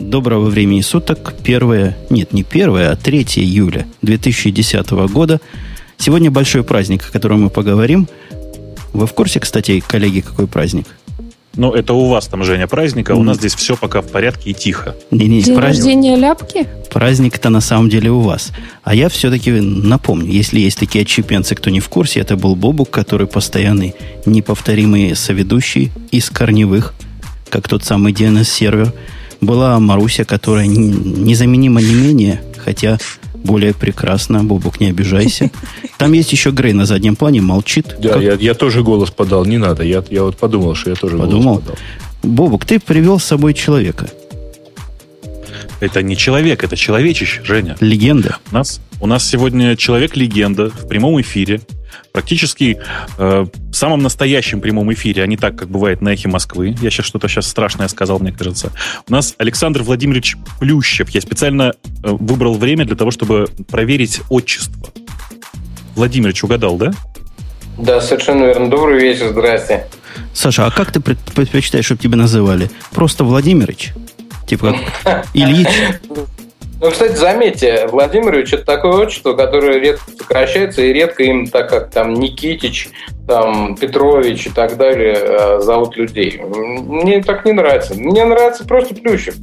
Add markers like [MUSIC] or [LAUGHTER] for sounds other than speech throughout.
Доброго времени суток. Первое, нет, не первое, а 3 июля 2010 года. Сегодня большой праздник, о котором мы поговорим. Вы в курсе, кстати, коллеги, какой праздник? Ну, это у вас там, Женя, праздник, а у нас здесь все пока в порядке и тихо. Не, не, День праздник, рождения ляпки? Праздник-то на самом деле у вас. А я все-таки напомню, если есть такие отщепенцы, кто не в курсе, это был Бобук, который постоянный, неповторимый соведущий из корневых, как тот самый DNS-сервер. Была Маруся, которая незаменима не менее, хотя более прекрасно. Бобук, не обижайся. Там есть еще Грей на заднем плане, молчит. Да, как... я, я тоже голос подал, не надо. Я, я вот подумал, что я тоже подумал? голос подал. Бобук, ты привел с собой человека. Это не человек, это человечище, Женя. Легенда. У нас, у нас сегодня человек-легенда в прямом эфире практически э, в самом настоящем прямом эфире, а не так, как бывает на эхе Москвы. Я сейчас что-то сейчас страшное сказал, мне кажется. У нас Александр Владимирович Плющев. Я специально э, выбрал время для того, чтобы проверить отчество. Владимирович угадал, да? Да, совершенно верно. Добрый вечер, здрасте. Саша, а как ты предпочитаешь, чтобы тебя называли? Просто Владимирович? Типа как [LAUGHS] Ильич? [LAUGHS] Ну, кстати, заметьте, Владимирович это такое отчество, которое редко сокращается, и редко им, так как там Никитич, там Петрович и так далее, э, зовут людей. Мне так не нравится. Мне нравится просто Плющев.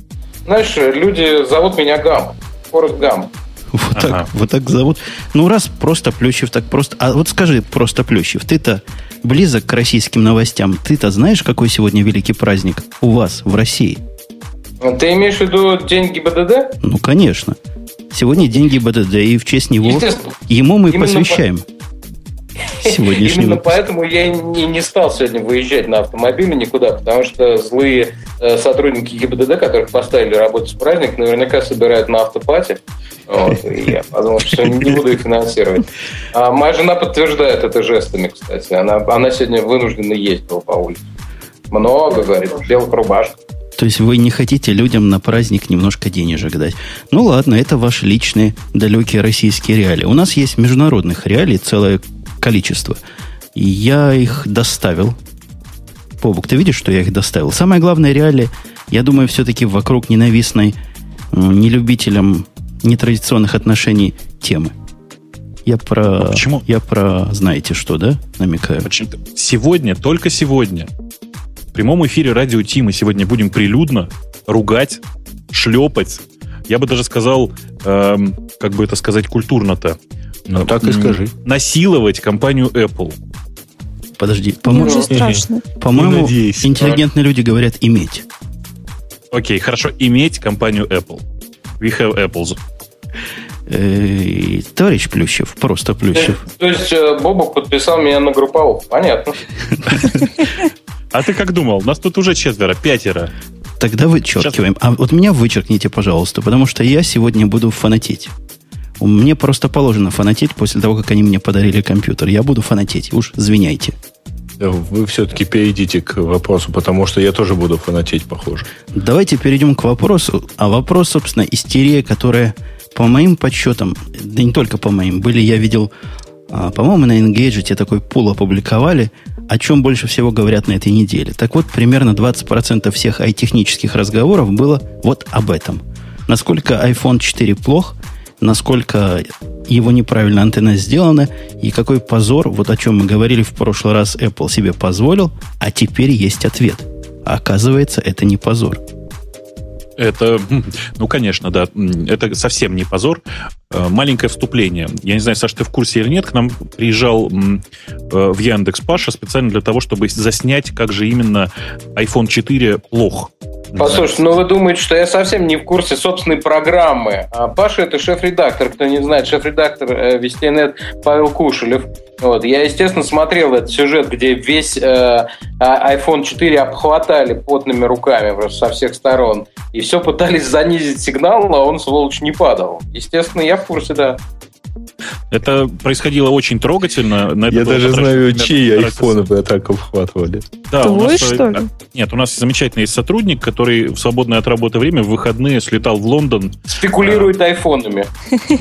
Знаешь, люди зовут меня Гам, Форест Гам. Вот так, ага. вот так зовут. Ну, раз просто Плющев, так просто... А вот скажи просто Плющев, ты-то близок к российским новостям. Ты-то знаешь, какой сегодня великий праздник у вас в России? Ты имеешь в виду день ГИБДД? Ну, конечно. Сегодня день ГИБДД, и в честь него ему мы посвящаем. [LAUGHS] По... Именно поэтому я не, не стал сегодня выезжать на автомобиле никуда, потому что злые э, сотрудники ГИБДД, которых поставили работать в праздник, наверняка собирают на автопате. Вот, и я подумал, что не буду их финансировать. А моя жена подтверждает это жестами, кстати. Она, она сегодня вынуждена ездила по улице. Много, говорит, в белых рубашках. То есть вы не хотите людям на праздник немножко денежек дать. Ну ладно, это ваши личные далекие российские реалии. У нас есть международных реалий целое количество. И я их доставил. Побук, ты видишь, что я их доставил? Самое главное реалии, я думаю, все-таки вокруг ненавистной нелюбителям нетрадиционных отношений темы. Я про... А почему? Я про, знаете что, да, намекаю? Почему? Сегодня, только сегодня, прямом эфире радио Ти мы сегодня будем прилюдно ругать, шлепать. Я бы даже сказал, эм, как бы это сказать культурно-то. Ну, так и скажи. Насиловать компанию Apple. Подожди, по-моему, страшно. По-моему, интеллигентные люди говорят иметь. Окей, хорошо, иметь компанию Apple. We have apples. Э, товарищ Плющев, просто Плющев. То есть, то есть Бобок подписал меня на групповуху, понятно. [LAUGHS] А ты как думал? Нас тут уже четверо, пятеро. Тогда вычеркиваем. Сейчас... А вот меня вычеркните, пожалуйста, потому что я сегодня буду фанатеть. Мне просто положено фанатеть после того, как они мне подарили компьютер. Я буду фанатеть. Уж извиняйте. Вы все-таки перейдите к вопросу, потому что я тоже буду фанатеть, похоже. Давайте перейдем к вопросу. А вопрос, собственно, истерия, которая по моим подсчетам, да не только по моим, были, я видел, по-моему, на Engage такой пул опубликовали – о чем больше всего говорят на этой неделе. Так вот, примерно 20% всех ай-технических разговоров было вот об этом. Насколько iPhone 4 плох, насколько его неправильно антенна сделана, и какой позор, вот о чем мы говорили в прошлый раз, Apple себе позволил, а теперь есть ответ. А оказывается, это не позор. Это, ну, конечно, да, это совсем не позор. Э, маленькое вступление. Я не знаю, Саша, ты в курсе или нет, к нам приезжал э, в Яндекс Паша специально для того, чтобы заснять, как же именно iPhone 4 плох. Послушайте, ну вы думаете, что я совсем не в курсе собственной программы. А Паша это шеф-редактор, кто не знает, шеф-редактор э, Вестинет Павел Кушелев. Вот. Я, естественно, смотрел этот сюжет, где весь э, а, iPhone 4 обхватали потными руками просто со всех сторон. И все пытались занизить сигнал, а он, сволочь, не падал. Естественно, я в курсе, да. Это происходило очень трогательно. На Я даже знаю, чьи айфоны бы так обхватывали. Да, Твой, у нас, что ли? Нет, у нас замечательный есть сотрудник, который в свободное от работы время в выходные слетал в Лондон. Спекулирует а, айфонами.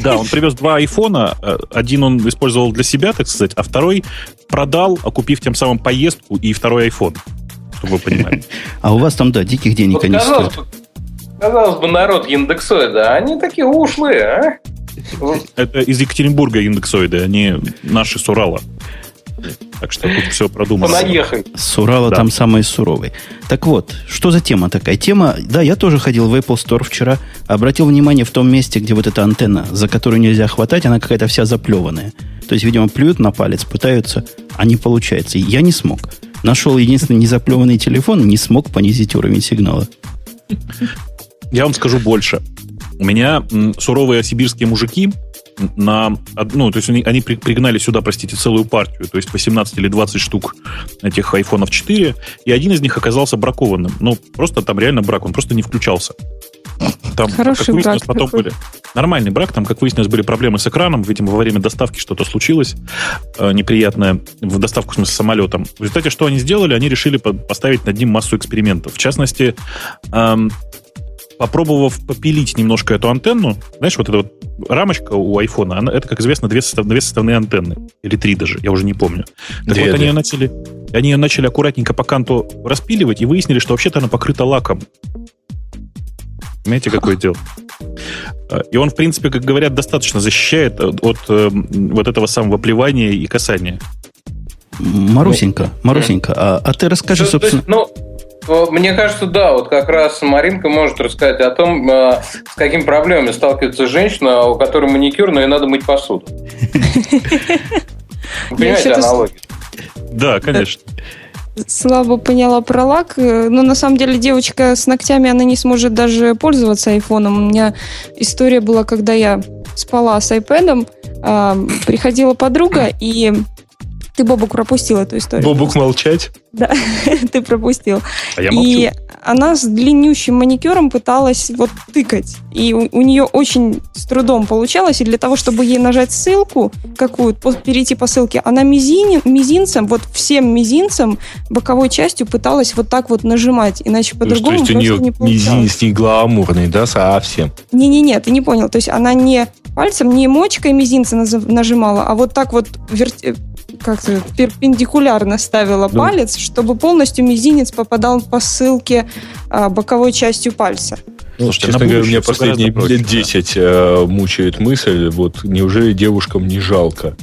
Да, он привез два айфона. Э, один он использовал для себя, так сказать, а второй продал, окупив тем самым поездку и второй айфон. Чтобы вы понимали. [LAUGHS] А у вас там, да, диких денег они стоят. Казалось бы, народ индексоида, а они такие ушлые, а? Это из Екатеринбурга индексоиды, они наши с Урала. Так что тут все продумано. Понаехали. С Урала да. там самый суровый. Так вот, что за тема такая? Тема, да, я тоже ходил в Apple Store вчера, обратил внимание в том месте, где вот эта антенна, за которую нельзя хватать, она какая-то вся заплеванная. То есть, видимо, плюют на палец, пытаются, а не получается. Я не смог. Нашел единственный незаплеванный телефон, не смог понизить уровень сигнала. Я вам скажу больше. У меня суровые сибирские мужики на... Ну, то есть они, они пригнали сюда, простите, целую партию, то есть 18 или 20 штук этих айфонов 4, и один из них оказался бракованным. Ну, просто там реально брак, он просто не включался. Там, Хороший как выяснилось, брак потом были... Нормальный брак, там, как выяснилось, были проблемы с экраном, видимо, во время доставки что-то случилось э, неприятное, в доставку, в смысле, самолетом. В результате, что они сделали? Они решили поставить над ним массу экспериментов. В частности, эм, попробовав попилить немножко эту антенну, знаешь, вот эта вот рамочка у айфона, она, это, как известно, две, состав, две составные антенны. Или три даже, я уже не помню. Так две, вот, они ее, начали, они ее начали аккуратненько по канту распиливать и выяснили, что вообще-то она покрыта лаком. Понимаете, какое дело? И он, в принципе, как говорят, достаточно защищает от, от э, вот этого самого плевания и касания. Марусенька, Марусенька, а, а ты расскажи, собственно... ну, мне кажется, да, вот как раз Маринка может рассказать о том, э, с какими проблемами сталкивается женщина, у которой маникюр, но ей надо мыть посуду. [LAUGHS] Понимаете аналогию? Да, конечно. Слабо поняла про лак, но на самом деле девочка с ногтями, она не сможет даже пользоваться айфоном. У меня история была, когда я спала с айпэдом, приходила подруга, и ты, Бобук, пропустил эту историю. Бобук молчать? Да, [LAUGHS] ты пропустил. А я молчу. И она с длиннющим маникюром пыталась вот тыкать. И у, у нее очень с трудом получалось. И для того, чтобы ей нажать ссылку какую-то, перейти по ссылке, она мизин, мизинцем, вот всем мизинцем, боковой частью пыталась вот так вот нажимать. Иначе по-другому ну, то есть у нее не мизинец не гламурный, да, совсем? Не-не-не, ты не понял. То есть она не пальцем, не мочкой мизинца нажимала, а вот так вот верти как-то перпендикулярно ставила ну, палец, чтобы полностью мизинец попадал по ссылке а, боковой частью пальца. Ну, Слушайте, честно говоря, меня последние лет 10 э, мучает мысль, вот неужели девушкам не жалко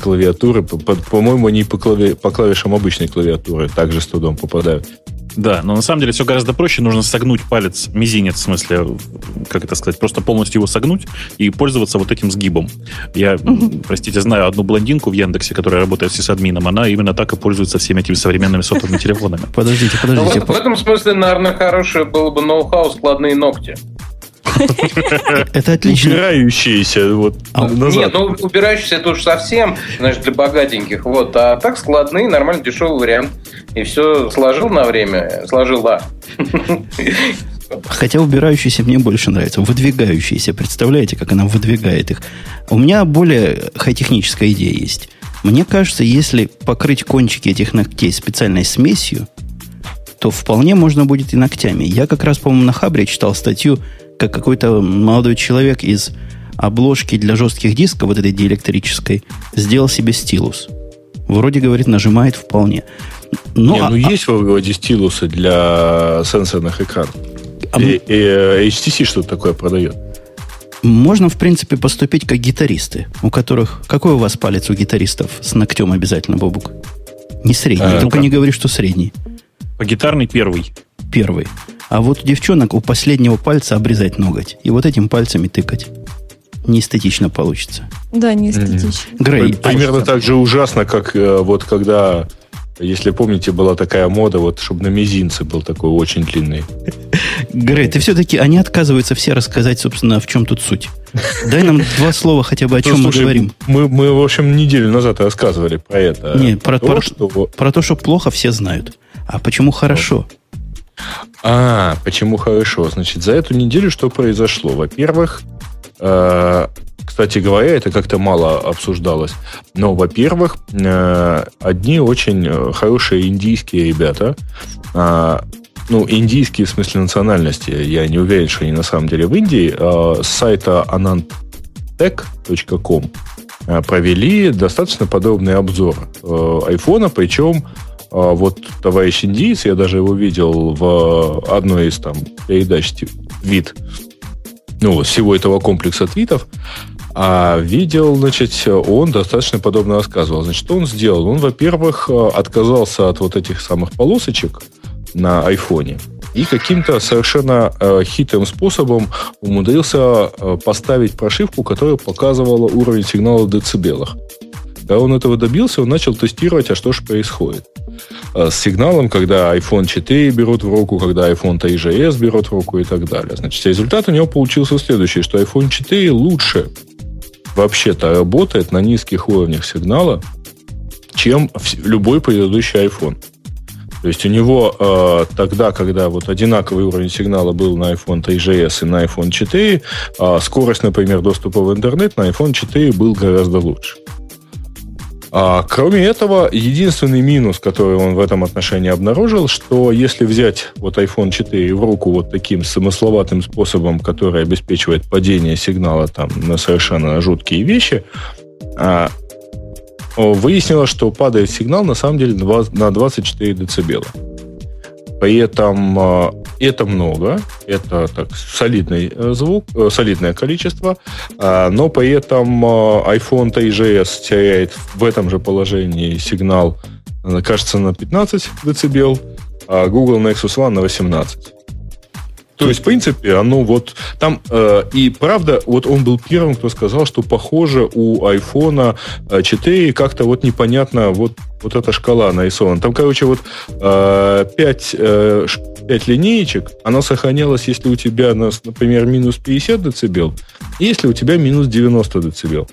клавиатуры? По-моему, по, они по, клави, по клавишам обычной клавиатуры также с трудом попадают. Да, но на самом деле все гораздо проще. Нужно согнуть палец, мизинец, в смысле, как это сказать, просто полностью его согнуть и пользоваться вот этим сгибом. Я, угу. простите, знаю одну блондинку в Яндексе, которая работает с сисадмином. Она именно так и пользуется всеми этими современными сотовыми телефонами. Подождите, подождите. В этом смысле, наверное, хорошее было бы ноу-хау складные ногти. [LAUGHS] Это отлично. Убирающиеся вот а. Нет, ну убирающиеся это уж совсем, значит, для богатеньких. Вот, а так складные, нормальный дешевый вариант. И все сложил на время, сложила. Хотя убирающиеся мне больше нравятся. Выдвигающиеся. Представляете, как она выдвигает их? У меня более хай-техническая идея есть. Мне кажется, если покрыть кончики этих ногтей специальной смесью, то вполне можно будет и ногтями. Я как раз, по-моему, на Хабре читал статью, как какой-то молодой человек из обложки для жестких дисков, вот этой диэлектрической, сделал себе стилус. Вроде, говорит, нажимает вполне. Но, Не, ну а, есть вроде стилусы для сенсорных экранов. А, и, и э, HTC что-то такое продает. Можно, в принципе, поступить как гитаристы, у которых... Какой у вас палец у гитаристов с ногтем обязательно, Бобук? Не средний, а, только ну не говори, что средний. По гитарный первый. Первый. А вот у девчонок у последнего пальца обрезать ноготь. И вот этим пальцами тыкать. Неэстетично получится. Да, неэстетично. Mm-hmm. Грей. Примерно а так же ужасно, как э, вот когда если помните, была такая мода, вот, чтобы на мизинце был такой очень длинный. Грей, ты все-таки, они отказываются все рассказать, собственно, в чем тут суть. Дай нам два слова хотя бы, о чем мы говорим. Мы, мы, в общем, неделю назад рассказывали про это. Не, про, то, что... про то, что плохо, все знают. А почему хорошо? А, почему хорошо? Значит, за эту неделю что произошло? Во-первых, э, кстати говоря, это как-то мало обсуждалось. Но, во-первых, э, одни очень э, хорошие индийские ребята, э, ну, индийские в смысле национальности, я не уверен, что они на самом деле в Индии, э, с сайта anantech.com э, провели достаточно подробный обзор э, айфона, причем вот товарищ индиец, я даже его видел в одной из там передач твит, ну, всего этого комплекса твитов, а видел, значит, он достаточно подобно рассказывал. Значит, что он сделал? Он, во-первых, отказался от вот этих самых полосочек на айфоне и каким-то совершенно э, хитрым способом умудрился э, поставить прошивку, которая показывала уровень сигнала в децибелах. Когда он этого добился, он начал тестировать, а что же происходит. Э, с сигналом, когда iPhone 4 берут в руку, когда iPhone 3GS берут в руку и так далее. Значит, результат у него получился следующий, что iPhone 4 лучше вообще-то работает на низких уровнях сигнала, чем любой предыдущий iPhone. То есть у него э, тогда, когда вот одинаковый уровень сигнала был на iPhone 3GS и на iPhone 4, э, скорость, например, доступа в интернет на iPhone 4 был гораздо лучше. А, кроме этого, единственный минус, который он в этом отношении обнаружил, что если взять вот iPhone 4 в руку вот таким замысловатым способом, который обеспечивает падение сигнала там на совершенно жуткие вещи, а, выяснилось, что падает сигнал на самом деле на 24 дБ. При этом э, это много, это так, солидный э, звук, э, солидное количество, но при этом iPhone 3GS теряет в этом же положении сигнал, кажется, на 15 дБ, а Google Nexus One на 18. То есть, в принципе, оно вот там э, и правда, вот он был первым, кто сказал, что похоже у iPhone 4 как-то вот непонятно вот вот эта шкала нарисована. Там, короче, вот э, 5, э, 5 линеечек, она сохранялась, если у тебя, например, минус 50 дБ, и если у тебя минус 90 дБ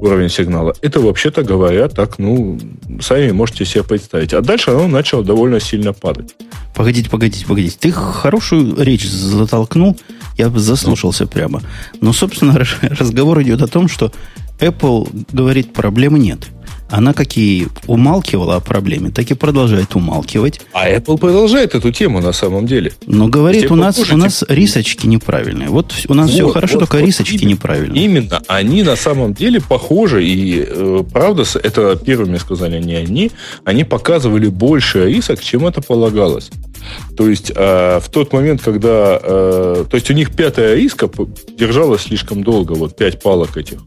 уровень сигнала. Это, вообще-то говоря, так, ну, сами можете себе представить. А дальше оно начало довольно сильно падать. Погодите, погодите, погодите. Ты хорошую речь затолкнул, я бы заслушался ну. прямо. Но, собственно, [LAUGHS] разговор идет о том, что Apple говорит, проблемы нет она какие умалкивала о проблеме, так и продолжает умалкивать. А Apple продолжает эту тему на самом деле. Но говорит, у нас, у нас рисочки неправильные. Вот у нас вот, все хорошо, вот, только вот рисочки именно, неправильные. Именно. Они на самом деле похожи. И э, правда, это первыми сказали не они. Они показывали больше рисок, чем это полагалось. То есть э, в тот момент, когда... Э, то есть у них пятая риска держалась слишком долго, вот пять палок этих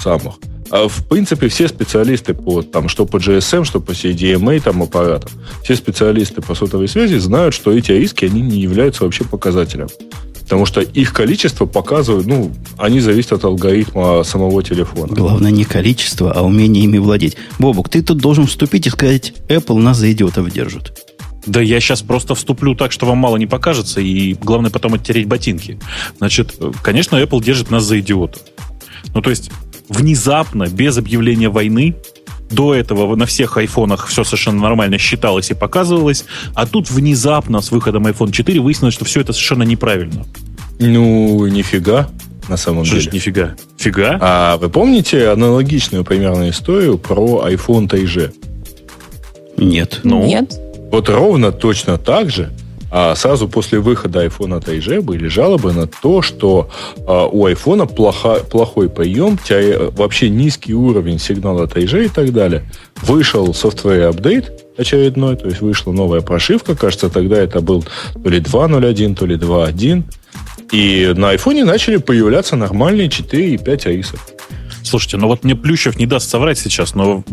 самых. А в принципе, все специалисты по, там, что по GSM, что по CDMA там, аппаратам, все специалисты по сотовой связи знают, что эти риски, они не являются вообще показателем. Потому что их количество показывают, ну, они зависят от алгоритма самого телефона. Главное не количество, а умение ими владеть. Бобук, ты тут должен вступить и сказать, Apple нас за идиотов держит. Да я сейчас просто вступлю так, что вам мало не покажется, и главное потом оттереть ботинки. Значит, конечно, Apple держит нас за идиотов. Ну, то есть, внезапно, без объявления войны, до этого на всех айфонах все совершенно нормально считалось и показывалось, а тут внезапно с выходом iPhone 4 выяснилось, что все это совершенно неправильно. Ну, нифига, на самом что деле. нифига? Фига? А вы помните аналогичную примерно историю про iPhone 3G? Нет. Ну? Нет. Вот ровно точно так же а сразу после выхода iPhone 3G были жалобы на то, что а, у iPhone плохо, плохой прием, вообще низкий уровень сигнала 3G и так далее. Вышел software апдейт очередной, то есть вышла новая прошивка, кажется, тогда это был то ли 2.0.1, то ли 2.1, и на iPhone начали появляться нормальные 4 и 5 аисов. Слушайте, ну вот мне Плющев не даст соврать сейчас, но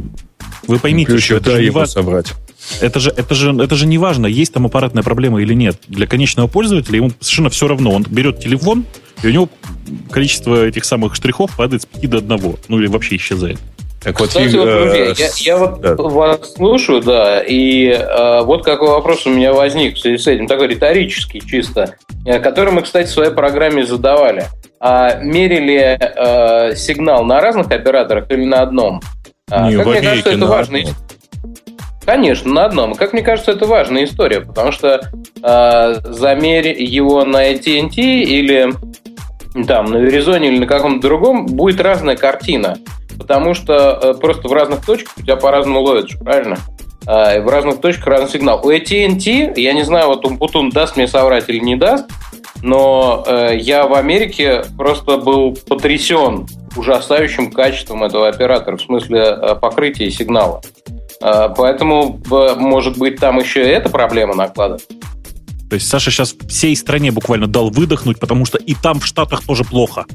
вы поймите, Плющев, что это же не важно. соврать. Это же, это, же, это же не важно, есть там аппаратная проблема или нет. Для конечного пользователя ему совершенно все равно. Он берет телефон, и у него количество этих самых штрихов падает с 5 до 1. Ну или вообще исчезает. Так вот, Кстати, вот, друзья, я, я вот да. вас слушаю, да, и э, вот какой вопрос у меня возник в связи с этим, такой риторический чисто, э, который мы, кстати, в своей программе задавали. А мерили э, сигнал на разных операторах или на одном? А, Не, как мне кажется, это важно. Одном. Конечно, на одном. Как мне кажется, это важная история, потому что э, замерь его на AT&T или там на Verizon или на каком-то другом, будет разная картина. Потому что э, просто в разных точках у тебя по-разному ловят, правильно? Э, в разных точках разный сигнал. У AT&T, я не знаю, вот Умпутун даст мне соврать или не даст, но э, я в Америке просто был потрясен ужасающим качеством этого оператора в смысле э, покрытия сигнала. Э, поэтому, может быть, там еще и эта проблема накладывает. То есть Саша сейчас всей стране буквально дал выдохнуть, потому что и там в Штатах тоже плохо.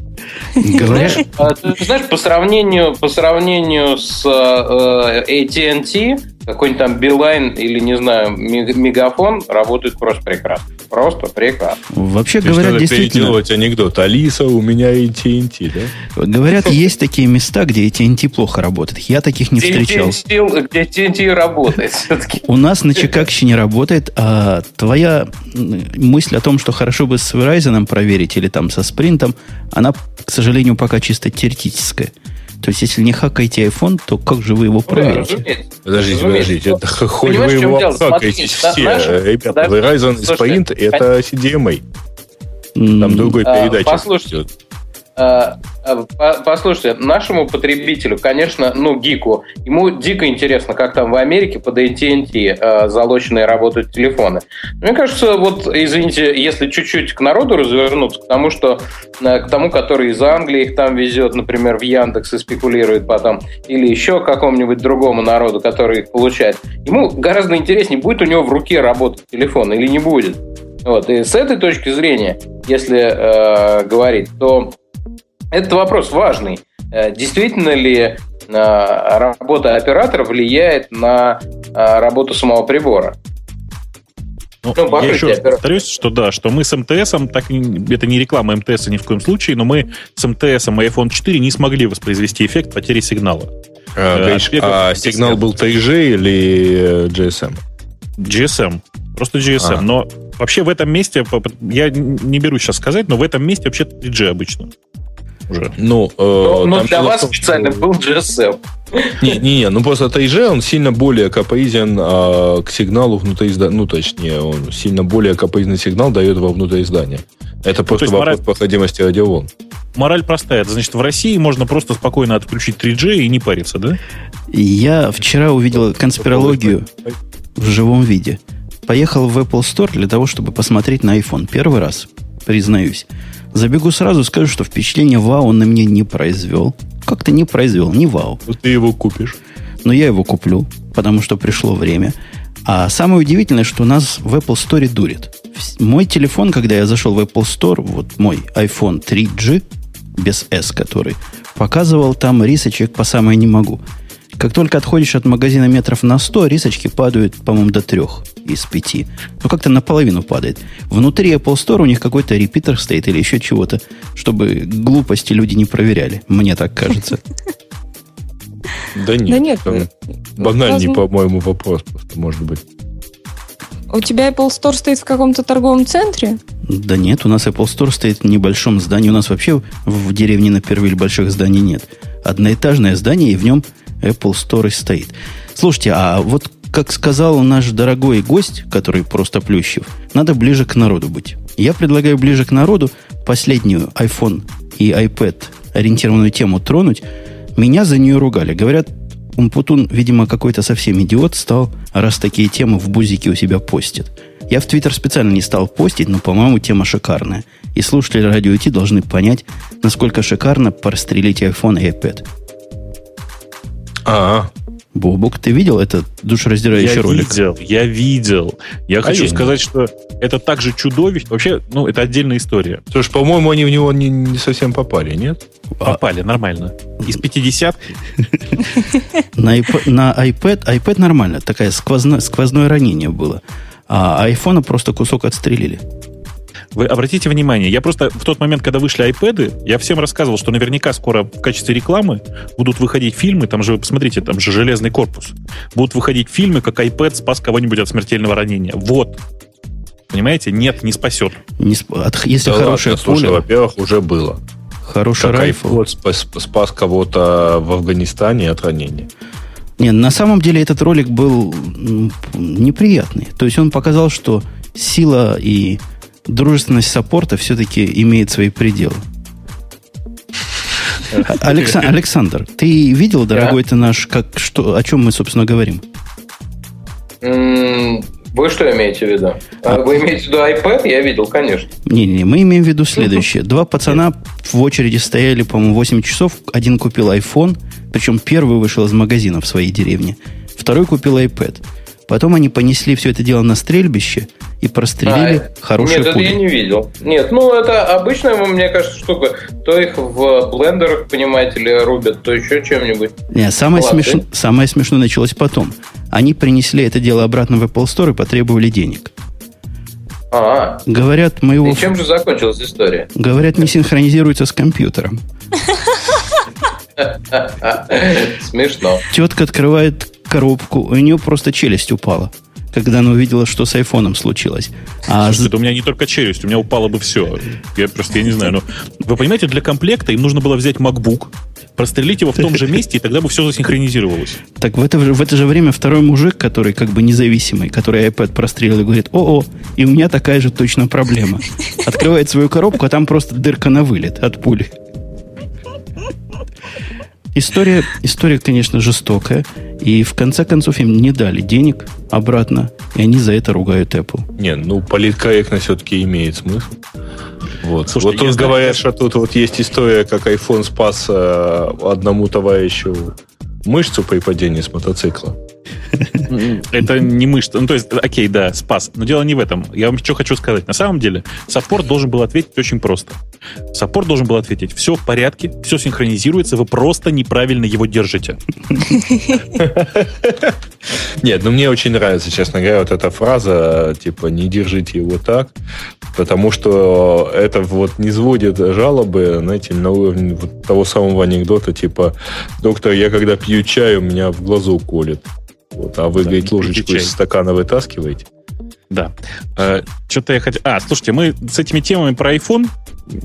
Говорят... А, ты знаешь, по сравнению, по сравнению с э, AT&T, какой-нибудь там Билайн или, не знаю, Мегафон работает просто прекрасно. Просто прекрасно. Вообще То говорят, надо действительно... переделывать анекдот. Алиса, у меня AT&T, да? Говорят, есть такие места, где AT&T плохо работает. Я таких не встречал. Где AT&T работает все-таки. У нас на Чикагщине работает, а твоя мысль о том, что хорошо бы с Verizon проверить или там со Спринтом, она, к сожалению, пока чисто теоретическая. То есть, если не хакаете iPhone, то как же вы его проверите? Подождите, подождите. Это, хоть вы его хакаете все. Ребята, Verizon и Sprint это CDMA. Там другой а, передачи. Послушайте, Э, э, послушайте, нашему потребителю, конечно, ну, гику, ему дико интересно, как там в Америке под AT&T э, залоченные работают телефоны. Мне кажется, вот, извините, если чуть-чуть к народу развернуться, к тому, что к тому, который из Англии их там везет, например, в Яндекс и спекулирует потом, или еще какому-нибудь другому народу, который их получает, ему гораздо интереснее, будет у него в руке работать телефон или не будет. Вот. И с этой точки зрения, если э, говорить, то этот вопрос важный. Э, действительно ли э, работа оператора влияет на э, работу самого прибора? Ну, ну, я еще раз повторюсь, что да, что мы с МТС, так, это не реклама МТС ни в коем случае, но мы с МТС и iPhone 4 не смогли воспроизвести эффект потери сигнала. А, говоришь, а сигнал был 3G или GSM? GSM. Просто GSM. А. Но вообще в этом месте, я не беру сейчас сказать, но в этом месте вообще 3G обычно уже. Ну, э, но, но для вас том, специально был GSM. Не-не-не, ну просто 3G, он сильно более капризен а, к сигналу внутри здания. Ну, точнее, он сильно более капризный сигнал дает во внутри здания. Это ну, просто вопрос мораль... проходимости радиоволн. Мораль простая. Это значит, в России можно просто спокойно отключить 3G и не париться, да? Я вчера увидел конспирологию в живом виде. Поехал в Apple Store для того, чтобы посмотреть на iPhone. Первый раз, признаюсь. Забегу сразу, скажу, что впечатление вау он на меня не произвел. Как-то не произвел, не вау. Вот ты его купишь. Но я его куплю, потому что пришло время. А самое удивительное, что у нас в Apple Store дурит. Мой телефон, когда я зашел в Apple Store, вот мой iPhone 3G, без S который, показывал там рисочек по самое не могу. Как только отходишь от магазина метров на 100, рисочки падают, по-моему, до 3 из 5. Ну, как-то наполовину падает. Внутри Apple Store у них какой-то репитер стоит или еще чего-то, чтобы глупости люди не проверяли. Мне так кажется. [LAUGHS] Да нет. Да нет. Банальный, по-моему, вопрос просто может быть. У тебя Apple Store стоит в каком-то торговом центре? Да нет, у нас Apple Store стоит в небольшом здании. У нас вообще в деревне на Первиль больших зданий нет. Одноэтажное здание, и в нем Apple Store стоит. Слушайте, а вот как сказал наш дорогой гость, который просто плющев, надо ближе к народу быть. Я предлагаю ближе к народу последнюю iPhone и iPad ориентированную тему тронуть. Меня за нее ругали. Говорят, Умпутун, видимо, какой-то совсем идиот стал, раз такие темы в бузике у себя постит. Я в Твиттер специально не стал постить, но, по-моему, тема шикарная. И слушатели радио IT должны понять, насколько шикарно прострелить iPhone и iPad. А, Бобук, ты видел этот душераздирающий я ролик? Я видел, я видел. Я а хочу я сказать, что это также чудовищно. Вообще, ну, это отдельная история. Слушай, по-моему, они в него не, не совсем попали, нет? Попали, а... нормально. Из 50 на, iPad, на iPad, нормально, такое сквозное, сквозное ранение было. А айфона просто кусок отстрелили. Вы обратите внимание, я просто в тот момент, когда вышли iPad, я всем рассказывал, что наверняка скоро в качестве рекламы будут выходить фильмы, там же, посмотрите, там же железный корпус. Будут выходить фильмы, как iPad спас кого-нибудь от смертельного ранения. Вот. Понимаете? Нет, не спасет. Не сп... от, если да хорошее ладно, слушай, во-первых, уже было. Хороший как райфл. спас, спас кого-то в Афганистане от ранения. Не, на самом деле этот ролик был неприятный. То есть он показал, что сила и дружественность саппорта все-таки имеет свои пределы. Александр, [LAUGHS] Александр, ты видел, дорогой ты наш, как, что, о чем мы, собственно, говорим? Вы что имеете в виду? А, вы имеете в виду iPad? Я видел, конечно. Не-не, мы имеем в виду следующее. Два пацана в очереди стояли, по-моему, 8 часов. Один купил iPhone, причем первый вышел из магазина в своей деревне. Второй купил iPad. Потом они понесли все это дело на стрельбище и прострелили а, хорошие Нет, пули. это я не видел. Нет, ну это обычная, мне кажется, штука. То их в блендерах, понимаете ли, рубят, то еще чем-нибудь. Нет, самое, смеш... самое смешное началось потом. Они принесли это дело обратно в Apple Store и потребовали денег. А, Говорят, мы его... И чем же закончилась история? Говорят, не синхронизируется с компьютером. [LAUGHS] Смешно. Тетка открывает коробку, у нее просто челюсть упала когда она увидела, что с айфоном случилось. А Слушайте, это у меня не только челюсть, у меня упало бы все. Я просто, я не знаю, но... Вы понимаете, для комплекта им нужно было взять MacBook, прострелить его в том же [LAUGHS] месте, и тогда бы все засинхронизировалось. Так в это, в это же время второй мужик, который как бы независимый, который iPad прострелил, говорит, о-о, и у меня такая же точно проблема. Открывает свою коробку, а там просто дырка на вылет от пули. История, история, конечно, жестокая. И в конце концов им не дали денег обратно, и они за это ругают Apple. Не, ну политкорректно все-таки имеет смысл. Вот, Слушай, вот тут говорят, что тут вот есть история, как iPhone спас э, одному товарищу мышцу при падении с мотоцикла. [LAUGHS] Это не мышца. Ну, то есть, окей, да, спас. Но дело не в этом. Я вам что хочу сказать. На самом деле, саппорт должен был ответить очень просто. Саппорт должен был ответить, все в порядке, все синхронизируется, вы просто неправильно его держите. Нет, ну мне очень нравится, честно говоря, вот эта фраза, типа, не держите его так, потому что это вот не сводит жалобы, знаете, на уровне вот того самого анекдота, типа, доктор, я когда пью чай, у меня в глазу колет. Вот, а вы, да, говорит, ложечку из стакана вытаскиваете? Да. Э, что-то я хотел... А, слушайте, мы с этими темами про iPhone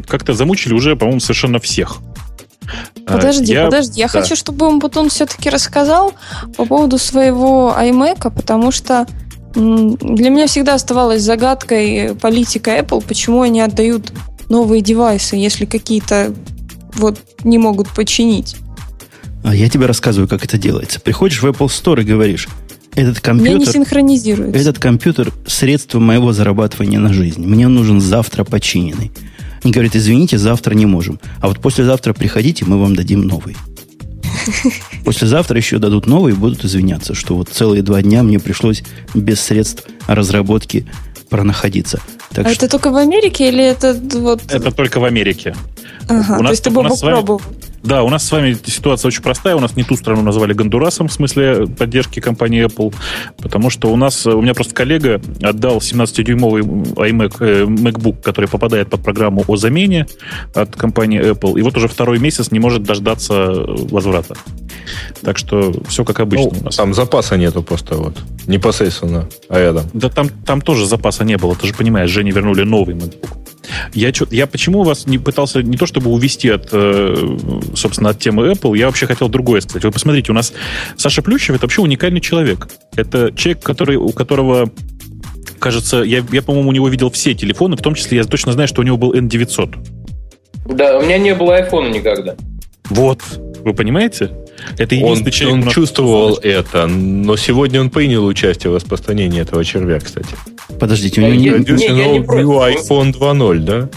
как-то замучили уже, по-моему, совершенно всех. Э, подожди, я, подожди. Я да. хочу, чтобы он потом все-таки рассказал по поводу своего iMac, потому что для меня всегда оставалась загадкой политика Apple, почему они отдают новые девайсы, если какие-то вот не могут починить. А я тебе рассказываю, как это делается. Приходишь в Apple Store и говоришь, этот компьютер... не синхронизируется. Этот компьютер – средство моего зарабатывания на жизнь. Мне нужен завтра починенный. Они говорят, извините, завтра не можем. А вот послезавтра приходите, мы вам дадим новый. [LAUGHS] Послезавтра еще дадут новый и будут извиняться, что вот целые два дня мне пришлось без средств разработки пронаходиться. Так а что... это только в Америке или это вот... Это только в Америке. Ага, у нас, то есть ты бы мог пробовать. Да, у нас с вами ситуация очень простая. У нас не ту страну назвали Гондурасом в смысле поддержки компании Apple, потому что у нас, у меня просто коллега отдал 17-дюймовый iMac, э, MacBook, который попадает под программу о замене от компании Apple, и вот уже второй месяц не может дождаться возврата. Так что все как обычно ну, у нас. Там запаса нету просто вот. Непосредственно а рядом. Да там, там тоже запаса не было. Ты же понимаешь, Жене вернули новый MacBook. Я, я почему вас не пытался не то чтобы увести от, э, собственно, от темы Apple, я вообще хотел другое сказать. Вы посмотрите, у нас Саша Плющев это вообще уникальный человек. Это человек, который, у которого кажется, я, я, по-моему, у него видел все телефоны, в том числе я точно знаю, что у него был N900. Да, у меня не было iPhone никогда. Вот, вы понимаете? Это единственный он, человек... Он чувствовал это, но сегодня он принял участие в распространении этого червя, кстати. Подождите, у него не... не, не iPhone 2.0, да?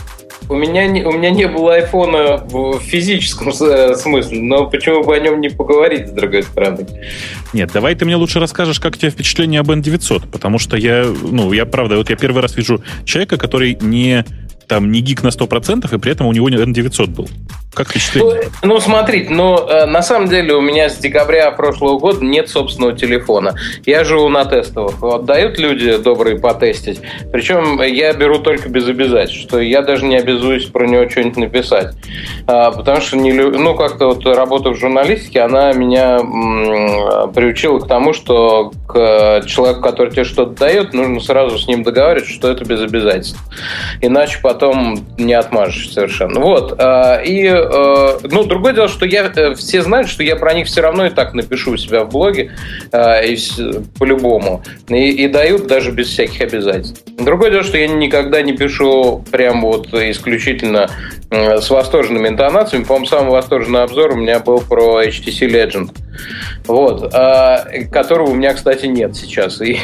У меня, не, у меня не было айфона в физическом смысле, но почему бы о нем не поговорить, с другой стороны? Нет, давай ты мне лучше расскажешь, как у тебя впечатление об N900, потому что я, ну, я правда, вот я первый раз вижу человека, который не там не гик на 100%, и при этом у него N900 был. Как считаешь? Ну, ну смотрите, ну, э, на самом деле у меня с декабря прошлого года нет собственного телефона. Я живу на тестовых. Вот дают люди добрые потестить. Причем я беру только без обязательств, что я даже не обязуюсь про него что-нибудь написать. А, потому что, не, ну, как-то вот работа в журналистике, она меня м, приучила к тому, что к человеку, который тебе что-то дает, нужно сразу с ним договариваться, что это без обязательств. Иначе потом не отмажешь совершенно. Вот. А, и Э, ну, другое дело, что я э, все знают, что я про них все равно и так напишу у себя в блоге э, и, по-любому. И, и дают даже без всяких обязательств. Другое дело, что я никогда не пишу прям вот исключительно с восторженными интонациями. По-моему, самый восторженный обзор у меня был про HTC Legend. Вот. Которого у меня, кстати, нет сейчас. И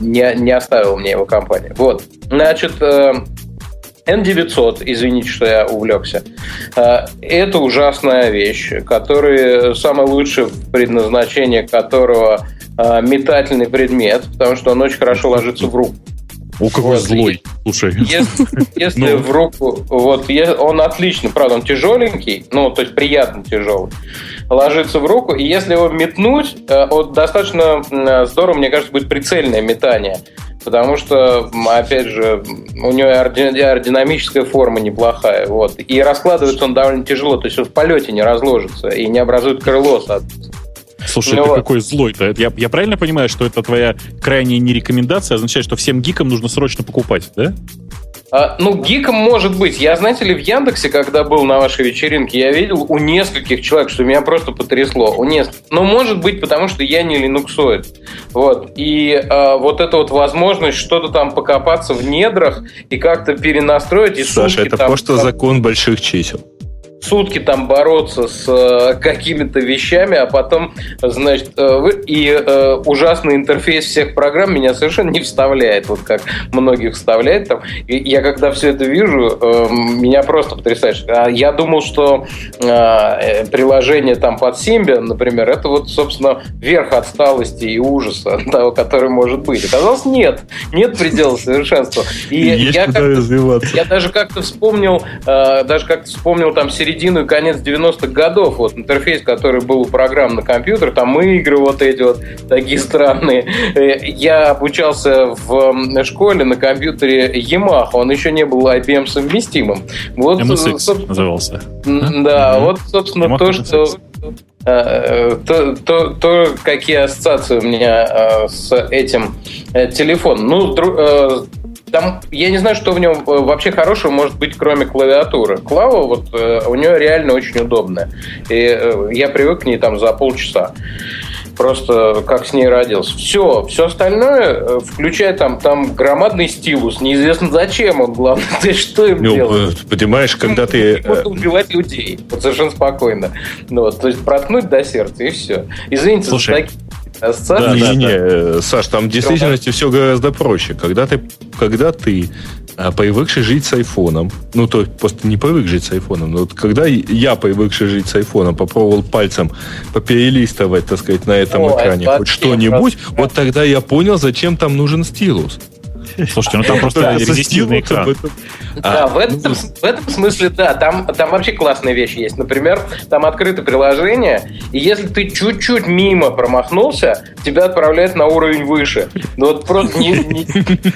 не, не оставил мне его компания. Вот. Значит, N900, извините, что я увлекся, э, это ужасная вещь, которая самое лучшее предназначение которого э, метательный предмет, потому что он очень хорошо ложится в руку. О, какой вот. злой. Слушай. Если, если ну. в руку, вот, он отлично, правда, он тяжеленький, ну, то есть приятно тяжелый, ложится в руку, и если его метнуть, э, вот достаточно здорово, мне кажется, будет прицельное метание. Потому что, опять же, у него аэродинамическая форма неплохая. Вот. И раскладывается он довольно тяжело. То есть он в полете не разложится и не образует крыло, соответственно. Слушай, ну, ты какой злой-то. Я, я правильно понимаю, что это твоя крайняя нерекомендация означает, что всем гикам нужно срочно покупать, да? А, ну, гиком может быть. Я, знаете ли, в Яндексе, когда был на вашей вечеринке, я видел у нескольких человек, что меня просто потрясло. У нескольких. Но может быть, потому что я не линуксоид. Вот. И а, вот эта вот возможность что-то там покопаться в недрах и как-то перенастроить. И Саша, это там, просто закон больших чисел сутки там бороться с э, какими-то вещами, а потом, значит, э, и э, ужасный интерфейс всех программ меня совершенно не вставляет, вот как многих вставляет там. И я когда все это вижу, э, меня просто потрясает. А я думал, что приложение там под Symbian, например, это вот, собственно, верх отсталости и ужаса того, который может быть. Оказалось, нет. Нет предела совершенства. И Есть я, я даже как-то вспомнил, даже как-то вспомнил там середину середину и конец 90-х годов, вот интерфейс, который был у программ на компьютер, там игры вот эти вот такие странные. Э, я обучался в школе на компьютере Yamaha, он еще не был IBM совместимым. Вот, MSX назывался. Да, вот, собственно, Yamaha то, что э, то, то, то, какие ассоциации у меня э, с этим телефоном. Ну, там, я не знаю, что в нем э, вообще хорошего может быть, кроме клавиатуры. Клава, вот, э, у нее реально очень удобная. И э, я привык к ней там за полчаса просто как с ней родился. Все, все остальное, включая там, там громадный стилус, неизвестно зачем он, главное, [LAUGHS] ты что им ну, делать. Понимаешь, когда ты... Можно убивать людей, вот совершенно спокойно. Ну, вот, то есть проткнуть до сердца, и все. Извините Слушай, за такие Ассоциации? Да, не, не, не, э, Саш, там в действительности все гораздо проще. Когда ты, когда ты а, привыкший жить с айфоном, ну, то просто не привык жить с айфоном, но вот когда я, привыкший жить с айфоном, попробовал пальцем поперелистывать, так сказать, на этом О, экране хоть что-нибудь, вот тогда я понял, зачем там нужен стилус. Слушайте, ну там просто резистивный экран. Да, в этом, ну, в этом смысле, да, там, там вообще классные вещи есть. Например, там открыто приложение, и если ты чуть-чуть мимо промахнулся, тебя отправляют на уровень выше. Ну вот просто не, не,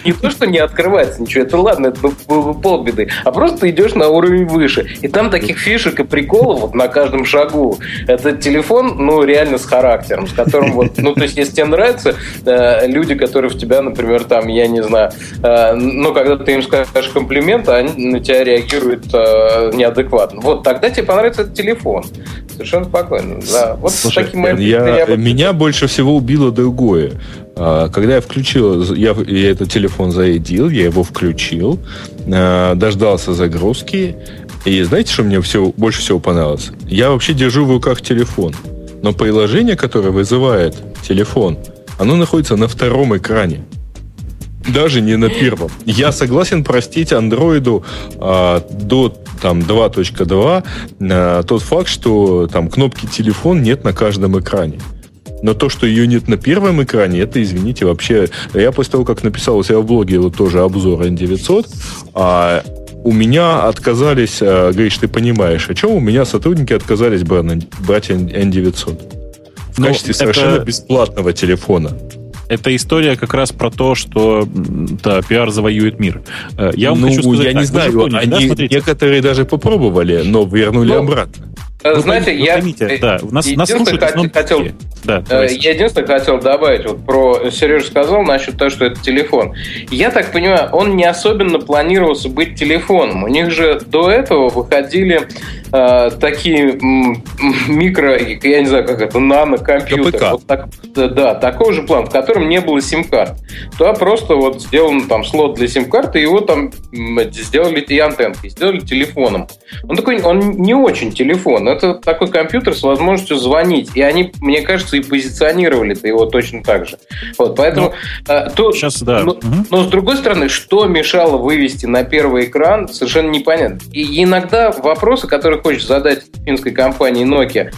не то, что не открывается ничего, это ладно, это было бы полбеды, а просто ты идешь на уровень выше. И там таких фишек и приколов вот на каждом шагу. Этот телефон, ну, реально с характером, с которым вот, ну, то есть, если тебе нравятся э, люди, которые в тебя, например, там, я не знаю, э, ну, когда ты им скажешь комплимент, они на тебя реагируют э, неадекватно. Вот тогда тебе понравится этот телефон. Совершенно спокойно. Да. Вот Слушай, таким я, я меня больше всего убило другое. А, когда я включил, я, я этот телефон зарядил, я его включил, а, дождался загрузки, и знаете, что мне все, больше всего понравилось? Я вообще держу в руках телефон, но приложение, которое вызывает телефон, оно находится на втором экране. Даже не на первом. Я согласен простить андроиду а, до там 2.2 а, тот факт, что там кнопки телефон нет на каждом экране. Но то, что ее нет на первом экране, это, извините, вообще... Я после того, как написал у себя в блоге вот тоже обзор N900, а у меня отказались, а, говоришь, ты понимаешь, о чем у меня сотрудники отказались брать N900 в ну, качестве это... совершенно бесплатного телефона это история как раз про то, что да, пиар завоюет мир. Э, я вам ну, хочу сказать, я так, не знаю, поняли, они да, некоторые даже попробовали, но вернули ну, обратно. Э, вы, Знаете, вы, я... Поймите, да, у нас, нас слушают хот- хотел, да, э, я единственное хотел добавить, вот про Сережа сказал насчет того, что это телефон. Я так понимаю, он не особенно планировался быть телефоном. У них же до этого выходили э, такие микро, я не знаю, как это, нано-компьютеры. Вот так, да, такого же плана, в котором не было сим-карт. Туда просто вот сделан там слот для сим-карты, его там сделали и антенкой, сделали телефоном. Он такой, он не очень телефон, это такой компьютер с возможностью звонить. И они, мне кажется, и позиционировали -то его точно так же. Вот, поэтому... Ну, э, то, сейчас, да. Но, угу. но, с другой стороны, что мешало вывести на первый экран, совершенно непонятно. И иногда вопросы, которые хочешь задать финской компании Nokia,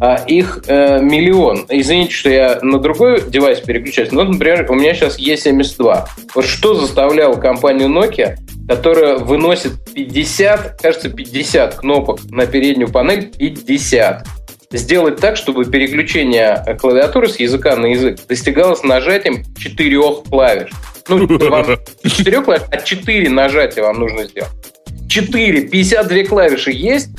а их э, миллион. Извините, что я на другой девайс переключаюсь, но, например, у меня сейчас E72. Вот что заставляло компанию Nokia, которая выносит 50, кажется, 50 кнопок на переднюю панель, 50, сделать так, чтобы переключение клавиатуры с языка на язык достигалось нажатием четырех клавиш. Ну, [LAUGHS] четырех клавиш, а четыре нажатия вам нужно сделать. Четыре, 52 клавиши есть,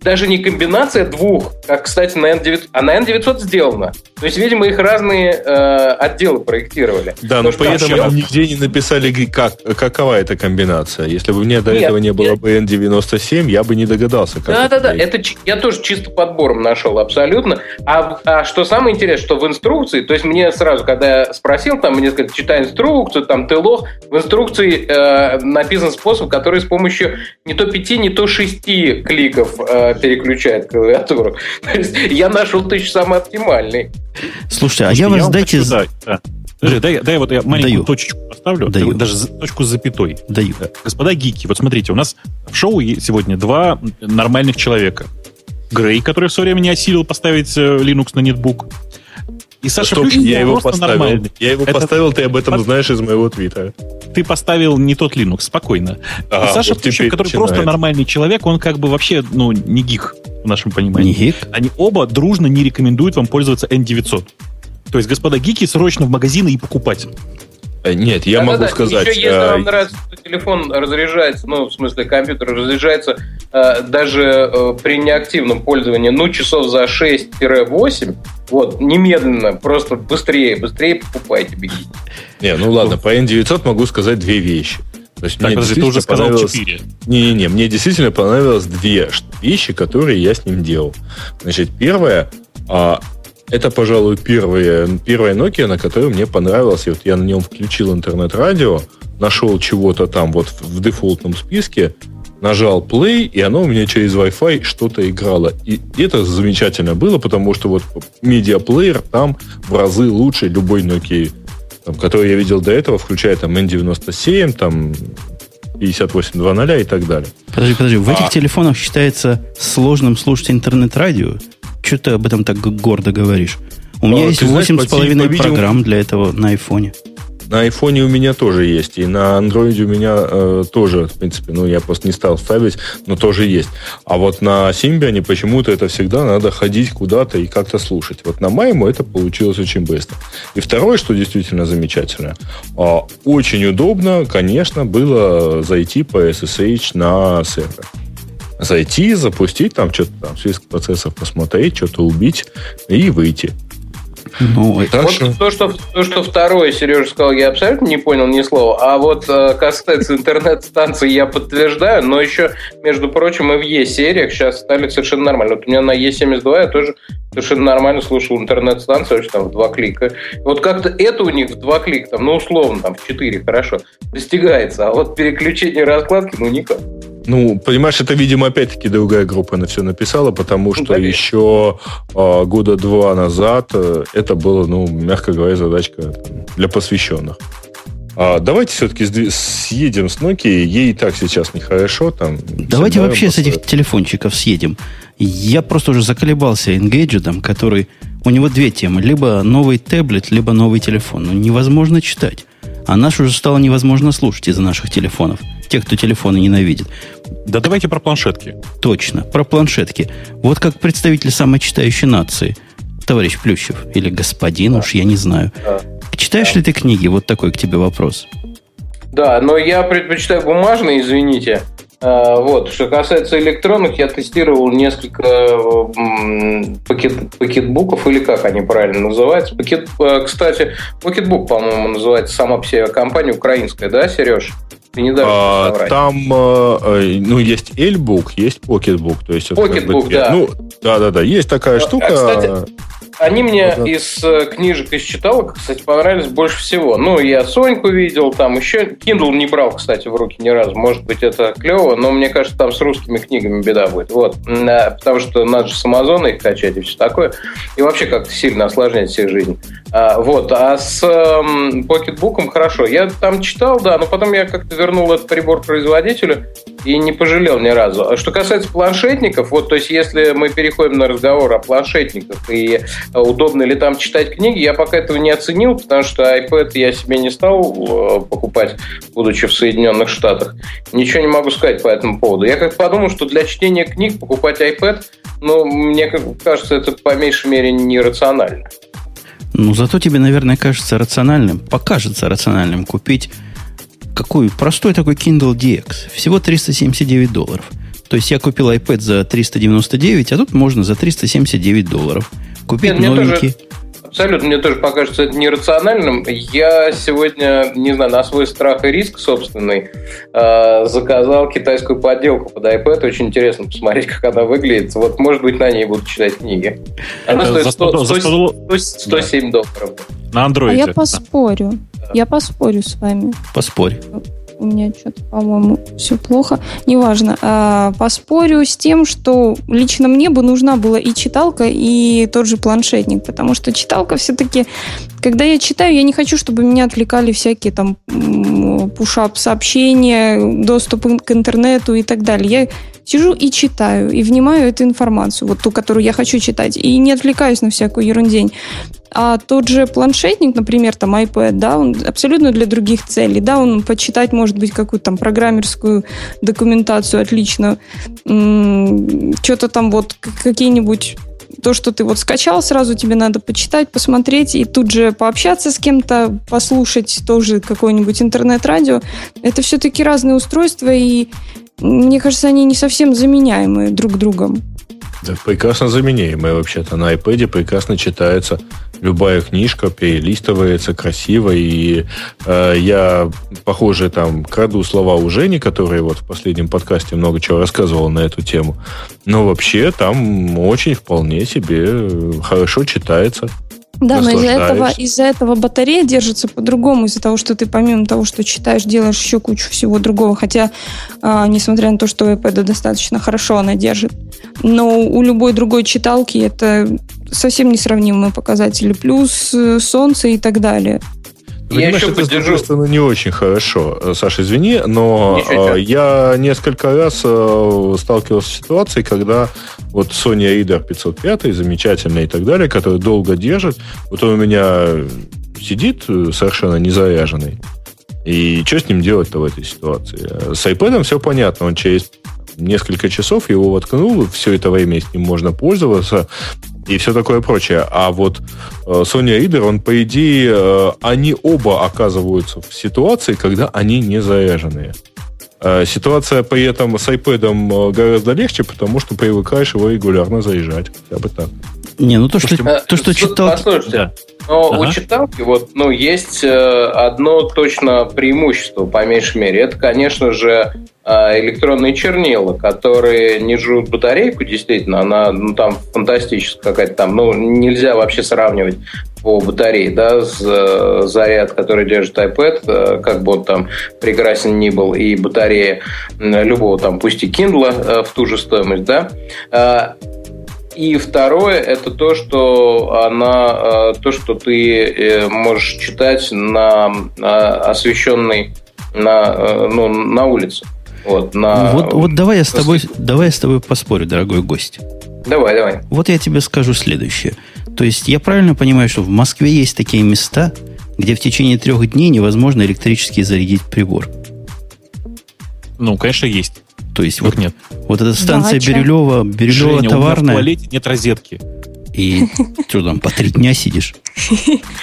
даже не комбинация двух, как, кстати, на N900, а на N900 сделано. То есть, видимо, их разные э, отделы проектировали. Да, но, но поэтому там, нигде не написали, как, какова эта комбинация. Если бы мне до нет, этого не было бы N97, я бы не догадался. Как да, да, да. Это я тоже чисто подбором нашел абсолютно. А, а что самое интересное, что в инструкции, то есть мне сразу, когда я спросил, там мне сказали, читай инструкцию, там ты лох, в инструкции э, написан способ, который с помощью не то пяти, не то шести кликов э, переключает клавиатуру. [LAUGHS] То есть я нашел тысяч самый оптимальный. Слушайте, а я вас дайте... да, да. Подожди, дай, дай вот я маленькую Даю. точечку поставлю, Даю. даже точку с запятой. Даю. Господа гики, вот смотрите, у нас в шоу сегодня два нормальных человека. Грей, который в свое время не осилил поставить э, Linux на нетбук, и Саша Стоп, я его поставил. Нормальный. Я его Это... поставил, ты об этом Под... знаешь из моего твита. Ты поставил не тот Linux, спокойно. Ага, и Саша вот Плющев, который начинает. просто нормальный человек, он как бы вообще, ну, не гик в нашем понимании. Не гик? Они оба дружно не рекомендуют вам пользоваться N900. То есть, господа гики, срочно в магазины и покупать. Э, нет, я да, могу да, сказать... Еще, если вам нравится, что телефон разряжается, ну, в смысле, компьютер разряжается э, даже э, при неактивном пользовании, ну, часов за 6-8, вот, немедленно, просто быстрее, быстрее покупайте, бегите. Не, ну ладно, по N900 могу сказать две вещи. То есть так, мне подожди, ты уже сказал 4. Не-не-не, мне действительно понравилось две вещи, которые я с ним делал. Значит, первое, а, это, пожалуй, первая, первая Nokia, на которой мне понравилось. И вот я на нем включил интернет-радио, нашел чего-то там вот в дефолтном списке, нажал play, и оно у меня через Wi-Fi что-то играло. И это замечательно было, потому что вот медиаплеер там в разы лучше любой Nokia, там, который я видел до этого, включая там N97, там 5800 и так далее. Подожди, подожди, в а... этих телефонах считается сложным слушать интернет-радио? Что ты об этом так гордо говоришь? У меня а, есть восемь с половиной программ для этого на айфоне. На айфоне у меня тоже есть, и на андроиде у меня э, тоже, в принципе, ну, я просто не стал ставить, но тоже есть. А вот на Симбиане почему-то это всегда надо ходить куда-то и как-то слушать. Вот на Майму это получилось очень быстро. И второе, что действительно замечательно, э, очень удобно, конечно, было зайти по SSH на сервер зайти, запустить там что-то там, список процессов посмотреть, что-то убить и выйти. Ну, вот то что, то, что второе Сережа сказал, я абсолютно не понял ни слова. А вот э, касается интернет-станции, я подтверждаю, но еще, между прочим, и в Е-сериях сейчас стали совершенно нормально. Вот у меня на Е72 я тоже совершенно нормально слушал интернет-станцию, очень там в два клика. Вот как-то это у них в два клика, там, ну, условно, там, в четыре, хорошо, достигается. А вот переключение раскладки, ну, никак. Ну, понимаешь, это, видимо, опять-таки другая группа на все написала, потому ну, что ну, еще э, года два назад э, это было, ну, мягко говоря, задачка для посвященных. А давайте все-таки съедем с Nokia. Ей и так сейчас нехорошо. Там, давайте вообще с этих телефончиков съедем. Я просто уже заколебался Engadget, который... У него две темы. Либо новый таблет, либо новый телефон. Ну, невозможно читать. А наш уже стало невозможно слушать из-за наших телефонов. Тех, кто телефоны ненавидит. Да давайте про планшетки. Точно, про планшетки. Вот как представитель самой читающей нации, товарищ Плющев, или господин, да. уж я не знаю. Да. Читаешь да. ли ты книги? Вот такой к тебе вопрос. Да, но я предпочитаю бумажные, извините. А, вот, что касается электронных, я тестировал несколько пакет, пакетбуков, или как они правильно называются. Пакет, э, кстати, пакетбук, по-моему, называется сама по себе компания украинская, да, Сереж? Ты не а, Там, э, э, ну, есть L-Book, есть Pocketbook. То есть Pocketbook, да. Ну, да-да-да, есть такая а, штука. Кстати, они мне вот, из э, книжек, из читалок, кстати, понравились больше всего. Ну, я Соньку видел, там еще... Kindle не брал, кстати, в руки ни разу. Может быть, это клево, но мне кажется, там с русскими книгами беда будет. Вот. Потому что надо же с Амазона их качать и все такое. И вообще как-то сильно осложнять себе жизнь. А, вот, а с эм, хорошо. Я там читал, да, но потом я как-то вернул этот прибор производителю и не пожалел ни разу. А что касается планшетников, вот, то есть если мы переходим на разговор о планшетниках и удобно ли там читать книги, я пока этого не оценил, потому что iPad я себе не стал э, покупать, будучи в Соединенных Штатах. Ничего не могу сказать по этому поводу. Я как подумал, что для чтения книг покупать iPad, ну, мне кажется, это по меньшей мере нерационально. Ну, зато тебе, наверное, кажется рациональным, покажется рациональным купить какой простой такой Kindle DX. Всего 379 долларов. То есть я купил iPad за 399, а тут можно за 379 долларов купить Нет, новенький. Тоже Абсолютно, мне тоже покажется это нерациональным. Я сегодня, не знаю, на свой страх и риск собственный э, заказал китайскую подделку под iPad. Очень интересно посмотреть, как она выглядит. Вот, может быть, на ней буду читать книги. Она стоит 100, 100, 100, 107 долларов. На андроиде. А я поспорю. Я поспорю с вами. Поспорь у меня что-то, по-моему, все плохо. Неважно. А, поспорю с тем, что лично мне бы нужна была и читалка, и тот же планшетник, потому что читалка все-таки, когда я читаю, я не хочу, чтобы меня отвлекали всякие там пушап сообщения, доступ к интернету и так далее. Я сижу и читаю, и внимаю эту информацию, вот ту, которую я хочу читать, и не отвлекаюсь на всякую ерундень. А тот же планшетник, например, там iPad, да, он абсолютно для других целей, да, он почитать, может быть, какую-то там программерскую документацию отлично, что-то там вот какие-нибудь то, что ты вот скачал, сразу тебе надо почитать, посмотреть и тут же пообщаться с кем-то, послушать тоже какое-нибудь интернет-радио. Это все-таки разные устройства, и мне кажется, они не совсем заменяемые друг другом. Да, прекрасно заменяемые вообще-то. На iPad прекрасно читается любая книжка, перелистывается красиво. И э, я, похоже, там краду слова у Жени, который вот в последнем подкасте много чего рассказывал на эту тему. Но вообще там очень вполне себе хорошо читается. Да, но из-за этого, из-за этого батарея держится по-другому, из-за того, что ты помимо того, что читаешь, делаешь еще кучу всего другого. Хотя, а, несмотря на то, что iPad достаточно хорошо она держит. Но у любой другой читалки это совсем несравнимые показатели. Плюс э, солнце и так далее. Я еще это, поддержу. С не очень хорошо. Э, Саша, извини, но Ничего. Э, я несколько раз сталкивался с ситуацией, когда вот Sony Reader 505, замечательный и так далее, который долго держит, вот он у меня сидит совершенно незаряженный. И что с ним делать-то в этой ситуации? С iPad все понятно, он через несколько часов его воткнул, все это время с ним можно пользоваться, и все такое прочее. А вот э, Sony Reader, он, по идее, э, они оба оказываются в ситуации, когда они не заряженные. Э, ситуация при этом с iPad гораздо легче, потому что привыкаешь его регулярно заряжать. Я бы так. Не, ну то, что, то, что читал... Послушайте, да. Но ага. у читалки вот, ну, есть одно точно преимущество, по меньшей мере. Это, конечно же, а, электронные чернила, которые не жрут батарейку, действительно, она ну, там фантастическая какая-то там, ну, нельзя вообще сравнивать по батарее, да, с э, заряд, который держит iPad, э, как бы он там прекрасен ни был, и батарея любого там, пусть и Kindle э, в ту же стоимость, да. И второе, это то, что она, то, что ты можешь читать на освещенной на, ну, на улице. Вот, на... вот, вот давай, я с тобой, давай я с тобой поспорю, дорогой гость. Давай, давай. Вот я тебе скажу следующее. То есть я правильно понимаю, что в Москве есть такие места, где в течение трех дней невозможно электрически зарядить прибор? Ну, конечно, есть. То есть вот, нет. вот эта станция да, Бирюлева, Бирюлева Женя, товарная. У меня в туалете нет розетки. И что там, по три дня сидишь? [LAUGHS]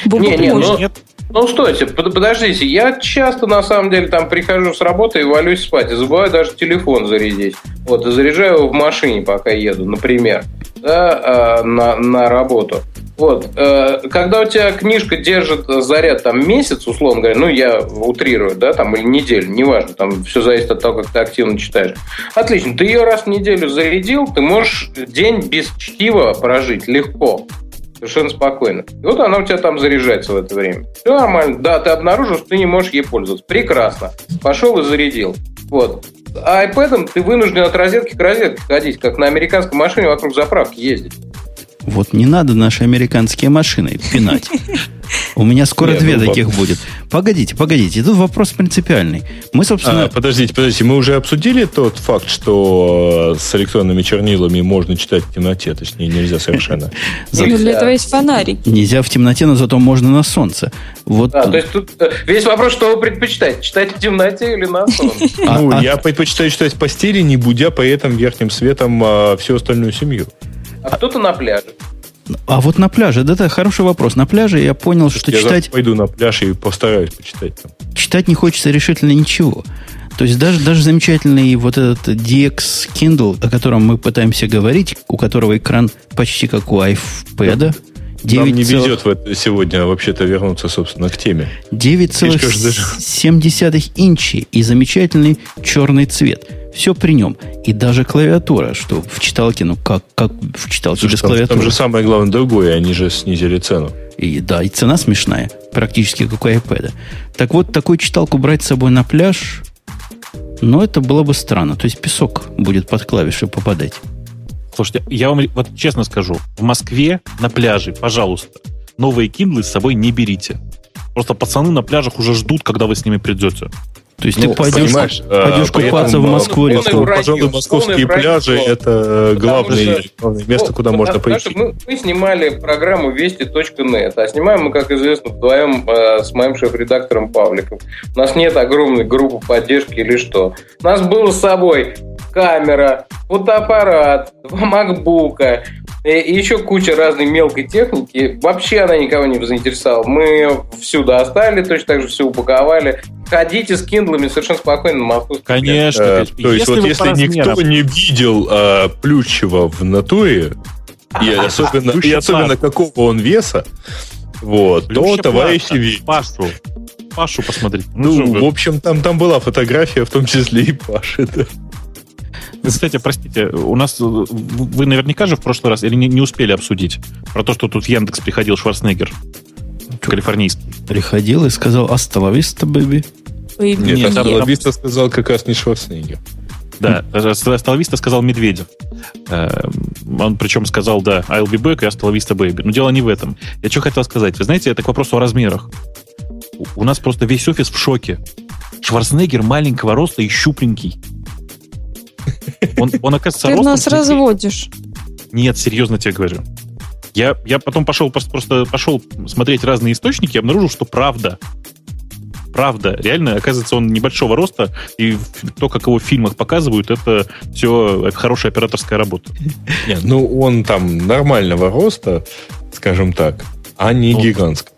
Не, не, ну, нет. Ну, стойте, подождите, я часто, на самом деле, там прихожу с работы и валюсь спать, и забываю даже телефон зарядить. Вот, и заряжаю его в машине, пока еду, например, да, а, на, на работу. Вот, э, когда у тебя книжка держит заряд там месяц, условно говоря, ну, я утрирую, да, там, или неделю, неважно, там все зависит от того, как ты активно читаешь. Отлично, ты ее раз в неделю зарядил, ты можешь день без чтива прожить легко. Совершенно спокойно. И вот она у тебя там заряжается в это время. Все нормально. Да, ты обнаружил, что ты не можешь ей пользоваться. Прекрасно. Пошел и зарядил. Вот. А iPad ты вынужден от розетки к розетке ходить, как на американской машине вокруг заправки ездить. Вот не надо наши американские машины пинать. У меня скоро две ну, таких будет. Погодите, погодите, тут вопрос принципиальный. Мы, собственно... А, подождите, подождите, мы уже обсудили тот факт, что с электронными чернилами можно читать в темноте, точнее, нельзя совершенно. [LAUGHS] Ну, для этого есть фонарик. Нельзя в темноте, но зато можно на солнце. Вот. А, то есть тут э, весь вопрос, что вы предпочитаете, читать в темноте или на [LAUGHS] солнце? Ну, а, я предпочитаю читать в постели, не будя по этим верхним светом а, всю остальную семью. А кто-то на пляже. А вот на пляже, да, это хороший вопрос. На пляже я понял, что я читать... Я пойду на пляж и постараюсь почитать там. Читать не хочется решительно ничего. То есть даже, даже замечательный вот этот DX Kindle, о котором мы пытаемся говорить, у которого экран почти как у iPad, 9 Нам не цел... везет в это сегодня вообще-то вернуться, собственно, к теме. 9,7 инчи и замечательный черный цвет. Все при нем. И даже клавиатура, что в читалке, ну как, как в читалке Слушай, без клавиатуры. Там же самое главное другое, они же снизили цену. И, да, и цена смешная, практически как у iPad. Так вот, такую читалку брать с собой на пляж, ну, это было бы странно. То есть песок будет под клавиши попадать. Слушайте, я вам вот честно скажу, в Москве на пляже, пожалуйста, новые киндлы с собой не берите. Просто пацаны на пляжах уже ждут, когда вы с ними придете. То есть ну, ты пойдешь, пойдешь а, купаться в Москву резко. Пожалуй, московские пляжи – это главное, главное место, куда можно пойти. Мы, мы снимали программу вести.нет, а снимаем мы, как известно, вдвоем э, с моим шеф-редактором Павликом. У нас нет огромной группы поддержки или что. У нас было с собой камера, фотоаппарат, два макбука, и еще куча разной мелкой техники. Вообще она никого не заинтересовала. Мы всю достали, точно так же все упаковали. Ходите с киндлами совершенно спокойно на московский Конечно. Э, то есть вот если никто не видел э, Плющева в натуре, и особенно, и особенно какого он веса, вот, то товарищи видят. Пашу. Пашу посмотреть. Ну, ну в общем, там, там была фотография, в том числе и Паши, да. Кстати, простите, у нас вы наверняка же в прошлый раз или не, не успели обсудить про то, что тут в Яндекс приходил Шварценеггер калифорнийский. Приходил и сказал «Асталависта, бэби». Нет, Асталависта сказал как раз не Шварценеггер. Да, Асталависта сказал Медведев. Эм, он причем сказал, да, I'll be back и Асталависта, бэби. Но дело не в этом. Я что хотел сказать. Вы знаете, это к вопросу о размерах. У нас просто весь офис в шоке. Шварценеггер маленького роста и щупленький. Он, он оказывается, Ты ростом... нас разводишь. Нет, серьезно тебе говорю. Я, я потом пошел просто, просто пошел смотреть разные источники и обнаружил, что правда. Правда. Реально, оказывается, он небольшого роста, и то, как его в фильмах показывают, это все это хорошая операторская работа. Нет, ну, он там нормального роста, скажем так, а не ну, гигантского.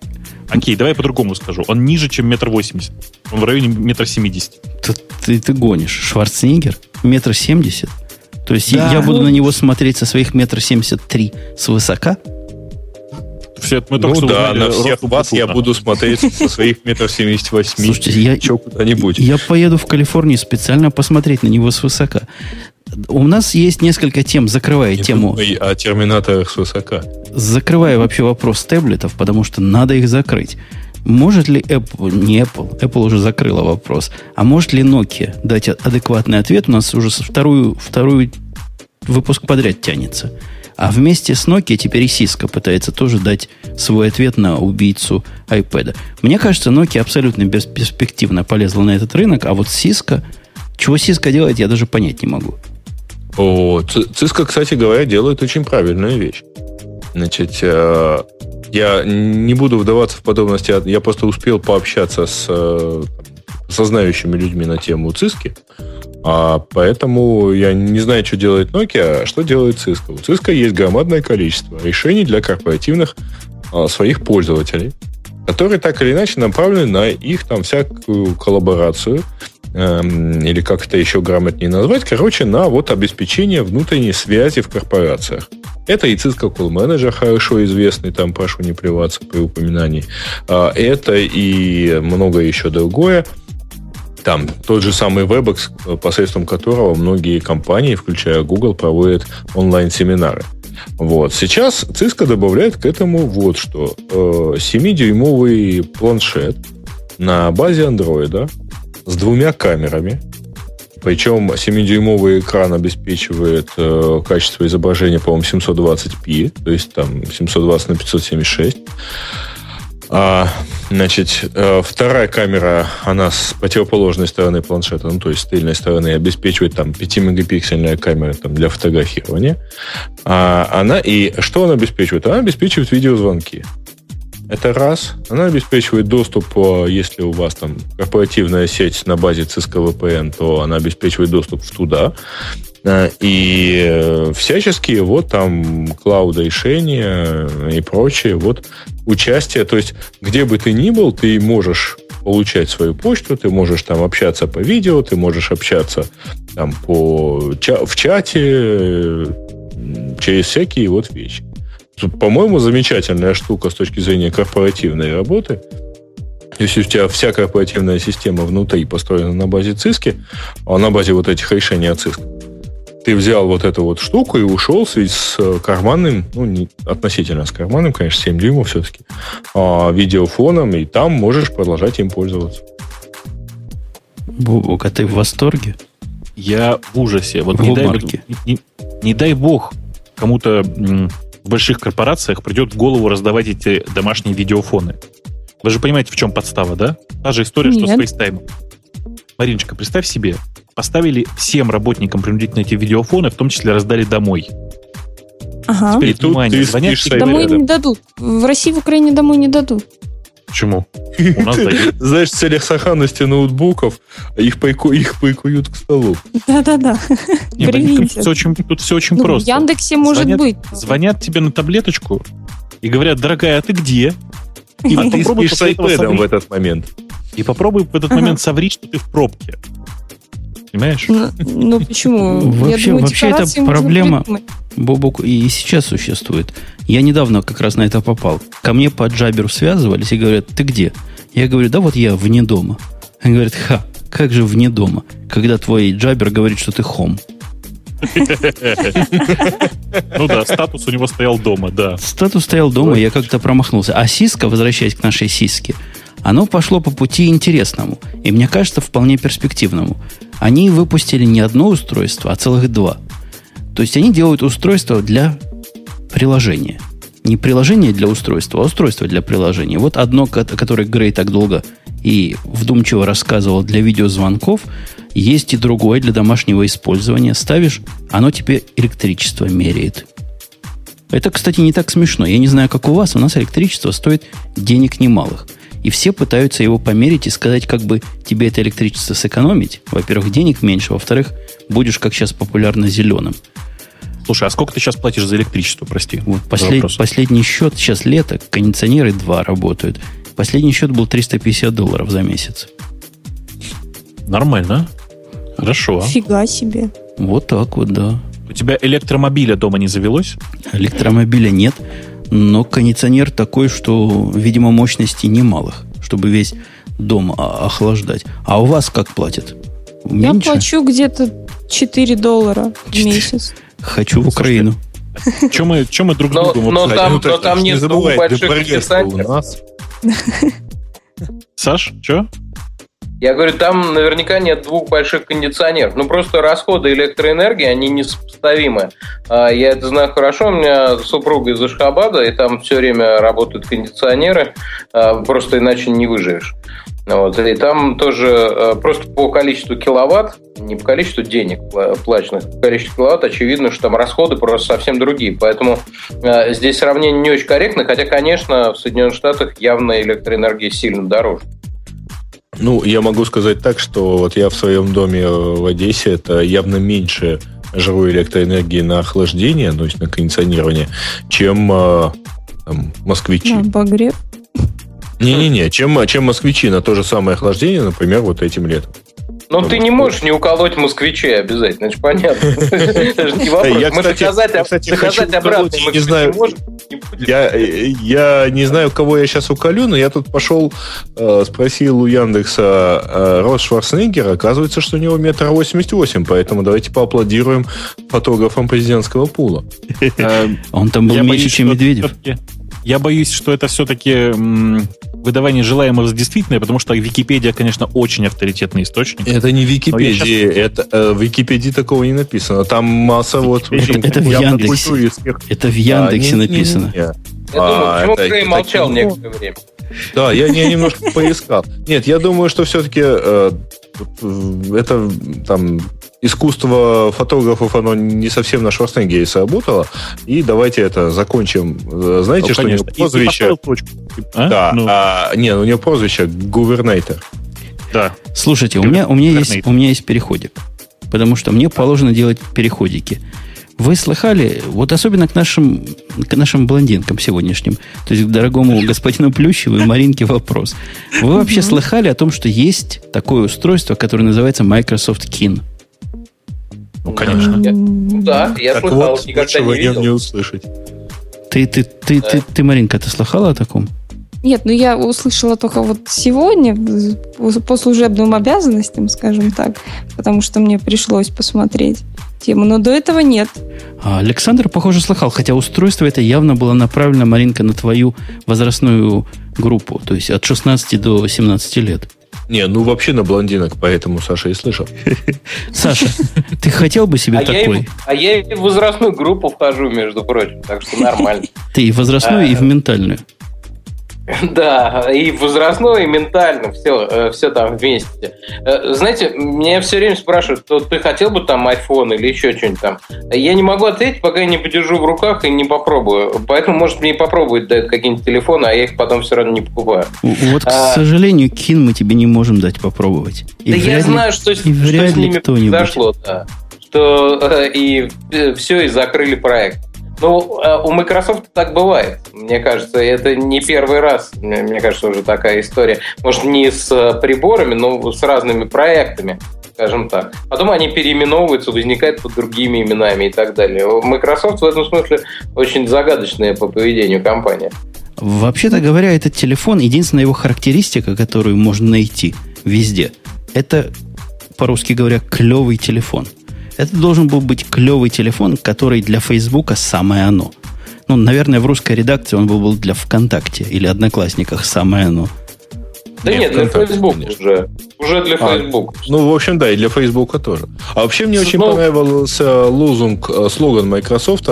Окей, давай по-другому скажу. Он ниже, чем метр восемьдесят. Он в районе метр семидесяти. Ты, ты, ты гонишь. Шварценеггер? Метр семьдесят? То есть да. я буду на него смотреть со своих метр семьдесят три свысока? Все, мы ну да, на всех вас я буду смотреть со своих метров семьдесят восьми. Слушайте, я, куда-нибудь. Я поеду в Калифорнию специально посмотреть на него свысока. У нас есть несколько тем, закрывая Не тему. Думай о терминаторах с высока. Закрывая вообще вопрос таблетов, потому что надо их закрыть. Может ли Apple, не Apple, Apple уже закрыла вопрос, а может ли Nokia дать адекватный ответ? У нас уже вторую, вторую выпуск подряд тянется. А вместе с Nokia теперь и Cisco пытается тоже дать свой ответ на убийцу iPad. Мне кажется, Nokia абсолютно бесперспективно полезла на этот рынок, а вот Cisco, чего Cisco делает, я даже понять не могу. О, Cisco, кстати говоря, делает очень правильную вещь. Значит, э, я не буду вдаваться в подробности, я просто успел пообщаться с, э, со знающими людьми на тему Cisco, а поэтому я не знаю, что делает Nokia, а что делает Cisco. У Cisco есть громадное количество решений для корпоративных а, своих пользователей, которые так или иначе направлены на их там всякую коллаборацию, Эм, или как это еще грамотнее назвать, короче, на вот обеспечение внутренней связи в корпорациях. Это и Cisco Call Manager, хорошо известный, там прошу не плеваться при упоминании. А, это и много еще другое. Там тот же самый WebEx, посредством которого многие компании, включая Google, проводят онлайн-семинары. Вот. Сейчас Cisco добавляет к этому вот что. 7-дюймовый э, планшет на базе Android, с двумя камерами. Причем 7-дюймовый экран обеспечивает э, качество изображения, по-моему, 720p, то есть там 720 на 576. А, значит, э, вторая камера, она с противоположной стороны планшета, ну, то есть с тыльной стороны, обеспечивает там 5-мегапиксельная камера там, для фотографирования. А она, и что она обеспечивает? Она обеспечивает видеозвонки. Это раз. Она обеспечивает доступ, э, если у вас там корпоративная сеть на базе Cisco VPN, то она обеспечивает доступ туда. Э, и э, всяческие вот там клауда решения и прочее, вот участие. То есть, где бы ты ни был, ты можешь получать свою почту, ты можешь там общаться по видео, ты можешь общаться там по, в чате, через всякие вот вещи по-моему, замечательная штука с точки зрения корпоративной работы. Если у тебя вся корпоративная система внутри построена на базе циски, а на базе вот этих решений от циска, ты взял вот эту вот штуку и ушел с, с карманным, ну, не, относительно с карманным, конечно, 7 дюймов все-таки, а, видеофоном, и там можешь продолжать им пользоваться. Бубок, а ты в восторге? Я в ужасе. Вот не дай, не, не, не дай бог кому-то в больших корпорациях придет в голову раздавать эти домашние видеофоны. Вы же понимаете, в чем подстава, да? Та же история, Нет. что с FaceTime. Мариночка, представь себе, поставили всем работникам принудительно эти видеофоны, в том числе раздали домой. Ага. Теперь, и внимание, звонят Домой не дадут. В России, в Украине домой не дадут. Почему? Знаешь, в целях сохранности ноутбуков их, пайку, их пайкуют к столу. Да-да-да. Тут все очень, тут все очень ну, просто. В Яндексе может звонят, быть. Звонят тебе на таблеточку и говорят, дорогая, а ты где? И а ты спишь с iPad в этот момент. И попробуй в этот момент соврить, что ты в пробке. Понимаешь? Ну, ну почему? Вообще, думаю, вообще эта проблема, Бобок, и сейчас существует. Я недавно как раз на это попал. Ко мне по джаберу связывались и говорят, ты где? Я говорю, да вот я вне дома. Они говорят, ха, как же вне дома, когда твой джабер говорит, что ты хом. Ну да, статус у него стоял дома, да. Статус стоял дома, я как-то промахнулся. А сиска, возвращаясь к нашей сиске, оно пошло по пути интересному. И мне кажется, вполне перспективному. Они выпустили не одно устройство, а целых два. То есть они делают устройство для приложения. Не приложение для устройства, а устройство для приложения. Вот одно, которое Грей так долго и вдумчиво рассказывал для видеозвонков, есть и другое для домашнего использования. Ставишь, оно тебе электричество меряет. Это, кстати, не так смешно. Я не знаю, как у вас, у нас электричество стоит денег немалых – и все пытаются его померить и сказать, как бы тебе это электричество сэкономить. Во-первых, денег меньше, во-вторых, будешь, как сейчас популярно, зеленым. Слушай, а сколько ты сейчас платишь за электричество, прости? Вот послед, последний счет, сейчас лето, кондиционеры два работают. Последний счет был 350 долларов за месяц. Нормально. Хорошо. Фига себе. Вот так вот, да. У тебя электромобиля дома не завелось? Электромобиля нет. Но кондиционер такой, что, видимо, мощности немалых, чтобы весь дом охлаждать. А у вас как платят? Меньше? Я плачу где-то 4 доллара 4. в месяц. Хочу в Украину. [LAUGHS] Чем мы, чем мы друг другу но, но там, ну, но там нет двух больших у нас. [LAUGHS] Саш, что? Я говорю, там наверняка нет двух больших кондиционеров. Ну, просто расходы электроэнергии, они несопоставимы. А, я это знаю хорошо. У меня супруга из Ашхабада, и там все время работают кондиционеры. А, просто иначе не выживешь. Вот. И там тоже а, просто по количеству киловатт, не по количеству денег плаченных, по количеству киловатт, очевидно, что там расходы просто совсем другие. Поэтому здесь сравнение не очень корректно, хотя, конечно, в Соединенных Штатах явно электроэнергия сильно дороже. Ну, я могу сказать так, что вот я в своем доме в Одессе, это явно меньше жру электроэнергии на охлаждение, то есть на кондиционирование, чем э, там, москвичи. На обогрев? Не-не-не, чем, чем москвичи на то же самое охлаждение, например, вот этим летом. Но ты не можешь не уколоть москвичей обязательно, это же понятно. [LAUGHS] Это же не вопрос. Мы доказать обратно не знаю. Я, я не знаю, кого я сейчас уколю, но я тут пошел, э, спросил у Яндекса э, Рос Шварценеггера. Оказывается, что у него метр восемьдесят восемь, поэтому давайте поаплодируем фотографам президентского пула. Он там был меньше, чем Медведев. Я боюсь, что это все-таки выдавание желаемого за действительное, потому что Википедия, конечно, очень авторитетный источник. Это не Википедия, сейчас... это э, в Википедии такого не написано. Там масса вот... Это, это в Яндексе. Это в Яндексе а, написано. Не, не, не. Я а, думаю, почему Грей молчал такие... некоторое время? Да, я, я немножко поискал. Нет, я думаю, что все-таки э, это там искусство фотографов, оно не совсем на Шварценеггере сработало. И давайте это закончим. Э, знаете, ну, что конечно. у него прозвище... А? Да, ну. а, не, у него прозвище гувернейтер. Да. Слушайте, у меня, у, меня есть, у меня есть переходик. Потому что мне положено делать переходики. Вы слыхали, вот особенно к нашим, к нашим блондинкам сегодняшним, то есть к дорогому господину Плющеву и Маринке вопрос. Вы вообще слыхали о том, что есть такое устройство, которое называется Microsoft Kin? Ну, конечно. Я, да, я так слыхал, вот, никогда не видел. не услышать. Ты, ты, ты, да. ты, ты, Маринка, ты слыхала о таком? Нет, ну я услышала только вот сегодня по служебным обязанностям, скажем так, потому что мне пришлось посмотреть тему, но до этого нет. А Александр, похоже, слыхал, хотя устройство это явно было направлено, Маринка, на твою возрастную группу, то есть от 16 до 17 лет. Не, ну вообще на блондинок, поэтому Саша и слышал. [LAUGHS] Саша, ты хотел бы себе такой? а я и в возрастную группу вхожу, между прочим, так что нормально. Ты и в возрастную, и в а, ментальную. [LAUGHS] Да, и возрастно, и ментально, все, э, все там вместе. Э, знаете, меня все время спрашивают, то ты хотел бы там iPhone или еще что-нибудь там. Я не могу ответить, пока я не подержу в руках и не попробую. Поэтому, может, мне и попробовать дают какие-нибудь телефоны, а я их потом все равно не покупаю. Вот, к а... сожалению, Кин мы тебе не можем дать попробовать. И да я знаю, что, что с ними произошло, да. Что э, и все, и закрыли проект. Ну, э, у Microsoft так бывает. Мне кажется, это не первый раз. Мне кажется, уже такая история. Может, не с э, приборами, но с разными проектами, скажем так. Потом они переименовываются, возникают под другими именами и так далее. Microsoft в этом смысле очень загадочная по поведению компания. Вообще-то говоря, этот телефон, единственная его характеристика, которую можно найти везде, это, по-русски говоря, клевый телефон – это должен был быть клевый телефон, который для Фейсбука самое оно. Ну, наверное, в русской редакции он был для ВКонтакте или Одноклассниках самое оно. Да нет, для Facebook уже. Уже для а, Facebook. Ну, в общем, да, и для Facebook тоже. А вообще мне очень понравился лозунг, э, слоган Microsoft,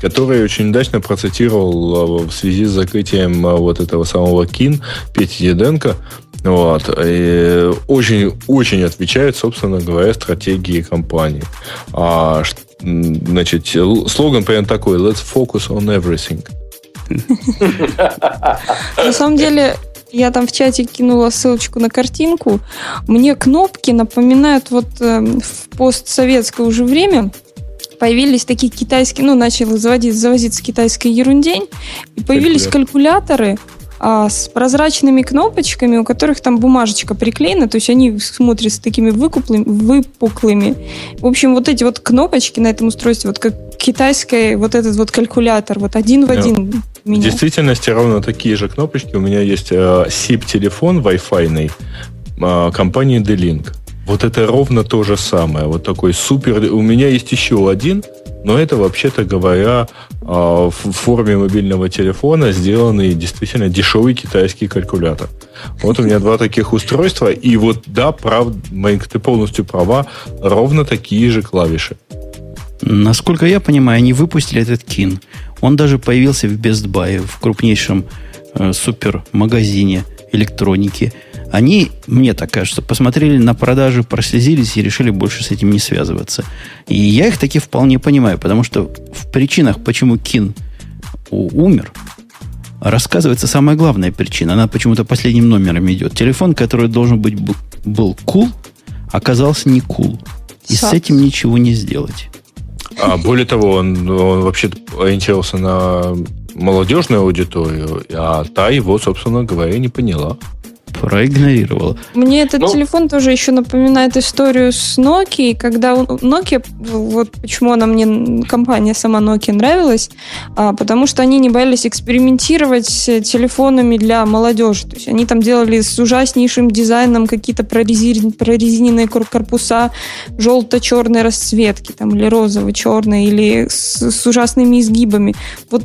который очень удачно процитировал э, в связи с закрытием э, вот этого самого Кин Пети Деденко. Вот. И очень, очень отвечает, собственно говоря, стратегии компании. А, значит, слоган прям такой «Let's focus on everything». На самом деле, я там в чате кинула ссылочку на картинку. Мне кнопки напоминают вот э, в постсоветское уже время появились такие китайские, ну, начал заводить, завозиться китайская ерундень, и появились калькуляторы, а, с прозрачными кнопочками, у которых там бумажечка приклеена, то есть они смотрятся такими выкуплыми, выпуклыми. В общем, вот эти вот кнопочки на этом устройстве, вот как китайский вот этот вот калькулятор, вот один в один. В действительности ровно такие же кнопочки. У меня есть э, SIP-телефон Wi-Fi э, компании D-Link. Вот это ровно то же самое. Вот такой супер... У меня есть еще один, но это, вообще-то говоря, а, в форме мобильного телефона сделанный действительно дешевый китайский калькулятор. Вот у меня два таких устройства, и вот да, прав, ты полностью права, ровно такие же клавиши. Насколько я понимаю, они выпустили этот кин. Он даже появился в Best Buy, в крупнейшем э, супермагазине электроники. Они, мне так кажется, посмотрели на продажи, прослезились и решили больше с этим не связываться. И я их таки вполне понимаю, потому что в причинах, почему Кин умер, рассказывается самая главная причина. Она почему-то последним номером идет. Телефон, который должен быть был cool, оказался не cool. И Сад. с этим ничего не сделать. А более того, он, он вообще ориентировался на молодежную аудиторию, а та его, собственно говоря, не поняла проигнорировала. Мне этот ну, телефон тоже еще напоминает историю с Nokia, когда Nokia, вот почему она мне, компания сама Nokia нравилась, а, потому что они не боялись экспериментировать с телефонами для молодежи. То есть они там делали с ужаснейшим дизайном какие-то прорезин, прорезиненные корпуса желто-черной расцветки, там, или розово-черной, или с, с ужасными изгибами. Вот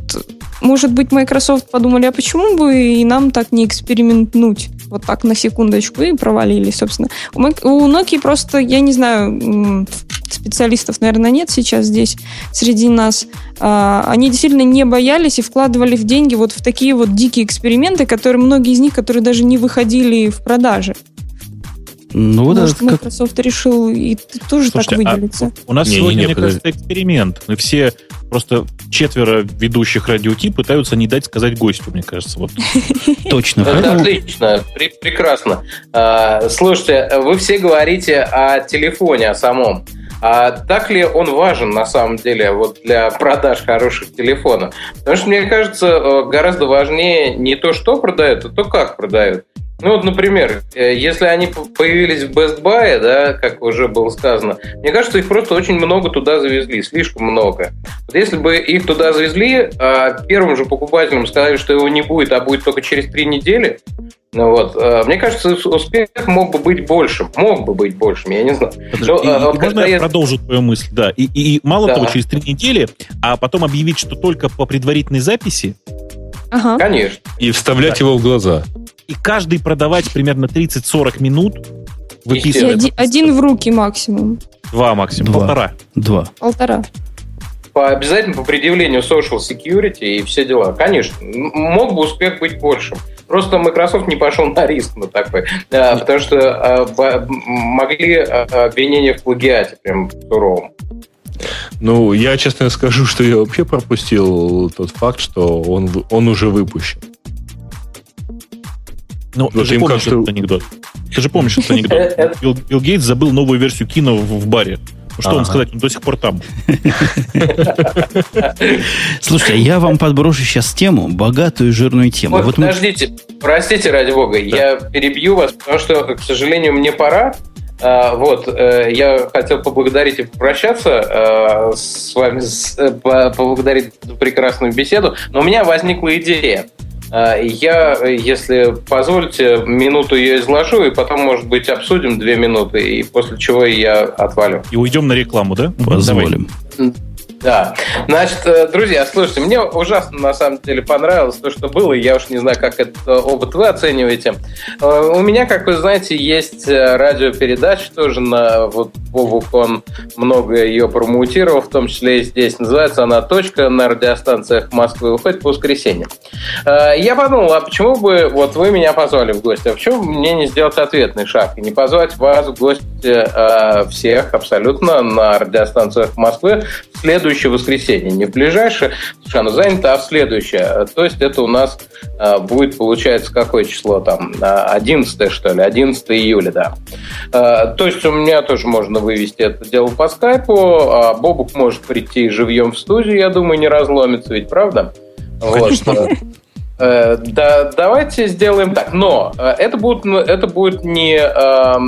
может быть, Microsoft подумали, а почему бы и нам так не экспериментнуть? Вот так на секундочку и провалились, собственно. У Nokia просто, я не знаю, специалистов, наверное, нет сейчас здесь среди нас, а, они действительно не боялись и вкладывали в деньги вот в такие вот дикие эксперименты, которые многие из них, которые даже не выходили в продаже. Ну, Может, это Microsoft как... решил и тоже Слушайте, так выделиться. А у нас не, сегодня, не, не, мне кажется, эксперимент. Мы все просто четверо ведущих радиоти пытаются не дать сказать гостю, мне кажется. Вот. [LAUGHS] Точно. Это отлично, прекрасно. А, слушайте, вы все говорите о телефоне, о самом. А так ли он важен на самом деле вот для продаж хороших телефонов? Потому что мне кажется, э, гораздо важнее не то, что продают, а то, как продают. Ну вот, например, э, если они появились в Best Buy, да, как уже было сказано, мне кажется, их просто очень много туда завезли, слишком много. Вот если бы их туда завезли, а первым же покупателям сказали, что его не будет, а будет только через три недели, ну вот, э, мне кажется, успех мог бы быть большим, мог бы быть большим, я не знаю. Подожди, Но, и, а, и можно я продолжу твою мысль, да. И, и, и мало да. того, через три недели, а потом объявить, что только по предварительной записи. Ага. Конечно. И вставлять да. его в глаза и каждый продавать примерно 30-40 минут, выписывая... Один, один в руки максимум. Два максимум, Два. полтора. Два. Полтора. По, обязательно по предъявлению social security и все дела. Конечно, мог бы успех быть большим. Просто Microsoft не пошел на риск на такой, а, потому что а, могли а, обвинения в плагиате прям суровым. Ну, я честно скажу, что я вообще пропустил тот факт, что он, он уже выпущен. Ну, ты же помнишь этот анекдот. Ты же помнишь этот [LAUGHS] анекдот. Билл, Билл Гейтс забыл новую версию кино в, в баре. Что ага. он сказать? Он до сих пор там. [LAUGHS] Слушайте, я вам подброшу сейчас тему, богатую жирную тему. Вот, вот подождите, мы... простите, ради бога, да. я перебью вас, потому что, к сожалению, мне пора. А, вот, э, я хотел поблагодарить и попрощаться э, с вами, э, поблагодарить за прекрасную беседу, но у меня возникла идея. А, я, если позволите, минуту ее изложу, и потом, может быть, обсудим две минуты, и после чего я отвалю. И уйдем на рекламу, да? Позволим. Давай. Да. Значит, э, друзья, слушайте, мне ужасно на самом деле понравилось то, что было. Я уж не знаю, как этот опыт вы оцениваете. Э, у меня, как вы знаете, есть э, радиопередача тоже на вот Бобук, он много ее промоутировал, в том числе и здесь. Называется она «Точка» на радиостанциях Москвы. Выходит по воскресеньям. Я подумал, а почему бы вот вы меня позвали в гости, а почему мне не сделать ответный шаг и не позвать вас в гости всех абсолютно на радиостанциях Москвы в следующий следующее воскресенье. Не в ближайшее, слушай, оно занято, а в следующее. То есть это у нас а, будет, получается, какое число там? 11 а, что ли? 11 июля, да. А, то есть у меня тоже можно вывести это дело по скайпу. А Бобук может прийти живьем в студию, я думаю, не разломится, ведь правда? Конечно. Вот. Э, да, давайте сделаем так. Но э, это будет, это будет не э,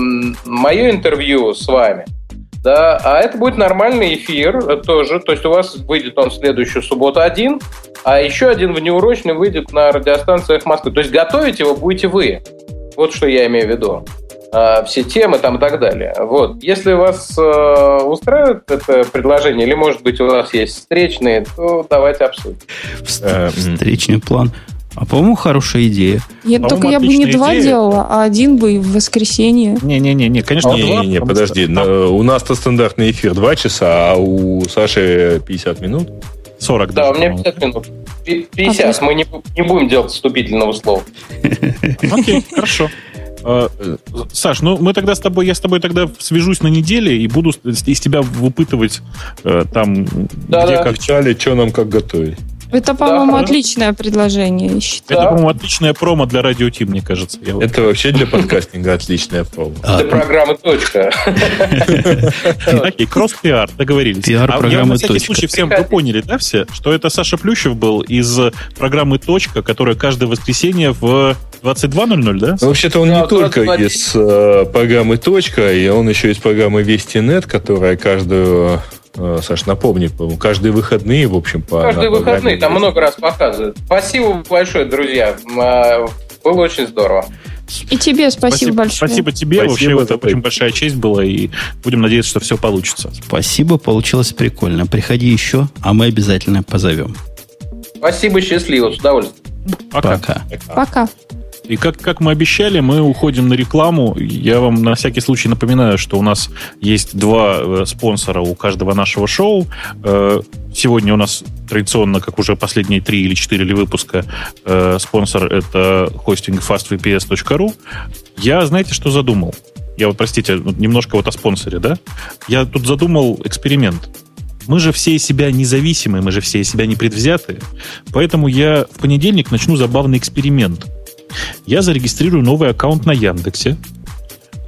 мое интервью с вами. Да, а это будет нормальный эфир тоже. То есть у вас выйдет он в следующую субботу один, а еще один внеурочный выйдет на радиостанциях Москвы. То есть готовить его будете вы. Вот что я имею в виду. А, все темы там и так далее. Вот. Если вас э, устраивает это предложение, или, может быть, у вас есть встречные, то давайте обсудим. Встречный план. А по-моему, хорошая идея. Нет, только я бы не идея. два делала, а один бы в воскресенье. Не-не-не, не, конечно, не, не, не, подожди. Что... У нас-то стандартный эфир 2 часа, а у Саши 50 минут. 40 Да, даже, у меня 50 минут. 50, а мы не, не будем делать вступительного слова. [LAUGHS] Окей, хорошо. А, Саш, ну мы тогда с тобой, я с тобой тогда свяжусь на неделе и буду из тебя выпытывать э, там, да, где да. как чали, что нам как готовить. Это, по-моему, да, отличное предложение, я считаю. Это, по-моему, отличная промо для радио Тим, мне кажется. Я Это вообще для подкастинга отличная промо. Для программы «Точка». [LAUGHS] Окей, кросс-пиар, договорились. Пиар а программы на всякий случай всем, вы поняли, да, все, что это Саша Плющев был из программы «Точка», которая каждое воскресенье в 22.00, да? Ну, вообще-то он не только из э, программы «Точка», и он еще из программы «Вести.нет», которая каждую Саш, напомни, каждые выходные, в общем, по... Каждые выходные, там много раз показывают. Спасибо большое, друзья. А, было очень здорово. И тебе спасибо, спасибо большое. Спасибо тебе. Спасибо, Вообще, это очень большая честь была, и будем надеяться, что все получится. Спасибо, получилось прикольно. Приходи еще, а мы обязательно позовем. Спасибо, счастливо, с удовольствием. Пока. Пока. Пока. И как, как мы обещали, мы уходим на рекламу. Я вам на всякий случай напоминаю, что у нас есть два э, спонсора у каждого нашего шоу. Э, сегодня у нас традиционно, как уже последние три или четыре или выпуска, э, спонсор это хостинг fastVPS.ru. Я, знаете, что задумал? Я вот, простите, немножко вот о спонсоре, да? Я тут задумал эксперимент. Мы же все из себя независимые, мы же все из себя непредвзятые. Поэтому я в понедельник начну забавный эксперимент. Я зарегистрирую новый аккаунт на Яндексе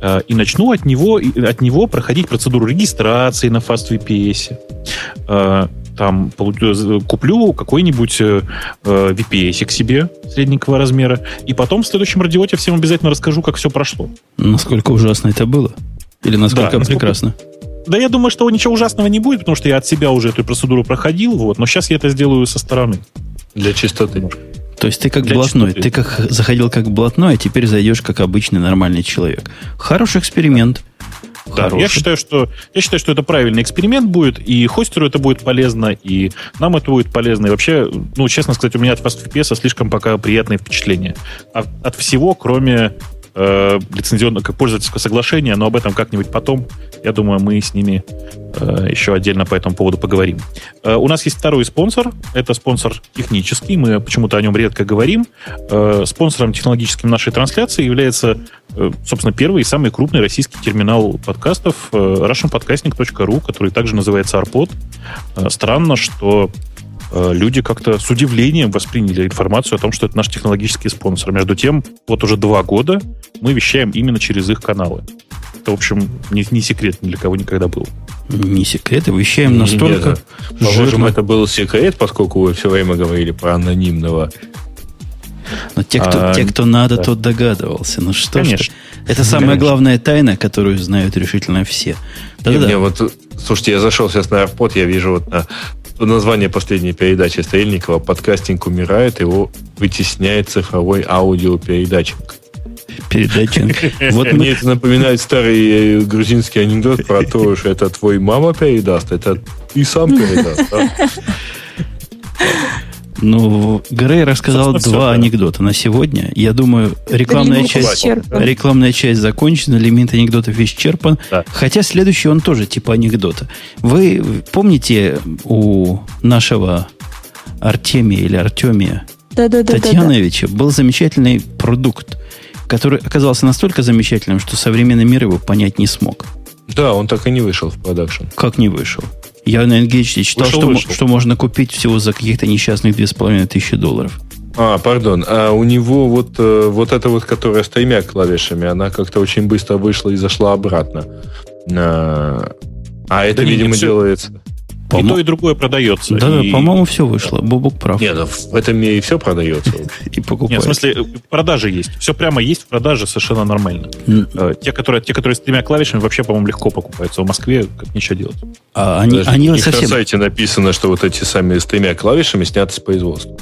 э, и начну от него, от него проходить процедуру регистрации на FastVPS. Э, там э, куплю какой-нибудь VPS к себе средненького размера, и потом в следующем радиоте всем обязательно расскажу, как все прошло. Насколько ужасно это было? Или насколько да, прекрасно? Насколько... Да я думаю, что ничего ужасного не будет, потому что я от себя уже эту процедуру проходил, вот, но сейчас я это сделаю со стороны. Для чистоты. То есть ты как Для блатной, чистоты. ты как заходил как блатной, а теперь зайдешь как обычный нормальный человек. Хороший эксперимент. Да, я считаю, что я считаю, что это правильный эксперимент будет, и хостеру это будет полезно, и нам это будет полезно. И вообще, ну, честно сказать, у меня от FastVPS слишком пока приятные впечатления. От, от всего, кроме э, лицензионного, как пользовательского соглашения, но об этом как-нибудь потом. Я думаю, мы с ними э, еще отдельно по этому поводу поговорим. Э, у нас есть второй спонсор. Это спонсор технический. Мы почему-то о нем редко говорим. Э, спонсором технологическим нашей трансляции является, э, собственно, первый и самый крупный российский терминал подкастов э, russianpodcasting.ru, который также называется Arpod. Э, странно, что люди как-то с удивлением восприняли информацию о том, что это наш технологический спонсор. Между тем, вот уже два года мы вещаем именно через их каналы. Это, в общем, не, не секрет ни для кого никогда был. Не секрет, вещаем настолько Положим, это был секрет, поскольку вы все время говорили про анонимного но те, кто, а, те, кто надо, да. тот догадывался. Ну что Конечно. ж, это самая Конечно. главная тайна, которую знают решительно все. Да-да-да. вот, слушайте, я зашел сейчас на AirPod, я вижу вот на название последней передачи Стрельникова «Подкастинг умирает, его вытесняет цифровой аудиопередатчик». Передатчик. [LAUGHS] Вот мне это напоминает старый э, грузинский анекдот про то, [LAUGHS] что это твой мама передаст, это ты сам передаст. [LAUGHS] Ну, Грей рассказал [LAUGHS] Собственно, два все, анекдота на сегодня. Я думаю, рекламная часть, рекламная часть закончена, лимит анекдотов исчерпан. Да. Хотя следующий он тоже типа анекдота. Вы помните у нашего Артемия или Артемия да, да, да, Татьяновича да, да. был замечательный продукт, который оказался настолько замечательным, что современный мир его понять не смог. Да, он так и не вышел в продакшн. Как не вышел? Я на Engage читал, вышел, что, вышел. что можно купить всего за каких-то несчастных 2500 долларов. А, пардон. А у него вот, э, вот эта вот, которая с тремя клавишами, она как-то очень быстро вышла и зашла обратно. А, а это, да видимо, не, делается... По и то, и другое продается. Да, и... по-моему, все вышло. Бобук прав. Нет, ну, в этом мире все продается. [LAUGHS] И покупают. Нет, в смысле, продажи есть. Все прямо есть в продаже совершенно нормально. Э, те, которые, те, которые с тремя клавишами, вообще, по-моему, легко покупаются. В Москве как ничего делать. А они, они на сайте написано, что вот эти сами с тремя клавишами сняты с производства.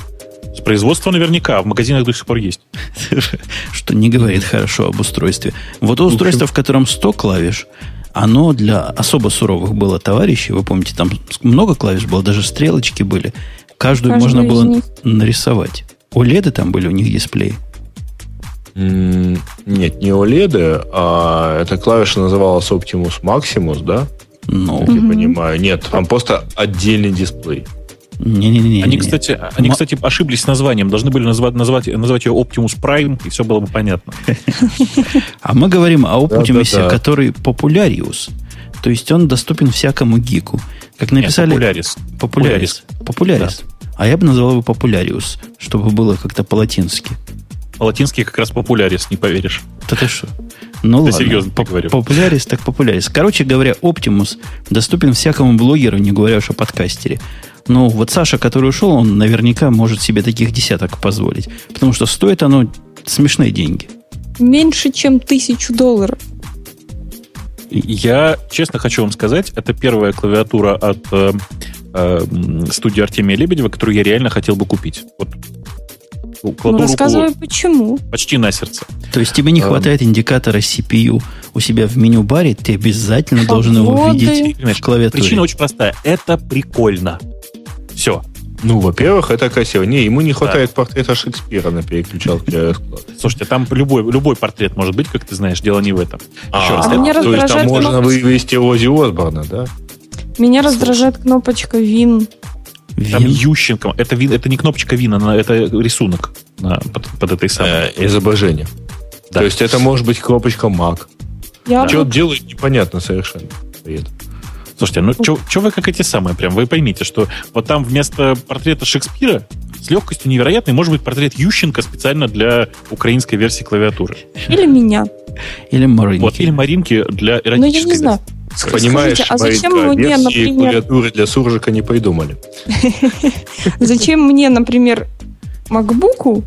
С производства наверняка, в магазинах до сих пор есть. [LAUGHS] Что не говорит хорошо об устройстве. Вот устройство, в котором 100 клавиш, оно для особо суровых было товарищей. Вы помните, там много клавиш было, даже стрелочки были. Каждую Каждый можно было них. нарисовать. OLED там были у них дисплеи. нет, не OLED, а эта клавиша называлась Optimus Maximus, да? Ну, как я понимаю. Нет, там просто отдельный дисплей. Не-не-не. Они, кстати, они, кстати, ошиблись с названием. Должны были назвать, назвать, назвать ее Optimus Prime, и все было бы понятно. А мы говорим о Optimus, который популяриус. То есть он доступен всякому гику. Как написали... Популярис. Популярис. Популярис. А я бы назвал его популяриус, чтобы было как-то по-латински. По-латински как раз популярис, не поверишь. Да ты что? Ну ты ладно. серьезно говорю. Популярис так популярис. Короче говоря, Optimus доступен всякому блогеру, не говоря уж о подкастере. Ну, вот Саша, который ушел, он наверняка может себе таких десяток позволить. Потому что стоит оно смешные деньги. Меньше, чем тысячу долларов. Я честно хочу вам сказать, это первая клавиатура от э, э, студии Артемия Лебедева, которую я реально хотел бы купить. Вот кладу ну, рассказывай, руку почему. Почти на сердце. То есть тебе не хватает индикатора CPU у себя в меню-баре, ты обязательно должен его видеть в клавиатуре. Причина очень простая. Это прикольно. Все. Ну, во-первых, это красиво. Не, ему не хватает да. портрета Шекспира на переключалке. Слушайте, там любой, любой портрет может быть, как ты знаешь, дело не в этом. А, Еще раз, а это, то есть там можно вывести Ози Осборна, да? Меня раздражает кнопочка Вин. Там Ющенко. Это, вин, это не кнопочка Вина, это рисунок на, под, под этой самой. Э, изображение. Да. То есть это может быть кнопочка Mac. Я Что вот... делает, непонятно совершенно. Слушайте, ну что вы как эти самые прям? Вы поймите, что вот там вместо портрета Шекспира с легкостью невероятной может быть портрет Ющенко специально для украинской версии клавиатуры. Или меня. Или Маринки. Вот, или Маринки для эротической Ну, я не знаю. Версии. Понимаешь, Скажите, а зачем мне, например... клавиатуры для суржика не придумали. [LAUGHS] Зачем мне, например, MacBook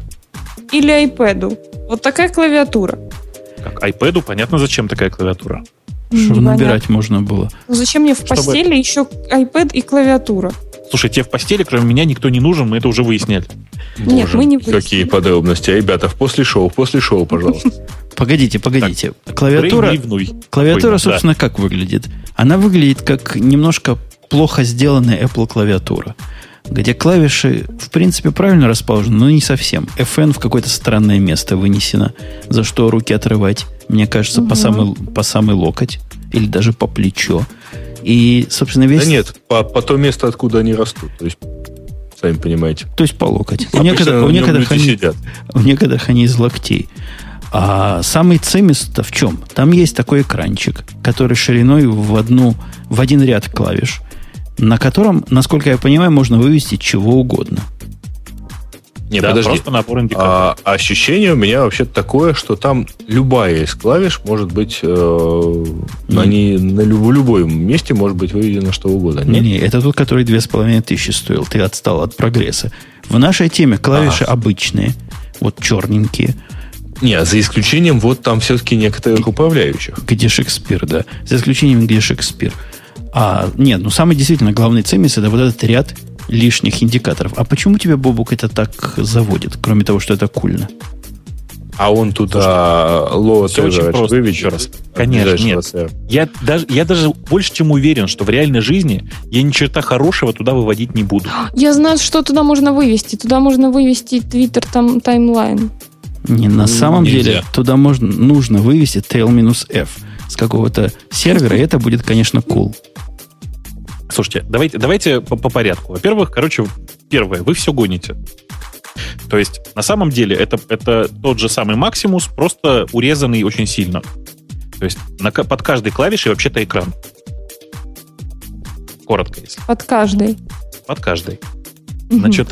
или iPad? Вот такая клавиатура. Как iPad, понятно, зачем такая клавиатура. Чтобы набирать можно было. Ну, зачем мне в Чтобы... постели еще iPad и клавиатура? Слушай, тебе в постели, кроме меня, никто не нужен, мы это уже выясняли. Нет, Боже, мы не выяснили. Какие подробности. Ребята, после шоу, после шоу, пожалуйста. [LAUGHS] Погодите, погодите. Так, клавиатура, клавиатура, Ой, собственно, да. как выглядит? Она выглядит как немножко плохо сделанная Apple клавиатура, где клавиши, в принципе, правильно расположены, но не совсем. FN в какое-то странное место вынесено, за что руки отрывать, мне кажется, угу. по, самый, по самый локоть или даже по плечо. И, собственно, весь... Да нет, по, по то место, откуда они растут. То есть, сами понимаете. То есть по локоть. У некоторых, у, некоторых они, сидят. у некоторых они из локтей. А самый цимис-то в чем? Там есть такой экранчик, который шириной в, одну, в один ряд клавиш, на котором, насколько я понимаю, можно вывести чего угодно. Не, да, подожди. просто набор индикаторов. А, ощущение у меня вообще такое, что там любая из клавиш может быть э, mm. на, не, на люб, любом месте может быть выведено что угодно. Не, не, это тот, который две с половиной тысячи стоил. Ты отстал от прогресса. В нашей теме клавиши ага. обычные, вот черненькие. Не, за исключением вот там все-таки некоторых управляющих. Где Шекспир, да. За исключением, где Шекспир. А, нет, ну самый действительно главный цимис это вот этот ряд лишних индикаторов. А почему тебя, Бобук, это так заводит, кроме того, что это кульно? А он туда лот все очень просто, еще раз. Конечно, нет. Я даже, я даже больше чем уверен, что в реальной жизни я ни черта хорошего туда выводить не буду. Я знаю, что туда можно вывести. Туда можно вывести Twitter там таймлайн. Не, на самом Нельзя. деле туда можно, нужно вывести tail-f с какого-то сервера, и это будет, конечно, cool. Слушайте, давайте, давайте по, по порядку. Во-первых, короче, первое, вы все гоните. То есть, на самом деле, это, это тот же самый максимус, просто урезанный очень сильно. То есть, на, под каждой клавишей вообще-то экран. Коротко, если. Под каждой. Под каждой. Угу. Значит,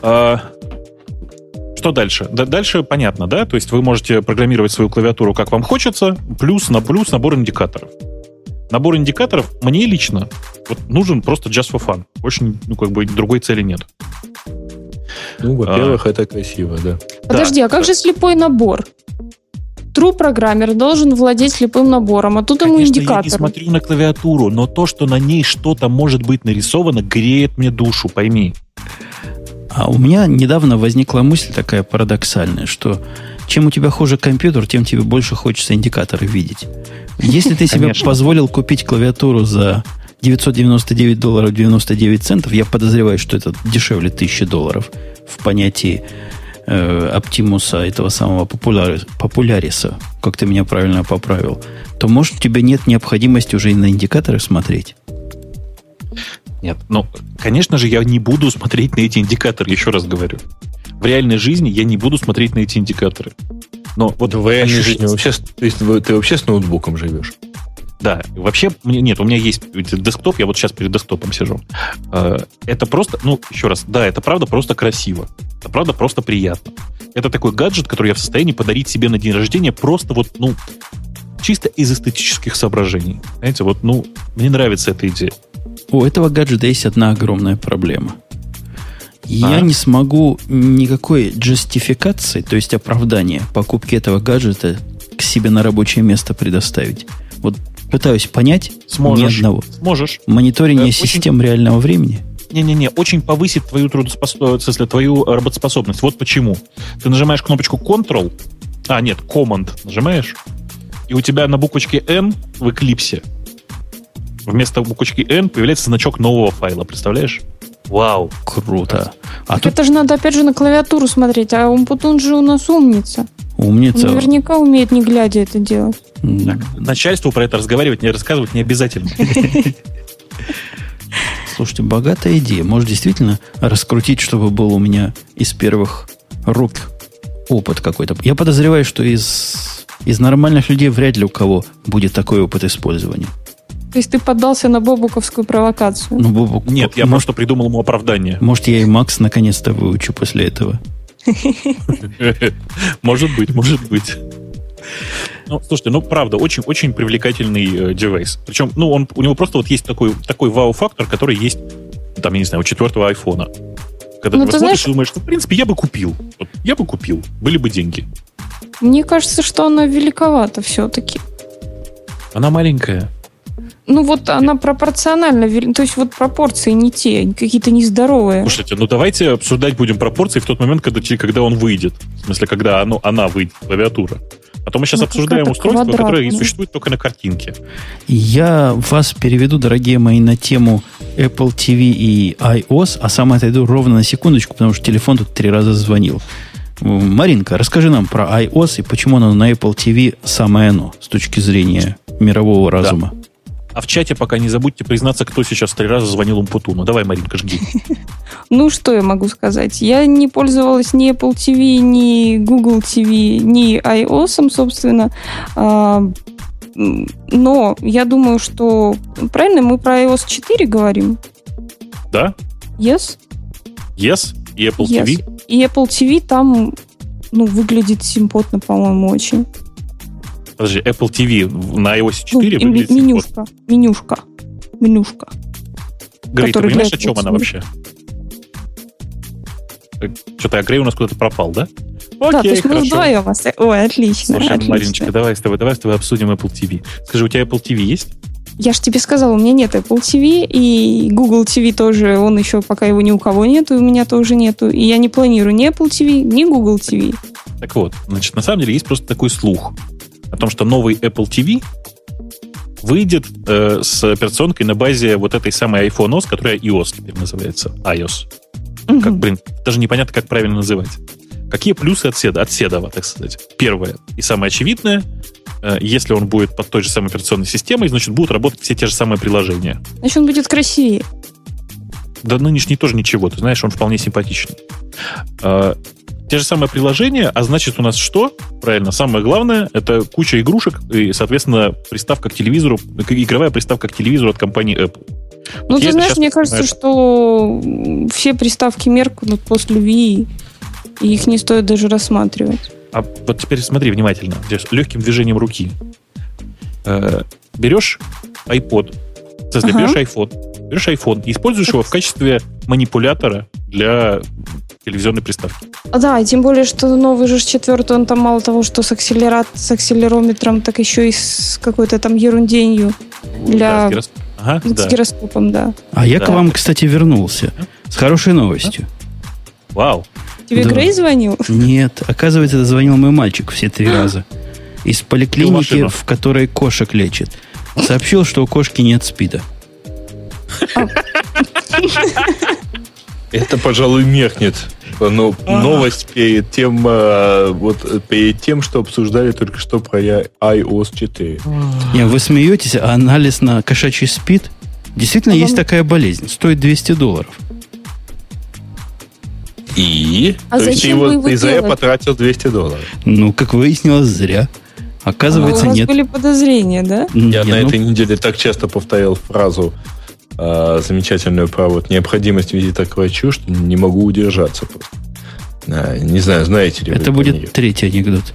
э, что дальше? Да, дальше понятно, да? То есть вы можете программировать свою клавиатуру как вам хочется, плюс на плюс набор индикаторов. Набор индикаторов мне лично вот нужен просто just for fun. Больше, ну, как бы другой цели нет. Ну, во-первых, а, это красиво, да. Подожди, да, а как да. же слепой набор? True программер должен владеть слепым набором, а тут Конечно, ему индикатор. Я не смотрю на клавиатуру, но то, что на ней что-то может быть нарисовано, греет мне душу, пойми. А у меня недавно возникла мысль такая парадоксальная, что чем у тебя хуже компьютер, тем тебе больше хочется индикаторы видеть. Если ты себе позволил купить клавиатуру за 999 долларов 99 центов, я подозреваю, что это дешевле 1000 долларов в понятии э, Оптимуса, этого самого популяриса, популяриса, как ты меня правильно поправил, то, может, у тебя нет необходимости уже и на индикаторы смотреть? Нет, ну, конечно же, я не буду смотреть на эти индикаторы, еще раз говорю. В реальной жизни я не буду смотреть на эти индикаторы. Но вот в реальной жизни вообще, то есть ты вообще с ноутбуком живешь? Да, вообще, нет, у меня есть десктоп, я вот сейчас перед десктопом сижу. Э, это просто, ну, еще раз, да, это правда просто красиво. Это правда просто приятно. Это такой гаджет, который я в состоянии подарить себе на день рождения просто вот, ну, чисто из эстетических соображений. Знаете, вот, ну, мне нравится эта идея. У этого гаджета есть одна огромная проблема. Я а? не смогу никакой джастификации, то есть оправдания покупки этого гаджета к себе на рабочее место предоставить. Вот Пытаюсь понять Сможешь. ни одного. Сможешь. Мониторинг э, систем очень... реального времени. Не-не-не, очень повысит твою трудоспособность, твою работоспособность. Вот почему. Ты нажимаешь кнопочку Ctrl, а, нет, Command нажимаешь, и у тебя на буквочке N в Eclipse вместо буквочки N появляется значок нового файла, представляешь? Вау. Круто. А так тут... это же надо опять же на клавиатуру смотреть, а Умпутун же у нас умница. Умница. Он наверняка умеет не глядя это делать. Так, начальству про это разговаривать, не рассказывать не обязательно. [LAUGHS] Слушайте, богатая идея. Может, действительно раскрутить, чтобы был у меня из первых рук опыт какой-то. Я подозреваю, что из, из нормальных людей вряд ли у кого будет такой опыт использования. То есть ты поддался на бобуковскую провокацию? Ну, Бобук... Нет, я может, просто придумал ему оправдание. Может, я и Макс наконец-то выучу после этого. [LAUGHS] Может быть, может быть. Ну, слушайте, ну, правда, очень-очень привлекательный э, девайс. Причем, ну, он, у него просто вот есть такой, такой вау-фактор, который есть, там, я не знаю, у четвертого айфона. Когда ну, ты, ты смотришь знаешь... и думаешь, что, в принципе, я бы купил. Вот, я бы купил. Были бы деньги. Мне кажется, что она великовата все-таки. Она маленькая. Ну вот она пропорционально, то есть вот пропорции не те, какие-то нездоровые. Слушайте, ну давайте обсуждать будем пропорции в тот момент, когда, когда он выйдет. В смысле, когда оно, она выйдет, клавиатура. А то мы сейчас ну, обсуждаем устройство, которое существует только на картинке. Я вас переведу, дорогие мои, на тему Apple TV и iOS, а сам отойду ровно на секундочку, потому что телефон тут три раза звонил. Маринка, расскажи нам про iOS и почему оно на Apple TV самое оно с точки зрения мирового разума. Да. А в чате пока не забудьте признаться, кто сейчас три раза звонил Умпутуну. Давай, Маринка, жги. [LAUGHS] Ну, что я могу сказать? Я не пользовалась ни Apple TV, ни Google TV, ни iOS, собственно. А, но я думаю, что... Правильно, мы про iOS 4 говорим? Да. Yes? Yes? И Apple yes. TV? И Apple TV там ну, выглядит симпотно, по-моему, очень. Подожди, Apple TV на iOS 4 ну, выглядит менюшка, менюшка, менюшка. Грей, ты понимаешь, о чем она вообще? Э, Что-то Агрей у нас куда-то пропал, да? Окей, да, то есть хорошо. мы вдвоем остались. Ой, отлично. Слушай, отлично. Мариночка, давай с тобой, давай с тобой обсудим Apple TV. Скажи, у тебя Apple TV есть? Я же тебе сказала, у меня нет Apple TV, и Google TV тоже, он еще пока его ни у кого нету, и у меня тоже нету. И я не планирую ни Apple TV, ни Google TV. Так вот, значит, на самом деле есть просто такой слух, о том, что новый Apple TV выйдет э, с операционкой на базе вот этой самой iPhone OS, которая iOS теперь называется. iOS. Угу. Как, блин, даже непонятно, как правильно называть. Какие плюсы от, седа, от Седова, так сказать? Первое и самое очевидное, э, если он будет под той же самой операционной системой, значит, будут работать все те же самые приложения. Значит, он будет красивее. Да нынешний тоже ничего, ты знаешь, он вполне симпатичный. Э, те же самые приложения, а значит у нас что? Правильно, самое главное, это куча игрушек и, соответственно, приставка к телевизору, игровая приставка к телевизору от компании Apple. Ну, вот ты знаешь, мне кажется, что все приставки меркнут после Wii, и их не стоит даже рассматривать. А вот теперь смотри внимательно. Легким движением руки. Э, берешь iPod, ага. берешь iPhone, берешь iPhone и используешь его в качестве манипулятора для телевизионной приставки. А, да, и тем более, что новый же четвертый, он там мало того, что с, акселерат, с акселерометром, так еще и с какой-то там ерунденью для... Да, с, гиросп... ага, с да. гироскопом, да. А я да. к вам, кстати, вернулся с хорошей новостью. Вау. Тебе да. Грей звонил? Нет, оказывается, это звонил мой мальчик все три раза. Из поликлиники, в которой кошек лечит. Сообщил, что у кошки нет спида. [LAUGHS] А. Это, пожалуй, меркнет. Ну, новость перед тем, э, вот, перед тем, что обсуждали только что про iOS 4. Не, вы смеетесь, а анализ на кошачий спид? Действительно, есть такая болезнь. Стоит 200 долларов. И? А То есть ты, его, ты зря потратил 200 долларов. Ну, как выяснилось, зря. Оказывается, а у вас нет. были подозрения, да? Я нет, на ну... этой неделе так часто повторял фразу э, замечательную про вот необходимость визита к врачу, что не могу удержаться просто. А, не знаю, знаете ли Это будет третий анекдот.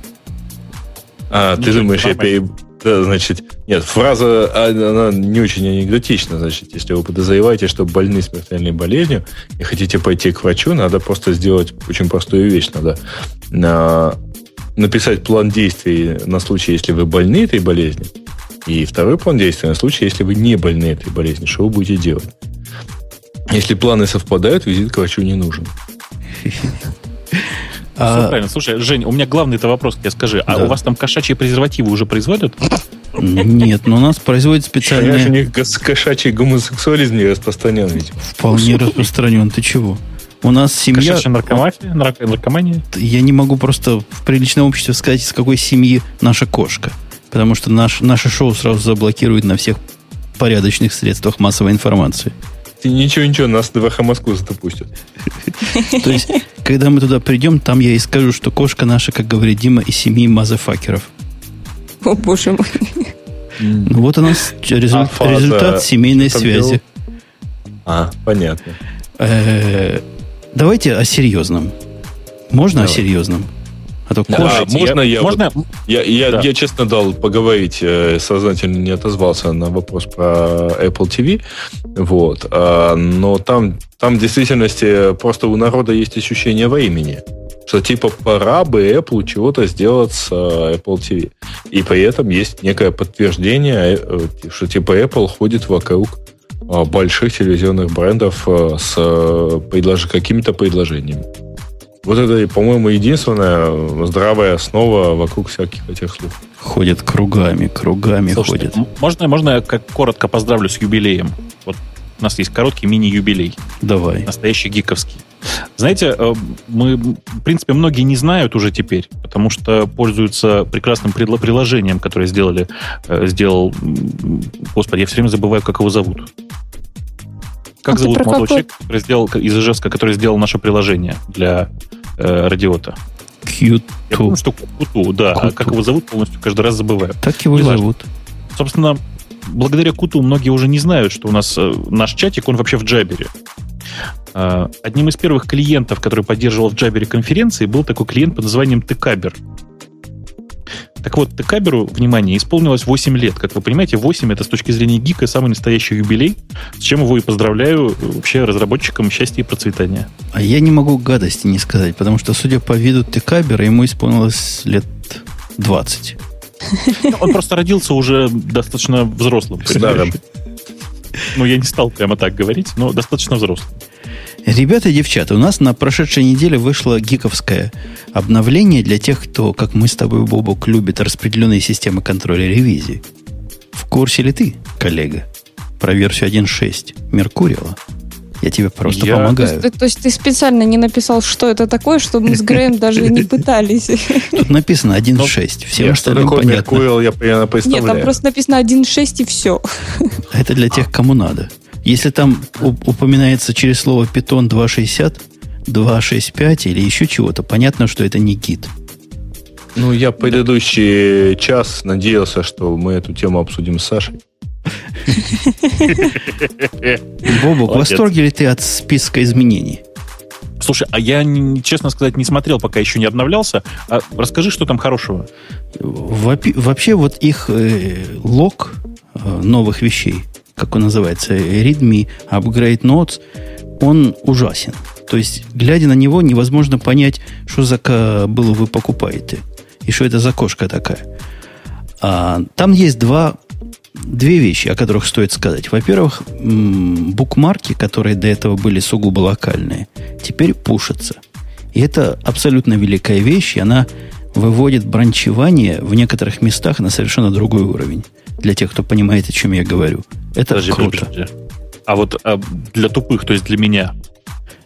А, ты думаешь, я пере... Да, значит, нет, фраза, она не очень анекдотична. Значит, если вы подозреваете, что больны смертельной болезнью и хотите пойти к врачу, надо просто сделать очень простую вещь. Надо на, написать план действий на случай, если вы больны этой болезнью, и второй план действия на случай, если вы не больны этой болезнью, что вы будете делать? Если планы совпадают, визит к врачу не нужен. [LAUGHS] А... Все правильно. Слушай, Жень, у меня главный это вопрос, я скажи, а у вас там кошачьи презервативы уже производят? Нет, но у нас производят специальные... Конечно, у них кошачий гомосексуализм не распространен, ведь. Вполне распространен. Ты чего? У нас семья... Кошачья наркомания? наркомания? Я не могу просто в приличном обществе сказать, из какой семьи наша кошка. Потому что наш, наше шоу сразу заблокируют на всех порядочных средствах массовой информации. Ты ничего, ничего, нас в эхо Москву запустят. [LAUGHS] То есть, когда мы туда придем, там я и скажу, что кошка наша, как говорит Дима, из семьи мазафакеров. О, боже мой. Ну, вот у нас результ, а результат семейной связи. А, понятно. Э, давайте о серьезном. Можно Давай. о серьезном? А то да, можно я, я, можно? Вот, я, я, да. я честно дал поговорить, э, сознательно не отозвался на вопрос про Apple TV, вот, а, но там, там в действительности просто у народа есть ощущение времени, что типа пора бы Apple чего-то сделать с э, Apple TV. И при этом есть некое подтверждение, э, что типа Apple ходит вокруг больших телевизионных брендов с какими-то предложениями. Вот это, по-моему, единственная здравая основа вокруг всяких этих слов. Ходят кругами, кругами Слушайте, ходят. Можно, можно я как коротко поздравлю с юбилеем? Вот у нас есть короткий мини-юбилей. Давай. Настоящий гиковский. Знаете, э, мы, в принципе, многие не знают уже теперь, потому что пользуются прекрасным приложением, которое сделали, э, сделал, господи, я все время забываю, как его зовут. Как а зовут молодого какой? человека, который сделал из Ижевска, который сделал наше приложение для э, радиота? Qtu. Я помню, что Qtu, да. Qtu. А как его зовут, полностью каждый раз забываю. Так его и зовут. Собственно, благодаря Qtu многие уже не знают, что у нас э, наш чатик, он вообще в Джабере. Э, одним из первых клиентов, который поддерживал в Джабере конференции, был такой клиент под названием Ткабер. Так вот, Текаберу, внимание, исполнилось 8 лет. Как вы понимаете, 8 это с точки зрения гика самый настоящий юбилей, с чем его и поздравляю э, вообще разработчикам счастья и процветания. А я не могу гадости не сказать, потому что, судя по виду Текабера, ему исполнилось лет 20. Он просто родился уже достаточно взрослым. Ну, я не стал прямо так говорить, но достаточно взрослым. Ребята и девчата, у нас на прошедшей неделе вышло гиковское обновление для тех, кто, как мы с тобой, Бобок, любит распределенные системы контроля ревизии. В курсе ли ты, коллега, про версию 1.6 Меркурила? Я тебе просто я... помогаю. То, то есть ты специально не написал, что это такое, чтобы мы с Греем даже не [LAUGHS] пытались. Тут написано 1.6. Всем остальным понятно. Я. Нет, там просто написано 1.6 и все. Это для тех, кому надо. Если там упоминается через слово Python 2.60, 2.6.5 или еще чего-то, понятно, что это не гид. Ну, я предыдущий час надеялся, что мы эту тему обсудим с Сашей. [LAUGHS] Бобок, в восторге ли ты от списка изменений? Слушай, а я, честно сказать, не смотрел, пока еще не обновлялся. А расскажи, что там хорошего. Вообще, вот их э, лог э, новых вещей как он называется, readme, upgrade notes, он ужасен. То есть, глядя на него, невозможно понять, что за было вы покупаете. И что это за кошка такая. А, там есть два, две вещи, о которых стоит сказать. Во-первых, букмарки, которые до этого были сугубо локальные, теперь пушатся. И это абсолютно великая вещь, и она выводит бранчевание в некоторых местах на совершенно другой уровень. Для тех, кто понимает, о чем я говорю. Это подожди, круто. Подожди. А вот а для тупых, то есть для меня,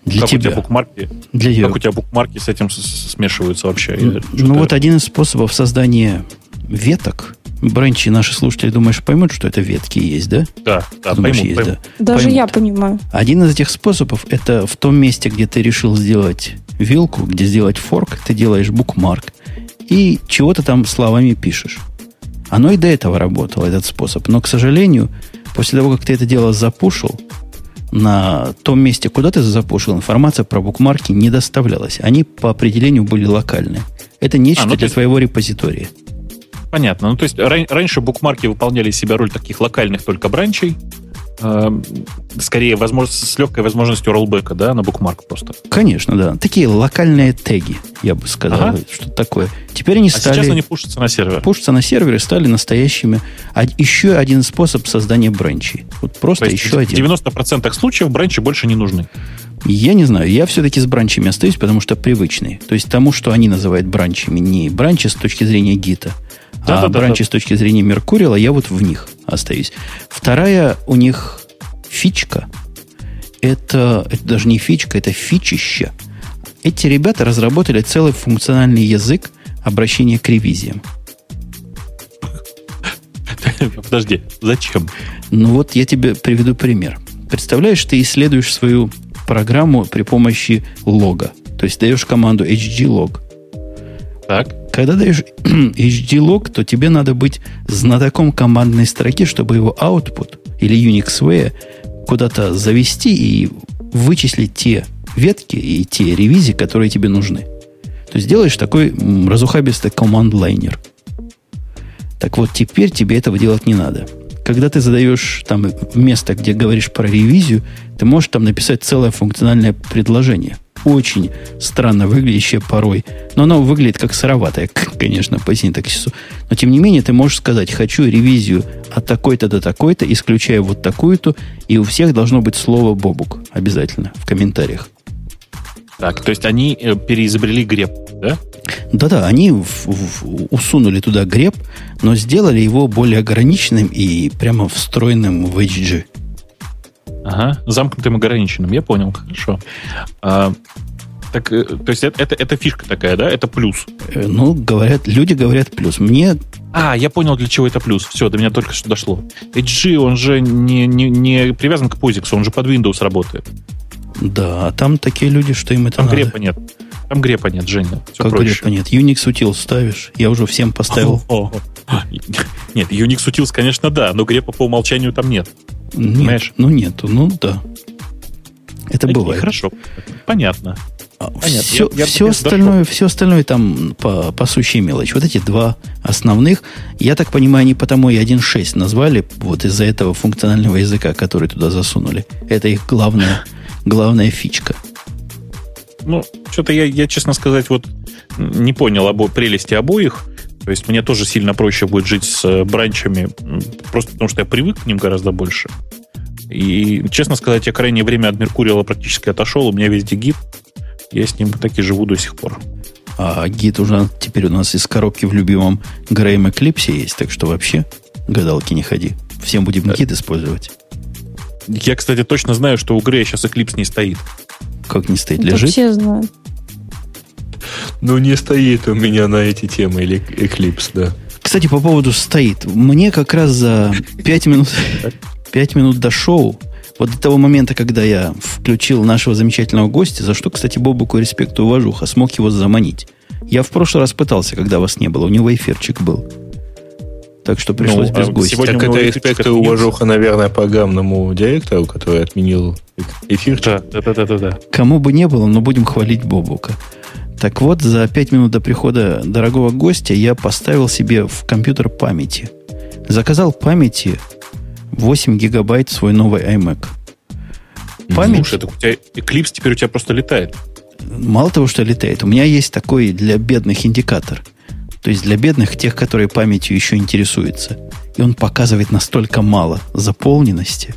для как тебя. у тебя букмарки? Для как у тебя букмарки с этим смешиваются вообще? Ну, ну вот один из способов создания веток. Бранчи наши слушатели, думаешь, поймут, что это ветки есть, да? Да, да, думаешь, поймут, есть, поймут. да? Даже поймут. я понимаю. Один из этих способов это в том месте, где ты решил сделать вилку, где сделать форк, ты делаешь букмарк и чего-то там словами пишешь. Оно и до этого работало, этот способ. Но, к сожалению, после того, как ты это дело запушил, на том месте, куда ты запушил, информация про букмарки не доставлялась. Они по определению были локальные. Это нечто а, ну, для есть... твоего репозитория. Понятно. Ну, то есть раньше букмарки выполняли себя роль таких локальных только бранчей, скорее возможно, с легкой возможностью роллбека, да, на букмарк просто. Конечно, да. Такие локальные теги, я бы сказал, ага. что такое. Теперь они а стали... сейчас они пушатся на сервере. Пушатся на сервере, стали настоящими. А еще один способ создания бренчей. Вот просто То еще один. В 90% случаев бренчи больше не нужны. Я не знаю, я все-таки с бранчами остаюсь, потому что привычные. То есть тому, что они называют бранчами, не бранчи с точки зрения гита, Да, а да, бранчи да, с точки зрения Меркурила, я вот в них остаюсь. Вторая у них фичка. Это, это даже не фичка, это фичище. Эти ребята разработали целый функциональный язык обращения к ревизиям. [LAUGHS] Подожди, зачем? Ну вот я тебе приведу пример. Представляешь, ты исследуешь свою программу при помощи лога. То есть даешь команду hglog. Так. Когда даешь [CLEARS THROAT] hglog, то тебе надо быть знатоком командной строки, чтобы его output или Unix куда-то завести и вычислить те ветки и те ревизии, которые тебе нужны. То есть делаешь такой разухабистый команд-лайнер. Так вот, теперь тебе этого делать не надо. Когда ты задаешь там место, где говоришь про ревизию, ты можешь там написать целое функциональное предложение. Очень странно выглядящее порой. Но оно выглядит как сыроватое, [LAUGHS] конечно, по синтаксису. Но тем не менее, ты можешь сказать, хочу ревизию от такой-то до такой-то, исключая вот такую-то, и у всех должно быть слово «бобук» обязательно в комментариях. Так, то есть они э, переизобрели греб, да? Да-да, они в, в, усунули туда греб, но сделали его более ограниченным и прямо встроенным в HG. Ага, замкнутым ограниченным, я понял, хорошо. А, так, э, то есть это, это, это фишка такая, да? Это плюс? Э, ну, говорят, люди говорят плюс. Мне... А, я понял, для чего это плюс. Все, до меня только что дошло. HG, он же не, не, не привязан к POSIX, он же под Windows работает. Да, а там такие люди, что им это Там надо. грепа нет. Там грепа нет, Женя. Все как проще. грепа нет? Unix утил ставишь. Я уже всем поставил. О, о, Нет, Unix utils, конечно, да, но грепа по умолчанию там нет. Нет, Понимаешь? ну нету, ну да. Это Окей, бывает. Хорошо, понятно. А, Понятно. Все, я, я все, остальное, все остальное там по, по сущей мелочи. Вот эти два основных, я так понимаю, они потому и 1.6 назвали, вот из-за этого функционального языка, который туда засунули. Это их главная главная фичка. Ну, что-то я, я, честно сказать, вот не понял обо прелести обоих. То есть мне тоже сильно проще будет жить с э, бранчами, просто потому что я привык к ним гораздо больше. И, честно сказать, я крайнее время от Меркурила практически отошел, у меня везде гид, я с ним так и живу до сих пор. А гид уже теперь у нас из коробки в любимом Грейм Эклипсе есть, так что вообще гадалки не ходи. Всем будем гид использовать. Я, кстати, точно знаю, что у Грея сейчас Eclipse не стоит. Как не стоит? Лежит? Это все знают. Ну, не стоит у меня на эти темы или Eclipse, да. Кстати, по поводу стоит. Мне как раз за 5 минут, 5 минут до шоу, вот до того момента, когда я включил нашего замечательного гостя, за что, кстати, Бобуку респект и уважуха, смог его заманить. Я в прошлый раз пытался, когда вас не было. У него эфирчик был. Так что пришлось ну, без а гостя. Сегодня так это респект и уважуха, наверное, программному директору, который отменил эфир. Да, да, да, да, да. Кому бы не было, но будем хвалить Бобука. Так вот, за 5 минут до прихода дорогого гостя я поставил себе в компьютер памяти. Заказал памяти 8 гигабайт свой новый iMac. Память... Слушай, это у тебя Eclipse теперь у тебя просто летает. Мало того, что летает, у меня есть такой для бедных индикатор – то есть для бедных, тех, которые памятью еще интересуются. И он показывает настолько мало заполненности.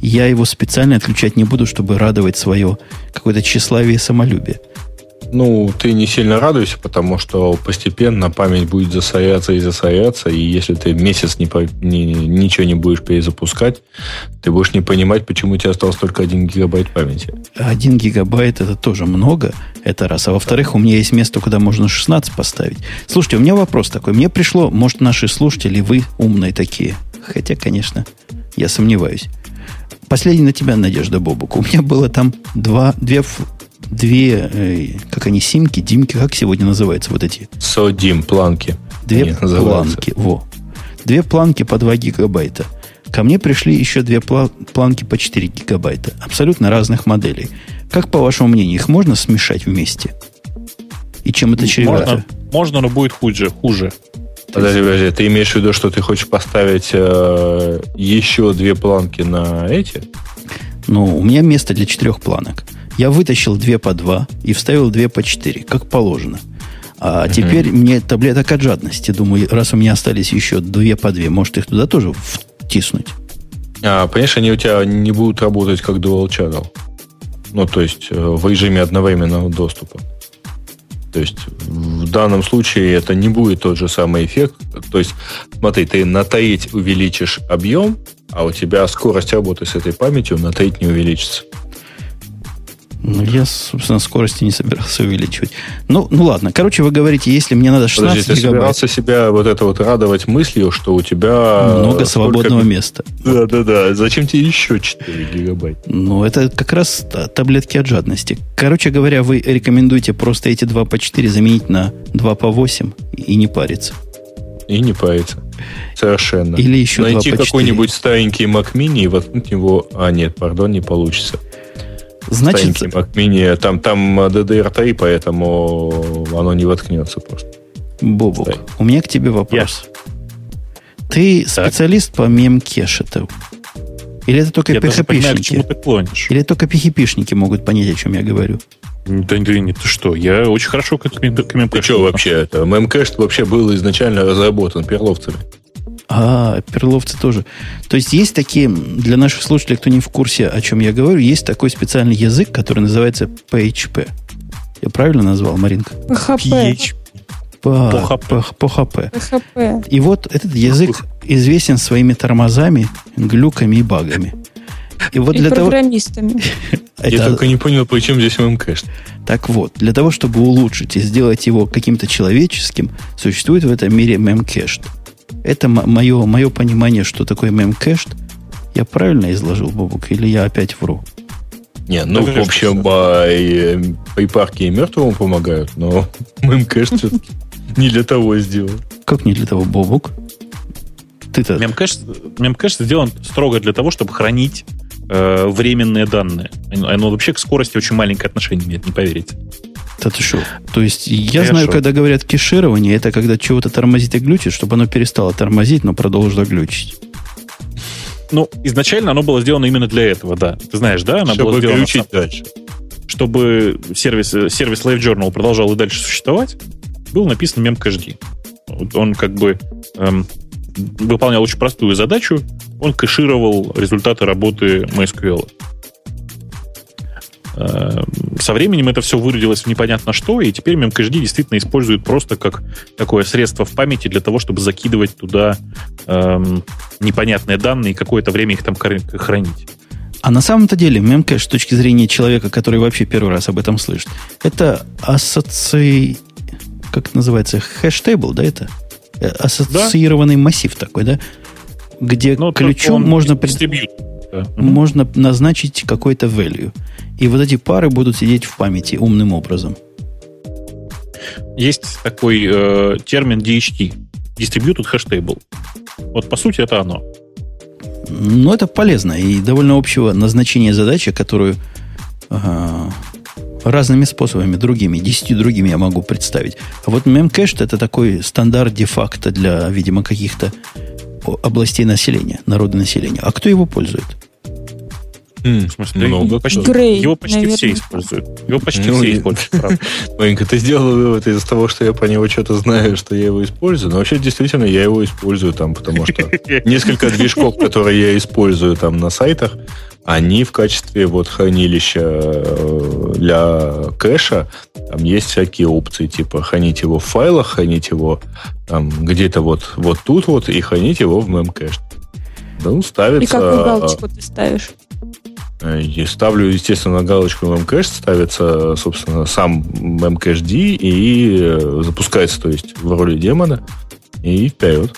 Я его специально отключать не буду, чтобы радовать свое какое-то тщеславие и самолюбие. Ну, ты не сильно радуйся, потому что постепенно память будет засоряться и засоряться, и если ты месяц не, не, ничего не будешь перезапускать, ты будешь не понимать, почему у тебя осталось только 1 гигабайт памяти. 1 гигабайт это тоже много, это раз. А во-вторых, у меня есть место, куда можно 16 поставить. Слушайте, у меня вопрос такой. Мне пришло, может, наши слушатели, вы умные такие. Хотя, конечно, я сомневаюсь. Последний на тебя, Надежда Бобук. У меня было там два, две две, э, как они, симки, димки, как сегодня называются вот эти? Содим, планки. Две планки, во. Две планки по 2 гигабайта. Ко мне пришли еще две планки по 4 гигабайта. Абсолютно разных моделей. Как, по вашему мнению, их можно смешать вместе? И чем это чревато? Можно, можно но будет хуже. хуже. Подожди, подожди, ты имеешь в виду, что ты хочешь поставить э, еще две планки на эти? Ну, у меня место для четырех планок. Я вытащил две по два и вставил две по четыре, как положено. А uh теперь мне таблеток от жадности. Думаю, раз у меня остались еще две по две, может их туда тоже втиснуть. А, понимаешь, они у тебя не будут работать как Dual Channel. Ну, то есть э, в режиме одновременного доступа. То есть в данном случае это не будет тот же самый эффект. То есть, смотри, ты на таить увеличишь объем, а у тебя скорость работы с этой памятью на таить не увеличится. Ну, я, собственно, скорости не собирался увеличивать. Ну, ну ладно. Короче, вы говорите, если мне надо 16 Подожди, ты гигабайт... собирался себя вот это вот радовать мыслью, что у тебя... Много свободного сколько... места. Да-да-да. Зачем тебе еще 4 гигабайта? Ну, это как раз таблетки от жадности. Короче говоря, вы рекомендуете просто эти 2 по 4 заменить на 2 по 8 и не париться. И не париться. Совершенно. Или еще Найти какой-нибудь старенький Mac Mini и воткнуть его... А, нет, пардон, не получится. Значит, Mac Mini, там, там DDR3, поэтому оно не воткнется просто. Бобук, Стой. у меня к тебе вопрос. Yes. Ты так. специалист по мемкешету? Или это только PHP-шники? Или только PHP-шники могут понять, о чем я говорю? Да, нет, ты что? Я очень хорошо к этому мемкэшу. Ты что вообще? Это, мемкэш вообще был изначально разработан перловцами. А, перловцы тоже. То есть есть такие, для наших слушателей, кто не в курсе, о чем я говорю, есть такой специальный язык, который называется PHP. Я правильно назвал, Маринка? PHP. PHP. PHP. И вот этот язык известен своими тормозами, глюками и багами. И вот и для программистами. Того... [LAUGHS] Я только не понял, почему здесь мемкэш. Так вот, для того, чтобы улучшить и сделать его каким-то человеческим, существует в этом мире мемкэш. Это мое, мое понимание, что такое мемкэш. Я правильно изложил, Бобук, или я опять вру? Не, ну, так в общем, по ипарке и мертвому помогают, но [LAUGHS] мемкэш все-таки не для того сделан. Как не для того, Бобук? Ты-то... Мемкэш, мемкэш сделан строго для того, чтобы хранить э, временные данные. Оно вообще к скорости очень маленькое отношение имеет, не поверите. Что? То есть я Хорошо. знаю, когда говорят кеширование, это когда чего-то тормозит и глючит, чтобы оно перестало тормозить, но продолжило глючить. Ну, изначально оно было сделано именно для этого, да. Ты знаешь, да? Оно чтобы было сделано глючить сам, дальше. Чтобы сервис, сервис Live Journal продолжал и дальше существовать, был написан memcached. Он как бы эм, выполнял очень простую задачу. Он кэшировал результаты работы MySQL. Э, со временем это все выродилось в непонятно что, и теперь MemCached действительно используют просто как такое средство в памяти для того, чтобы закидывать туда эм, непонятные данные и какое-то время их там хранить. А на самом-то деле мемкэш с точки зрения человека, который вообще первый раз об этом слышит, это ассоци... Как это называется? Хэштейбл, да, это? Э, ассоциированный да? массив такой, да? Где Но ну, ключом можно... Дистрибьют. Да. Можно назначить какой-то value. И вот эти пары будут сидеть в памяти умным образом. Есть такой э, термин DHT. Distributed Hash Table. Вот по сути это оно. Ну, это полезно и довольно общего назначения задачи, которую э, разными способами, другими, десятью другими я могу представить. А вот мемкэш это такой стандарт де-факто для, видимо, каких-то областей населения, народа населения. А кто его пользует? Mm, в смысле, много. Почти, Грей, его почти наверное. все используют. Его почти ну, все используют, Маленько, [LAUGHS] ты сделал вывод из того, что я по него что-то знаю, что я его использую. Но вообще, действительно, я его использую там, потому что [LAUGHS] несколько движков, которые я использую там на сайтах, они в качестве вот хранилища э, для кэша, там есть всякие опции, типа хранить его в файлах, хранить его там где-то вот, вот тут вот и хранить его в memcache. Ну, ставится... И какую галочку ты ставишь? И ставлю, естественно, галочку memcache, ставится, собственно, сам memcached и э, запускается, то есть в роли демона, и вперед.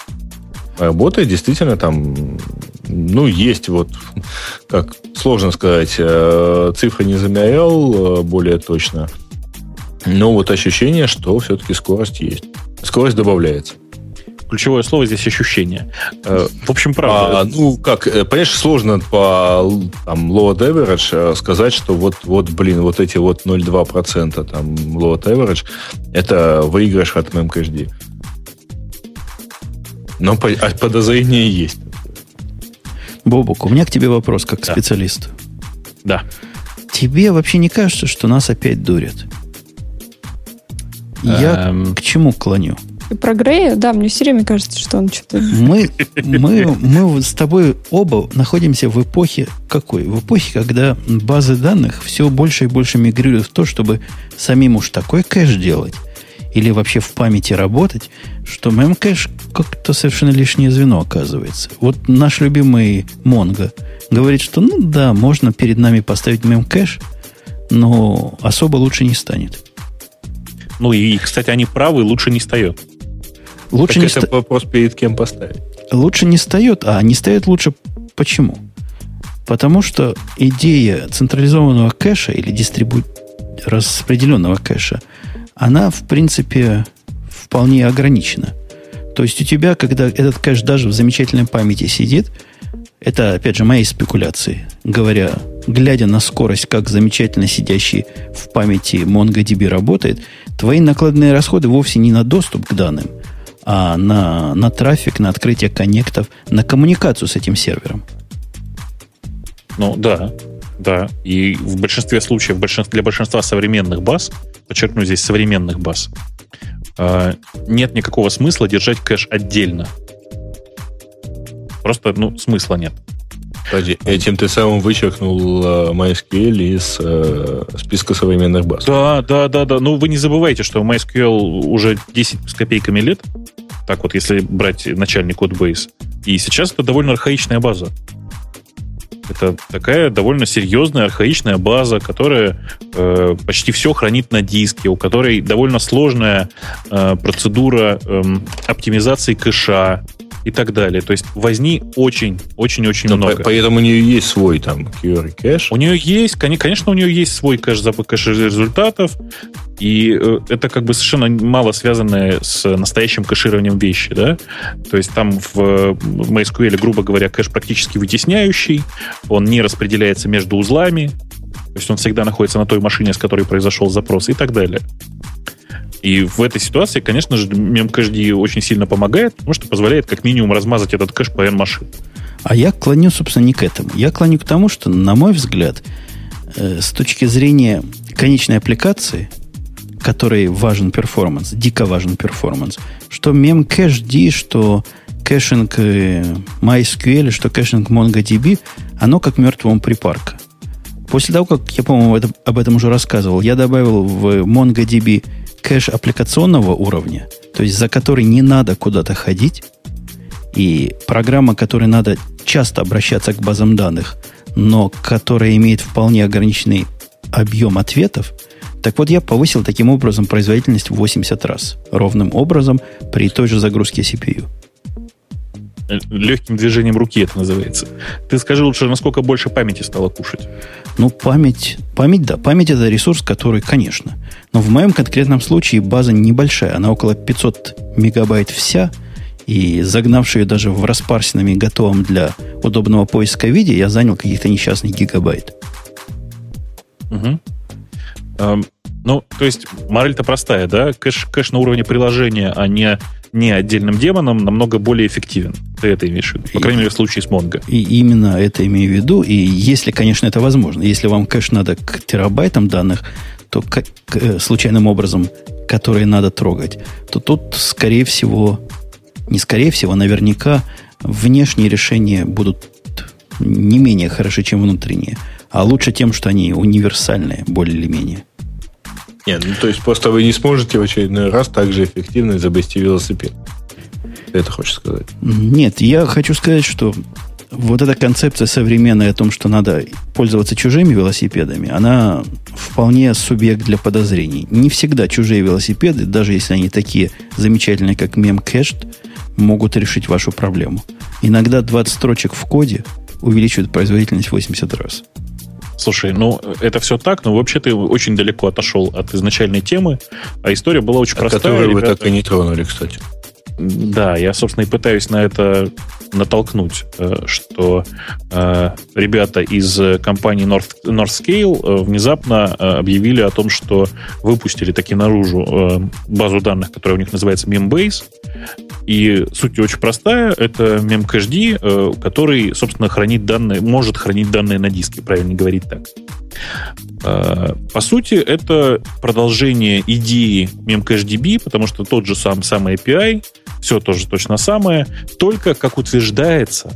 Работает действительно там, ну, есть вот, как сложно сказать, э, цифры не замерял э, более точно, но вот ощущение, что все-таки скорость есть. Скорость добавляется ключевое слово здесь ощущение. Э, в общем, правда. А, ну, как, э, понимаешь, сложно по там, load average э, сказать, что вот, вот, блин, вот эти вот 0,2% там load average это выигрыш от MemCashD. Но а подозрение есть. Бобук, у меня к тебе вопрос как к да. специалисту. Да. Тебе вообще не кажется, что нас опять дурят? Я эм... к чему клоню? И про Грея, да, мне все время кажется, что он что-то... Мы, мы, мы с тобой оба находимся в эпохе какой? В эпохе, когда базы данных все больше и больше мигрируют в то, чтобы самим уж такой кэш делать или вообще в памяти работать, что мемкэш как-то совершенно лишнее звено оказывается. Вот наш любимый Монго говорит, что ну да, можно перед нами поставить мемкэш, но особо лучше не станет. Ну и, кстати, они правы, лучше не встает. Лучше так не это ста... вопрос перед кем поставить. Лучше не встает, а не встает лучше почему? Потому что идея централизованного кэша или дистрибу... распределенного кэша, она, в принципе, вполне ограничена. То есть у тебя, когда этот кэш даже в замечательной памяти сидит, это, опять же, мои спекуляции, говоря, глядя на скорость, как замечательно сидящий в памяти MongoDB работает, твои накладные расходы вовсе не на доступ к данным, а на, на трафик, на открытие коннектов, на коммуникацию с этим сервером. Ну, да, да. И в большинстве случаев, для большинства современных баз, подчеркну здесь современных баз, а, нет никакого смысла держать кэш отдельно. Просто, ну, смысла нет. Кстати, этим ты самым вычеркнул э, MySQL из э, списка современных баз. Да, да, да, да. Ну, вы не забывайте, что MySQL уже 10 с копейками лет. Так вот, если брать начальный код Base. И сейчас это довольно архаичная база. Это такая довольно серьезная архаичная база, которая э, почти все хранит на диске, у которой довольно сложная э, процедура э, оптимизации кэша и так далее. То есть возни очень-очень-очень много. поэтому у нее есть свой там QR кэш. У нее есть, конечно, у нее есть свой кэш, кэш результатов, и э, это как бы совершенно мало связанное с настоящим кэшированием вещи, да? То есть там в MySQL, грубо говоря, кэш практически вытесняющий, он не распределяется между узлами, то есть он всегда находится на той машине, с которой произошел запрос и так далее. И в этой ситуации, конечно же, memcached очень сильно помогает, потому что позволяет как минимум размазать этот кэш по N-машин. А я клоню, собственно, не к этому. Я клоню к тому, что, на мой взгляд, э, с точки зрения конечной аппликации, которой важен performance, дико важен performance, что memcached, что caching э, MySQL, что caching MongoDB, оно как мертвому припарка. После того, как я, по-моему, об этом уже рассказывал, я добавил в MongoDB кэш аппликационного уровня, то есть за который не надо куда-то ходить, и программа, которой надо часто обращаться к базам данных, но которая имеет вполне ограниченный объем ответов, так вот я повысил таким образом производительность в 80 раз. Ровным образом при той же загрузке CPU легким движением руки это называется. Ты скажи лучше, насколько больше памяти стало кушать? Ну, память, память, да, память это ресурс, который, конечно. Но в моем конкретном случае база небольшая, она около 500 мегабайт вся, и загнавший ее даже в распарсенными готовом для удобного поиска виде, я занял каких-то несчастных гигабайт. Угу. Ну, то есть, мораль-то простая, да? Кэш, кэш на уровне приложения, а не не отдельным демоном, намного более эффективен. Ты это имеешь в виду? По крайней мере, в случае с Mongo. И именно это имею в виду. И если, конечно, это возможно. Если вам кэш надо к терабайтам данных, то к, к, э, случайным образом, которые надо трогать, то тут, скорее всего, не скорее всего, наверняка внешние решения будут не менее хороши, чем внутренние. А лучше тем, что они универсальные, более или менее. Нет, ну то есть просто вы не сможете в очередной раз так же эффективно изобрести велосипед. Это хочешь сказать? Нет, я хочу сказать, что вот эта концепция современная о том, что надо пользоваться чужими велосипедами, она вполне субъект для подозрений. Не всегда чужие велосипеды, даже если они такие замечательные, как Memcached, могут решить вашу проблему. Иногда 20 строчек в коде увеличивают производительность в 80 раз. Слушай, ну это все так, но вообще ты очень далеко отошел от изначальной темы, а история была очень простая. Которую ребята. вы так и не тронули, кстати. Да, я, собственно, и пытаюсь на это натолкнуть, э, что э, ребята из компании North, Northscale э, внезапно объявили о том, что выпустили таки наружу базу данных, которая у них называется Membase. И суть очень простая. Это memcached, который, собственно, хранит данные, может хранить данные на диске, правильно говорить так. По сути, это продолжение идеи MemCacheDB, потому что тот же сам самый API, все тоже точно самое, только, как утверждается,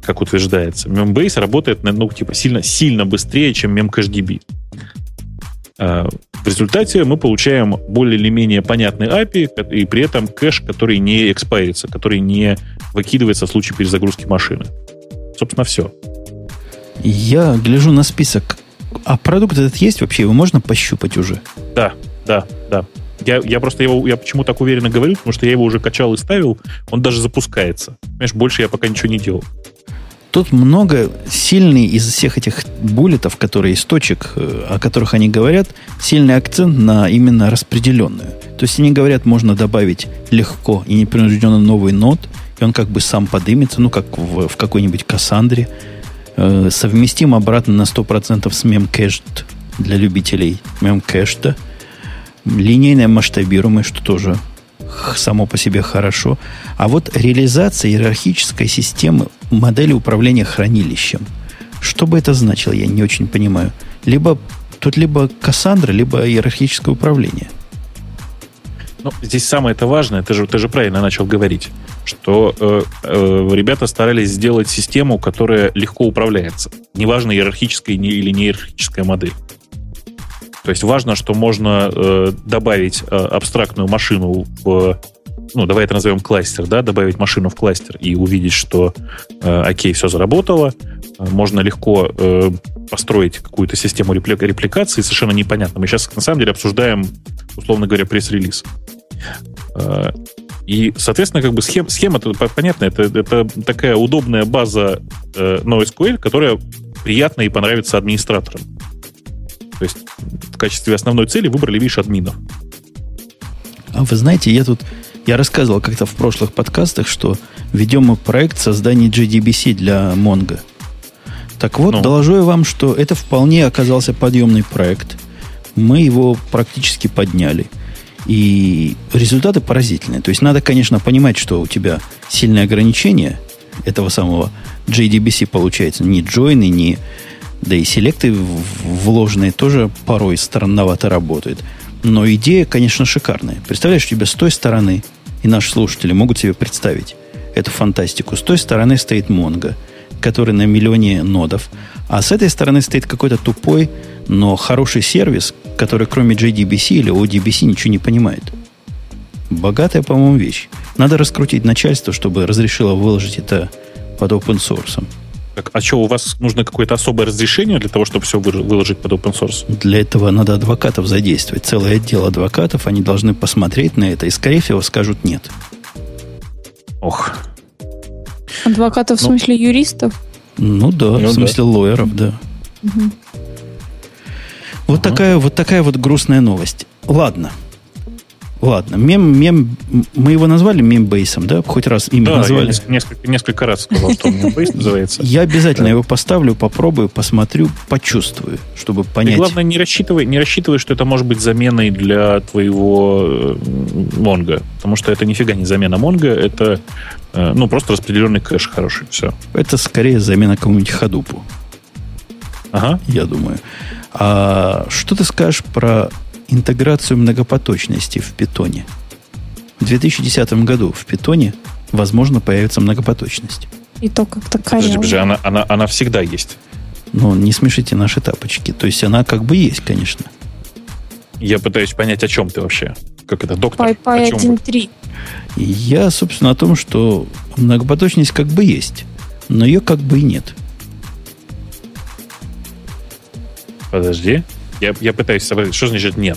как утверждается, Membase работает, ну, типа, сильно, сильно быстрее, чем MemCacheDB. Э, в результате мы получаем более или менее понятный API и при этом кэш, который не экспайрится, который не выкидывается в случае перезагрузки машины. Собственно, все. Я гляжу на список. А продукт этот есть вообще? Его можно пощупать уже? Да, да, да. Я, я просто его, я почему так уверенно говорю, потому что я его уже качал и ставил, он даже запускается. Понимаешь, больше я пока ничего не делал. Тут много сильный из всех этих буллетов, которые из точек, э, о которых они говорят, сильный акцент на именно распределенную. То есть они говорят, можно добавить легко и непринужденно новый нод, и он как бы сам подымется, ну, как в, в какой-нибудь Кассандре. Э, совместим обратно на 100% с Memcached для любителей Memcached. Линейное масштабируемое, что тоже само по себе хорошо. А вот реализация иерархической системы модели управления хранилищем. Что бы это значило, я не очень понимаю. Либо тут либо Кассандра, либо иерархическое управление. Ну, здесь самое это важное, ты же, ты же правильно начал говорить, что э, э, ребята старались сделать систему, которая легко управляется. Неважно, иерархическая или не иерархическая модель. То есть важно, что можно э, добавить э, абстрактную машину в ну, давай это назовем кластер, да, добавить машину в кластер и увидеть, что, э, окей, все заработало, э, можно легко э, построить какую-то систему репли- репликации, совершенно непонятно. Мы сейчас, на самом деле, обсуждаем, условно говоря, пресс-релиз. Э, и, соответственно, как бы схема, схема понятно, это, это такая удобная база э, NoSQL, которая приятна и понравится администраторам. То есть в качестве основной цели выбрали, видишь, админов. А вы знаете, я тут я рассказывал как-то в прошлых подкастах, что ведем мы проект создания JDBC для Mongo. Так вот, ну. доложу я вам, что это вполне оказался подъемный проект. Мы его практически подняли. И результаты поразительные. То есть надо, конечно, понимать, что у тебя сильные ограничения этого самого JDBC получается. Ни джойны, ни... Да и селекты вложенные тоже порой странновато работают. Но идея, конечно, шикарная. Представляешь, у тебя с той стороны, и наши слушатели могут себе представить эту фантастику, с той стороны стоит Монго, который на миллионе нодов, а с этой стороны стоит какой-то тупой, но хороший сервис, который кроме JDBC или ODBC ничего не понимает. Богатая, по-моему, вещь. Надо раскрутить начальство, чтобы разрешило выложить это под open source. Так, а что, у вас нужно какое-то особое разрешение для того, чтобы все выложить под open source? Для этого надо адвокатов задействовать. Целый отдел адвокатов, они должны посмотреть на это и, скорее всего, скажут нет. Ох. Адвокатов ну, в смысле юристов? Ну да, ну, в смысле да. лоеров, да. Угу. Вот, ага. такая, вот такая вот грустная новость. Ладно. Ладно, мем, мем, мы его назвали мембейсом, да? Хоть раз имя да, назвали. Я несколько, несколько раз сказал, что мембейс [LAUGHS] называется. Я обязательно его поставлю, попробую, посмотрю, почувствую, чтобы понять. И главное, не рассчитывай, не рассчитывай, что это может быть заменой для твоего э, Монго. Потому что это нифига не замена Монго, это э, ну, просто распределенный кэш хороший. Все. Это скорее замена какому-нибудь ходупу. Ага. Я думаю. А что ты скажешь про интеграцию многопоточности в питоне. В 2010 году в питоне, возможно, появится многопоточность. И то как-то коряво. Подожди, она, она, она всегда есть. Ну, не смешите наши тапочки. То есть она как бы есть, конечно. Я пытаюсь понять, о чем ты вообще. Как это, доктор? Py 1.3. Я, собственно, о том, что многопоточность как бы есть, но ее как бы и нет. Подожди. Я, я пытаюсь собрать, что значит нет?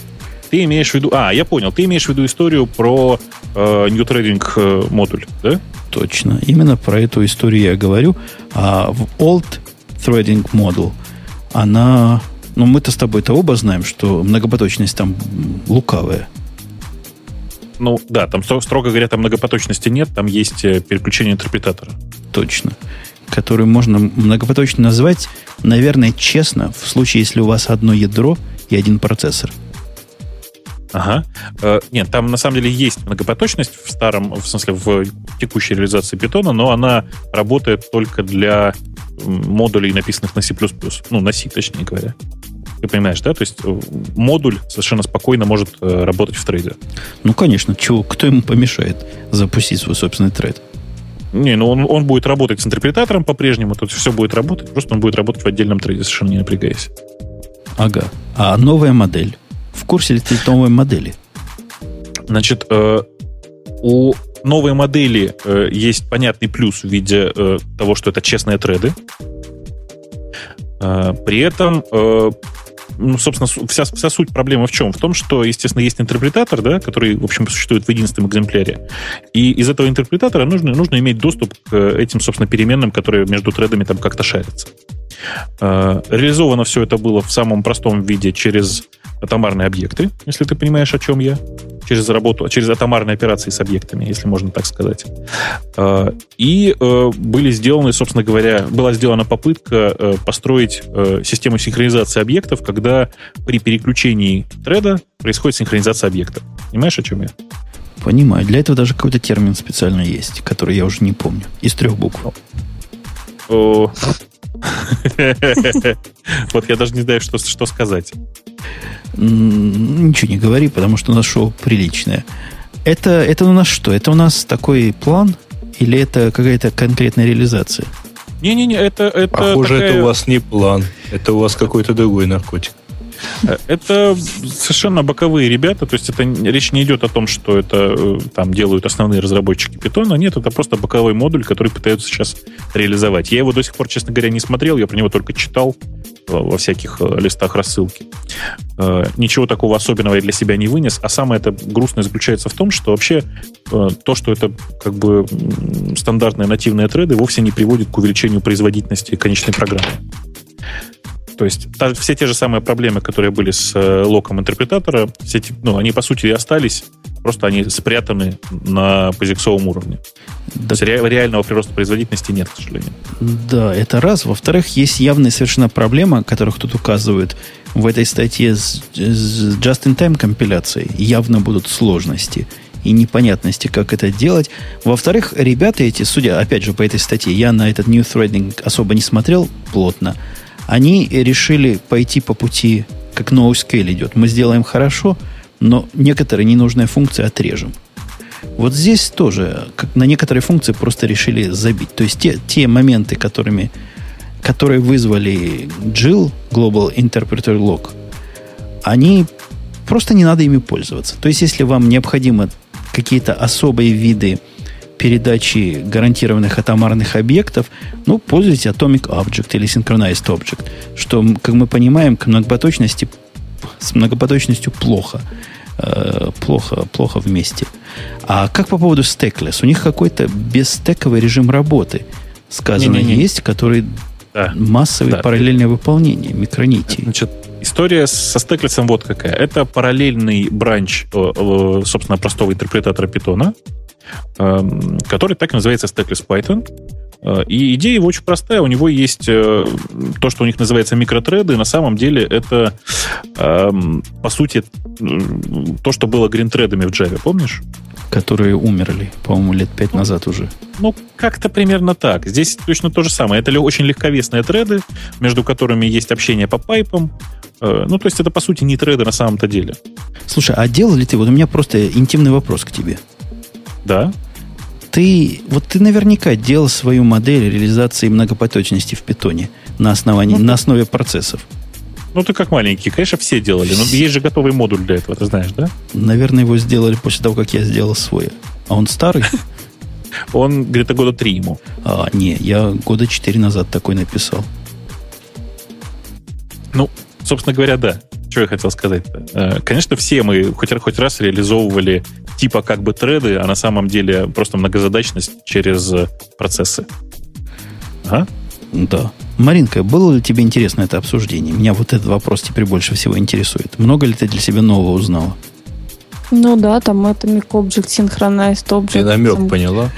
Ты имеешь в виду... А, я понял. Ты имеешь в виду историю про э, New Trading э, модуль, да? Точно. Именно про эту историю я говорю. А в Old Threading Model она... Ну, мы-то с тобой-то оба знаем, что многопоточность там лукавая. Ну, да, там, строго говоря, там многопоточности нет, там есть э, переключение интерпретатора. Точно который можно многопоточно назвать, наверное, честно, в случае, если у вас одно ядро и один процессор. Ага. Э, нет, там на самом деле есть многопоточность в старом, в смысле, в текущей реализации питона, но она работает только для модулей, написанных на C++. Ну, на C, точнее говоря. Ты понимаешь, да? То есть э, модуль совершенно спокойно может э, работать в трейде. Ну, конечно. Чего, кто ему помешает запустить свой собственный трейд? Не, ну он, он будет работать с интерпретатором по-прежнему, тут все будет работать, просто он будет работать в отдельном трейде, совершенно не напрягаясь. Ага. А новая модель? В курсе ли ты новой модели? Значит, э, у новой модели э, есть понятный плюс в виде э, того, что это честные треды. Э, при этом э, ну, собственно, вся, вся суть проблемы в чем? В том, что, естественно, есть интерпретатор, да, который, в общем, существует в единственном экземпляре. И из этого интерпретатора нужно, нужно иметь доступ к этим, собственно, переменным, которые между тредами там как-то шарятся. Э, реализовано все это было в самом простом виде через атомарные объекты, если ты понимаешь, о чем я, через работу, через атомарные операции с объектами, если можно так сказать. Э, и э, были сделаны, собственно говоря, была сделана попытка построить систему синхронизации объектов, когда при переключении треда происходит синхронизация объекта. Понимаешь, о чем я? Понимаю. Для этого даже какой-то термин специально есть, который я уже не помню. Из трех букв. [LAUGHS] Вот я даже не знаю, что, что сказать. Ничего не говори, потому что у нас шоу приличное. Это, это у нас что? Это у нас такой план? Или это какая-то конкретная реализация? Не-не-не, это, это Похоже, такая... это у вас не план. Это у вас какой-то другой наркотик. Это совершенно боковые ребята, то есть это речь не идет о том, что это э, там делают основные разработчики питона. Нет, это просто боковой модуль, который пытаются сейчас реализовать. Я его до сих пор, честно говоря, не смотрел, я про него только читал во всяких э, листах рассылки. Э, ничего такого особенного я для себя не вынес, а самое это грустное заключается в том, что вообще то, что это как бы стандартные нативные треды, вовсе не приводит к увеличению производительности конечной программы. То есть та, все те же самые проблемы, которые были с э, локом интерпретатора, все эти, ну, они по сути и остались, просто они спрятаны на позиксовом уровне. Да. То есть ре, реального прироста производительности нет, к сожалению. Да, это раз. Во-вторых, есть явная совершенно проблема, которых тут указывают в этой статье с, с just-in-time компиляцией. Явно будут сложности и непонятности, как это делать. Во-вторых, ребята эти, судя, опять же, по этой статье, я на этот new threading особо не смотрел плотно, они решили пойти по пути, как NoScale идет. Мы сделаем хорошо, но некоторые ненужные функции отрежем. Вот здесь тоже как на некоторые функции просто решили забить. То есть те, те моменты, которыми, которые вызвали GIL, Global Interpreter Log, они просто не надо ими пользоваться. То есть если вам необходимо какие-то особые виды передачи гарантированных атомарных объектов, ну, пользуйтесь Atomic Object или Synchronized Object, что, как мы понимаем, к многопоточности, с многопоточностью плохо. Э, плохо, плохо вместе. А как по поводу Stackless? У них какой-то бесстековый режим работы, сказано, не, не, не. есть, который да. массовое да. параллельное выполнение, микронити. Значит, история со стеклесом вот какая. Это параллельный бранч, э, э, собственно, простого интерпретатора питона, который так и называется Stackless Python. Э, и идея его очень простая. У него есть э, то, что у них называется микротреды. На самом деле это, эм, по сути, то, что было гринтредами в Java, помнишь? Которые умерли, по-моему, лет пять ну, назад уже. Ну, как-то примерно так. Здесь точно то же самое. Это очень легковесные треды, между которыми есть общение по пайпам. Э, ну, то есть это, по сути, не треды на самом-то деле. Слушай, а делал ли ты... Вот у меня просто интимный вопрос к тебе. Да. Ты, вот ты наверняка делал свою модель реализации многопоточности в питоне на, основании, ну, на основе процессов. Ну, ты как маленький. Конечно, все делали. Но есть же готовый модуль для этого, ты знаешь, да? Наверное, его сделали после того, как я сделал свой. А он старый? [LAUGHS] Он где-то года три ему. А, не, я года четыре назад такой написал. Ну, собственно говоря, да. Что я хотел сказать? Э, конечно, все мы хоть, хоть раз реализовывали типа как бы треды, а на самом деле просто многозадачность через процессы. Ага. Да. Маринка, было ли тебе интересно это обсуждение? Меня вот этот вопрос теперь больше всего интересует. Много ли ты для себя нового узнала? Ну да, там Atomic Object, Synchronized Object. Ты намек там... поняла?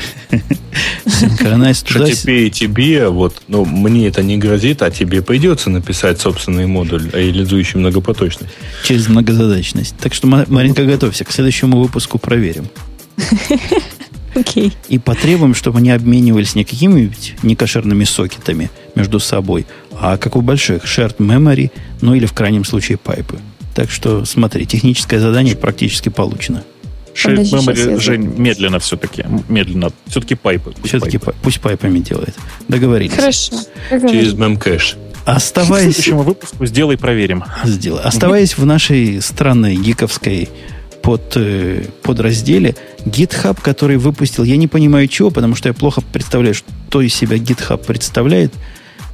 Synchronized. [LAUGHS] Что теперь тебе, вот, ну, мне это не грозит, а тебе придется написать собственный модуль, реализующий многопоточность. Через многозадачность. Так что, Маринка, готовься, к следующему выпуску проверим. [LAUGHS] Окей. И потребуем, чтобы они обменивались не какими-нибудь некошерными сокетами между собой, а как у больших, shared memory, ну или в крайнем случае пайпы. Так что, смотри, техническое задание практически получено. Shared memory, Жень, медленно все-таки. Медленно. Все-таки пайпы. Все-таки пайпы. пусть пайпами делает. Договорились. Хорошо. Через мемкэш. Оставаясь... К следующему выпуску сделай, проверим. Сделай. Оставаясь в нашей странной гиковской под, э, подразделе, GitHub, который выпустил, я не понимаю чего, потому что я плохо представляю, что из себя GitHub представляет.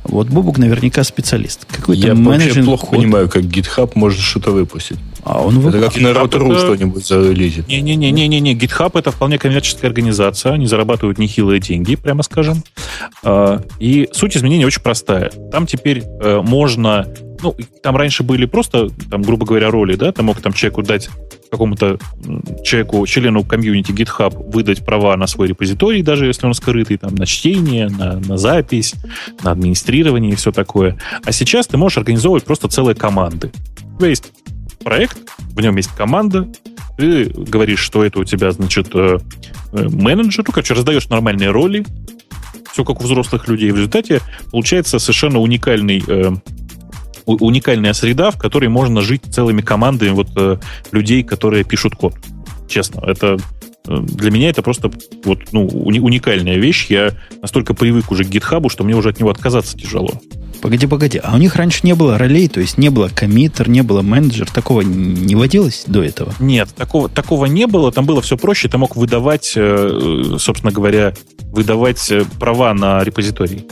Вот Бобук наверняка специалист. Какой-то я вообще плохо код. понимаю, как GitHub может что-то выпустить. А он. Это как на Root.ru это... что-нибудь залезет. Не-не-не-не-не. GitHub это вполне коммерческая организация. Они зарабатывают нехилые деньги, прямо скажем. А, и суть изменения очень простая. Там теперь э, можно ну, там раньше были просто, там, грубо говоря, роли, да, ты мог там человеку дать какому-то человеку, члену комьюнити GitHub выдать права на свой репозиторий, даже если он скрытый, там, на чтение, на, на запись, на администрирование и все такое. А сейчас ты можешь организовывать просто целые команды. У тебя есть проект, в нем есть команда, ты говоришь, что это у тебя, значит, э, э, менеджер, ну, короче, раздаешь нормальные роли, все как у взрослых людей. В результате получается совершенно уникальный э, уникальная среда, в которой можно жить целыми командами вот э, людей, которые пишут код. Честно, это э, для меня это просто вот, ну, уникальная вещь. Я настолько привык уже к гитхабу, что мне уже от него отказаться тяжело. Погоди, погоди. А у них раньше не было ролей, то есть не было коммитер, не было менеджер. Такого не водилось до этого? Нет, такого, такого не было. Там было все проще. Ты мог выдавать, э, собственно говоря, выдавать права на репозиторий.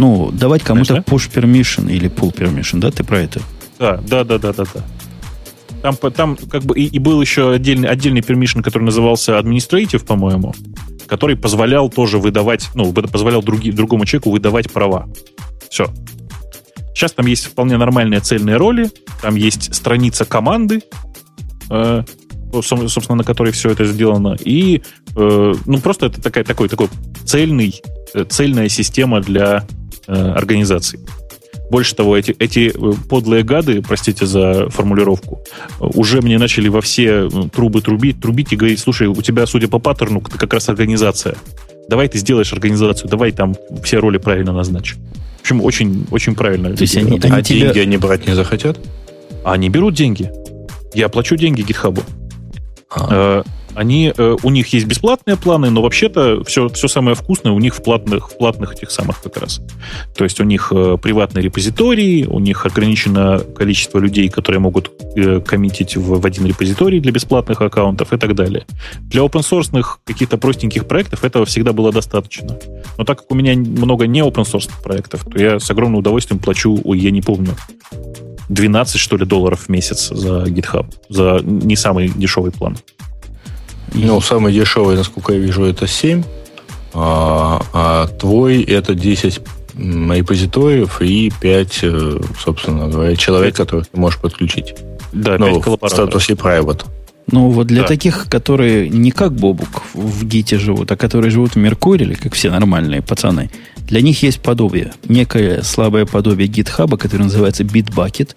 Ну, давать кому-то push permission или pull permission, да, ты про это? Да, да, да, да, да, да. Там, там как бы и, и был еще отдельный, отдельный permission, который назывался administrative, по-моему, который позволял тоже выдавать, ну, позволял други, другому человеку выдавать права. Все. Сейчас там есть вполне нормальные цельные роли, там есть страница команды, э, собственно, на которой все это сделано, и э, ну просто это такая, такой, такой цельный, э, цельная система для Э, организаций. Больше того, эти, эти э, подлые гады, простите за формулировку, уже мне начали во все э, трубы трубить, трубить и говорить, слушай, у тебя, судя по паттерну, ты как раз организация. Давай ты сделаешь организацию, давай там все роли правильно назначь. В общем, очень, очень правильно. То есть они, они а тебя... деньги они брать не захотят? Они берут деньги. Я плачу деньги гитхабу. А они, э, у них есть бесплатные планы, но вообще-то все, все самое вкусное у них в платных, в платных этих самых как раз. То есть у них э, приватные репозитории, у них ограничено количество людей, которые могут э, коммитить в, в один репозиторий для бесплатных аккаунтов и так далее. Для open source каких-то простеньких проектов этого всегда было достаточно. Но так как у меня много не open source проектов, то я с огромным удовольствием плачу, ой, я не помню, 12, что ли, долларов в месяц за GitHub, за не самый дешевый план. Ну, самый дешевый, насколько я вижу, это 7, а, а твой это 10 репозиториев и 5, э, собственно говоря, человек, которых ты можешь подключить. Да, ну, 5 в статусе private. Ну, вот для да. таких, которые не как Бобук в Гите живут, а которые живут в Меркурии, как все нормальные пацаны, для них есть подобие. Некое слабое подобие гитхаба, которое называется Bitbucket,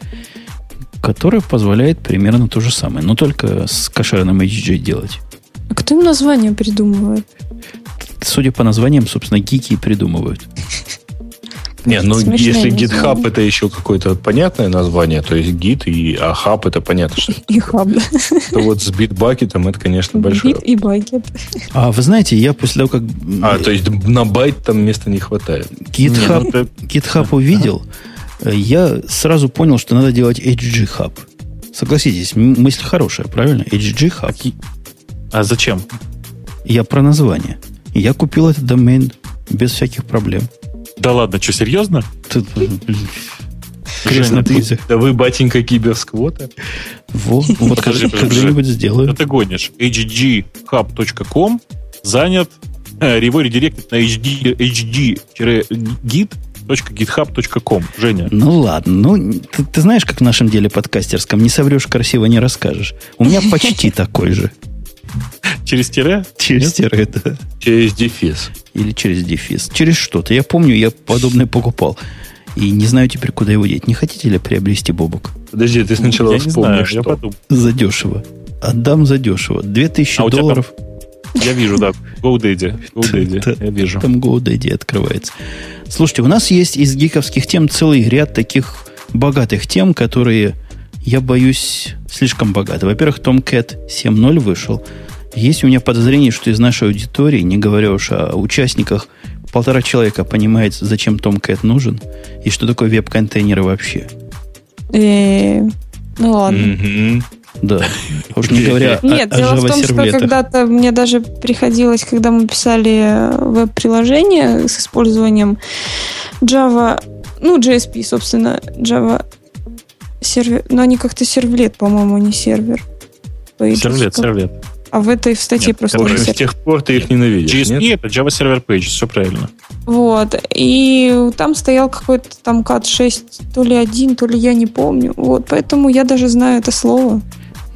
которое позволяет примерно то же самое, но только с кошерным HG делать. А кто им название придумывает? Судя по названиям, собственно, гики и придумывают. [LAUGHS] Не, ну Смешное если GitHub это еще какое-то понятное название, то есть Git и а Hub это понятно, что [LAUGHS] И Hub. То вот с Bitbucket это, конечно, большое. Bit и Bucket. А вы знаете, я после того, как... А, то есть на байт там места не хватает. GitHub, не, ну, GitHub увидел, я сразу понял, что надо делать HG Hub. Согласитесь, мысль хорошая, правильно? HG Hub. А зачем? Я про название. Я купил этот домен без всяких проблем. Да ладно, что, серьезно? Тут, Женя, ты, [LAUGHS] да вы, батенька, киберсквота. Во, вот когда-нибудь сделаю. Это гонишь. hghub.com занят э, его редиректит на hd, hd-git github.com. Женя. Ну ладно. Ну, ты, ты знаешь, как в нашем деле подкастерском, не соврешь, красиво не расскажешь. У меня почти [LAUGHS] такой же. Через тире? Через Нет? тире, да. Через дефис. Или через дефис. Через что-то. Я помню, я подобное покупал. И не знаю теперь, куда его деть. Не хотите ли приобрести бобок? Подожди, ты сначала я вспомни, что. Я подумал. Задешево. Отдам задешево. 2000 а долларов. Там, Я вижу, да. GoDaddy. GoDaddy. Я вижу. Там GoDaddy открывается. Слушайте, у нас есть из гиковских тем целый ряд таких богатых тем, которые, я боюсь, слишком богаты. Во-первых, Tomcat 7.0 вышел. Есть у меня подозрение, что из нашей аудитории, не говоря уж о участниках, полтора человека понимает, зачем Tomcat нужен и что такое веб-контейнеры вообще. Э, ну ладно. Да. [LAUGHS] Уж не говоря Нет, о, дело в том, что когда-то мне даже приходилось, когда мы писали веб-приложение с использованием Java, ну, JSP, собственно, Java сервер, но они как-то сервлет, по-моему, не сервер. Сервлет, сервлет. А в этой в статье нет, просто... С тех пор ты их ненавидишь, GSP нет? это Java Server Pages, все правильно. Вот. И там стоял какой-то там кат 6, то ли один, то ли я не помню. Вот. Поэтому я даже знаю это слово.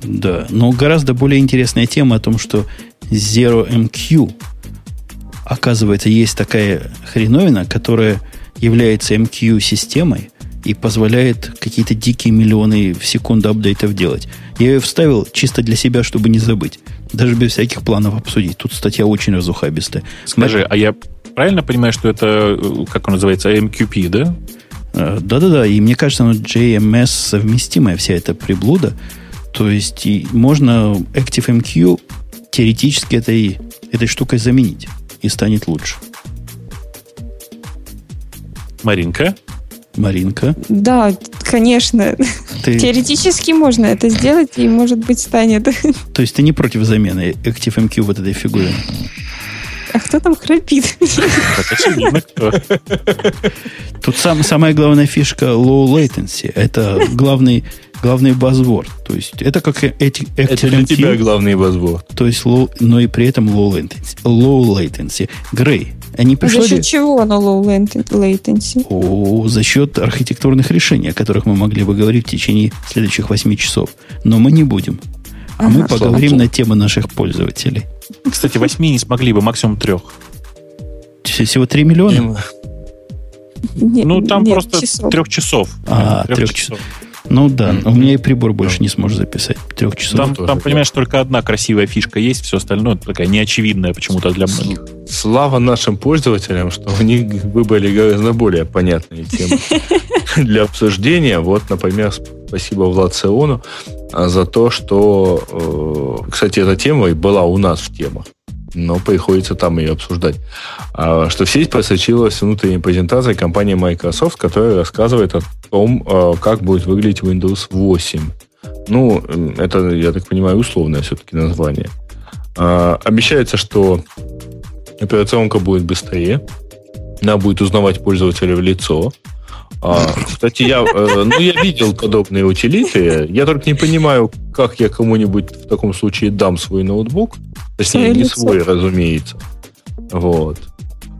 Да, но гораздо более интересная тема о том, что Zero MQ, оказывается, есть такая хреновина, которая является MQ-системой и позволяет какие-то дикие миллионы в секунду апдейтов делать. Я ее вставил чисто для себя, чтобы не забыть. Даже без всяких планов обсудить. Тут статья очень разухабистая. Скажи, а я правильно понимаю, что это, как он называется, MQP, да? Э, да-да-да, и мне кажется, оно JMS совместимая вся эта приблуда. То есть и можно ActiveMQ теоретически этой, этой штукой заменить и станет лучше. Маринка? Маринка? Да, конечно. Ты... Теоретически можно это сделать, и, может быть, станет. То есть ты не против замены ActiveMQ вот этой фигуры? А кто там храпит? Тут сам, самая главная фишка low latency. Это главный, главный базворд. То есть это как эти Это для тебя главный базворд. То есть low, но и при этом low latency. Low latency. Грей, они пришли... За счет чего на low latency? О, за счет архитектурных решений, о которых мы могли бы говорить в течение следующих 8 часов. Но мы не будем. А ага, мы поговорим на тему наших пользователей. Кстати, 8 не смогли бы, максимум 3. Всего 3 миллиона? Нет, ну, там нет, просто часов. трех часов. А, трех, трех часов. часов. Ну да, mm-hmm. у меня и прибор больше не сможет записать. Трех часов. Там, там понимаешь, только одна красивая фишка есть, все остальное такая неочевидная почему-то для многих. Слава нашим пользователям, что у них выбрали гораздо более понятные темы [LAUGHS] для обсуждения. Вот, например, спасибо Влад Сеону а, за то, что, э, кстати, эта тема была у нас в темах но приходится там ее обсуждать. А, что в сеть просочилась внутренняя презентация компании Microsoft, которая рассказывает о том, а, как будет выглядеть Windows 8. Ну, это, я так понимаю, условное все-таки название. А, обещается, что операционка будет быстрее, она будет узнавать пользователя в лицо, а, кстати, я, э, ну, я видел подобные утилиты. Я только не понимаю, как я кому-нибудь в таком случае дам свой ноутбук. Точнее, не свой, разумеется. Вот.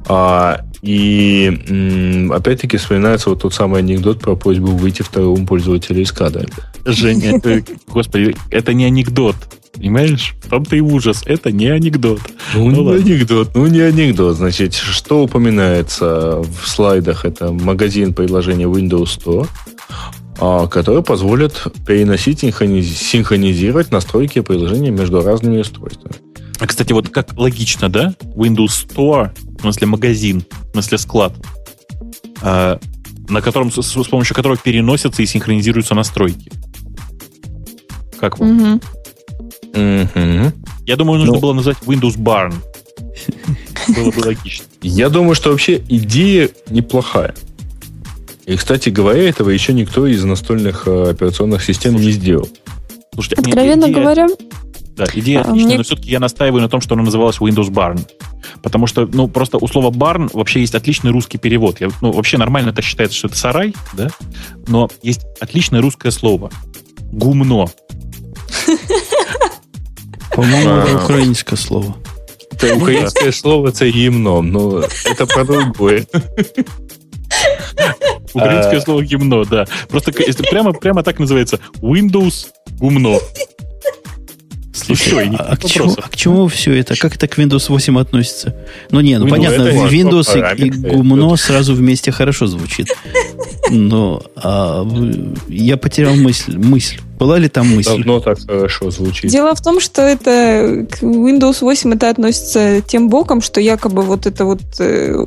А, и опять-таки вспоминается вот тот самый анекдот про просьбу выйти второму пользователю из кадра. Женя, [LAUGHS] это, господи, это не анекдот. Понимаешь? В том-то и ужас. Это не анекдот. Ну, ну не ладно. анекдот, ну не анекдот. Значит, что упоминается в слайдах? Это магазин приложения Windows 100, а, который позволит переносить, синхронизировать настройки приложения между разными устройствами. А, кстати, вот как логично, да? Windows Store, в смысле магазин, в смысле склад, а, на котором, с, с помощью которого переносятся и синхронизируются настройки. Как вам? Угу. Угу. Я думаю, нужно ну, было назвать Windows Barn. [LAUGHS] Было бы логично. Я думаю, что вообще идея неплохая. И, кстати говоря, этого еще никто из настольных э, операционных систем не сделал. Слушайте, Откровенно идея, говоря... Да, идея а, отличная, мне... но все-таки я настаиваю на том, что она называлась Windows Barn. Потому что, ну, просто у слова barn вообще есть отличный русский перевод. Я, ну, вообще нормально это считается, что это сарай, да? Но есть отличное русское слово. Гумно. [LAUGHS] По-моему, это украинское слово. Это украинское слово це гімно, но это про другое. Украинское слово гимно, да. Просто прямо, прямо так называется. Windows гумно. Слушай, а, а, к чему, а к чему все это? Как это к Windows 8 относится? Ну, не, ну, ну понятно, Windows и, и гумно сразу вместе хорошо звучит. Но а, я потерял мысль. мысль. Была ли там мысль? Давно так хорошо звучит. Дело в том, что это к Windows 8 это относится тем боком, что якобы вот эта вот э,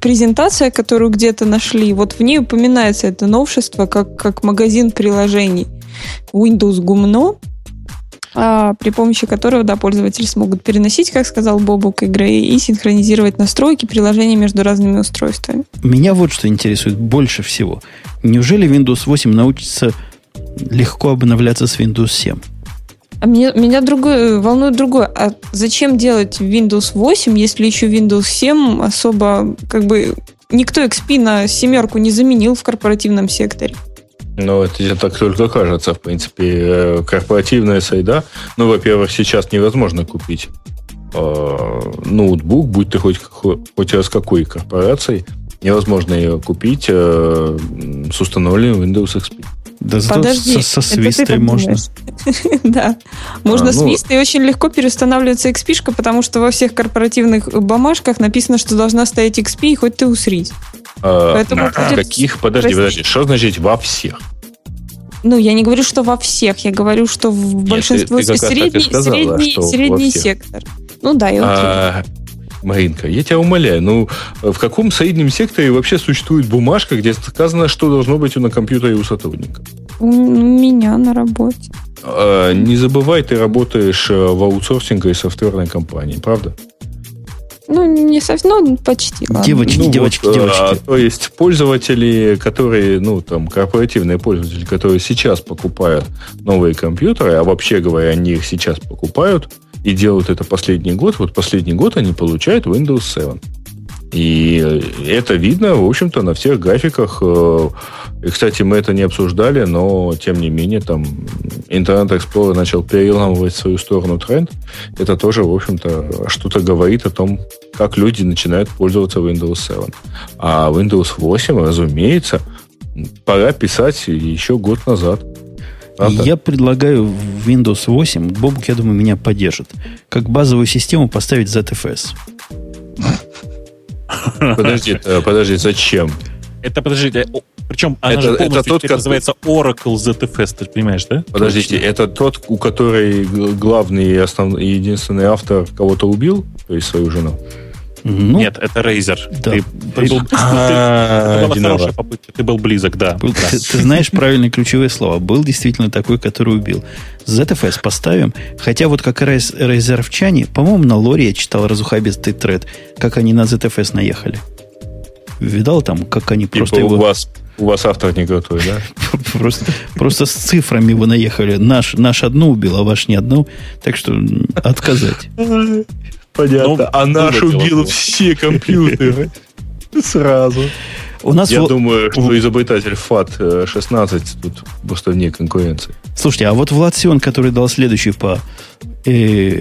презентация, которую где-то нашли, вот в ней упоминается это новшество как, как магазин приложений. Windows Гумно, а, при помощи которого да, пользователи смогут переносить, как сказал Бобук, игры и синхронизировать настройки приложений между разными устройствами. Меня вот что интересует больше всего. Неужели Windows 8 научится легко обновляться с Windows 7? А меня, меня другое, волнует другое. А зачем делать Windows 8, если еще Windows 7 особо, как бы, никто XP на семерку не заменил в корпоративном секторе? Ну, это так только кажется, в принципе. Э, корпоративная сайда, ну, во-первых, сейчас невозможно купить э, ноутбук, будь ты хоть, хоть раз какой корпорацией, невозможно ее купить э, с установленным Windows XP. Да Подожди, со, со свистой можно. [LAUGHS] да. Можно а, ну, свист, и очень легко переустанавливается XP, потому что во всех корпоративных бумажках написано, что должна стоять XP, и хоть ты усрить. А, Поэтому а, каких? Подожди, подожди. Что значит во всех? Ну, я не говорю, что во всех, я говорю, что в Нет, большинстве ты, ты средний, сказала, средний, средний сектор. Ну да, и окей. А, Маринка, я тебя умоляю, ну в каком среднем секторе вообще существует бумажка, где сказано, что должно быть на компьютере у сотрудника? У меня на работе. А, не забывай, ты работаешь э, в аутсорсинге софтверной компании, правда? Ну, не совсем, ну, почти. Ладно. Девочки, ну, девочки, вот, девочки. А, то есть пользователи, которые, ну, там, корпоративные пользователи, которые сейчас покупают новые компьютеры, а вообще говоря, они их сейчас покупают и делают это последний год, вот последний год они получают Windows 7. И это видно, в общем-то, на всех графиках. Э, и, кстати, мы это не обсуждали, но, тем не менее, там Internet Explorer начал переламывать свою сторону тренд. Это тоже, в общем-то, что-то говорит о том, как люди начинают пользоваться Windows 7. А Windows 8, разумеется, пора писать еще год назад. Правда? Я предлагаю в Windows 8, Бобук, я думаю, меня поддержит, как базовую систему поставить ZFS. Подожди, э, подожди, зачем? Это, подожди, причем она это, же полностью это тот, как... называется Oracle ZFS, ты понимаешь, да? Подождите, Точно. это тот, у который главный и основной, единственный автор кого-то убил, то есть свою жену? Ну, Нет, это Razer. Да. Ты, ты был, а, [LAUGHS] это была хорошая попытка, ты был близок, да. Был, да. Ты, [LAUGHS] ты знаешь правильные ключевые слова. Был действительно такой, который убил. ZFS поставим. Хотя вот как раз рейзеровчане, по-моему, на лоре я читал разухабистый тред, как они на ZFS наехали. Видал там, как они типа просто его... У вас, у вас автор не крутой, да? [LAUGHS] просто, просто с цифрами вы наехали. Наш, наш одну убил, а ваш не одну. Так что отказать. Понятно. Ну, а наш убил все компьютеры. [LAUGHS] Сразу. У нас Я в... думаю, что изобретатель FAT-16 тут просто вне конкуренции. Слушайте, а вот Влад Сион, который дал следующую по э,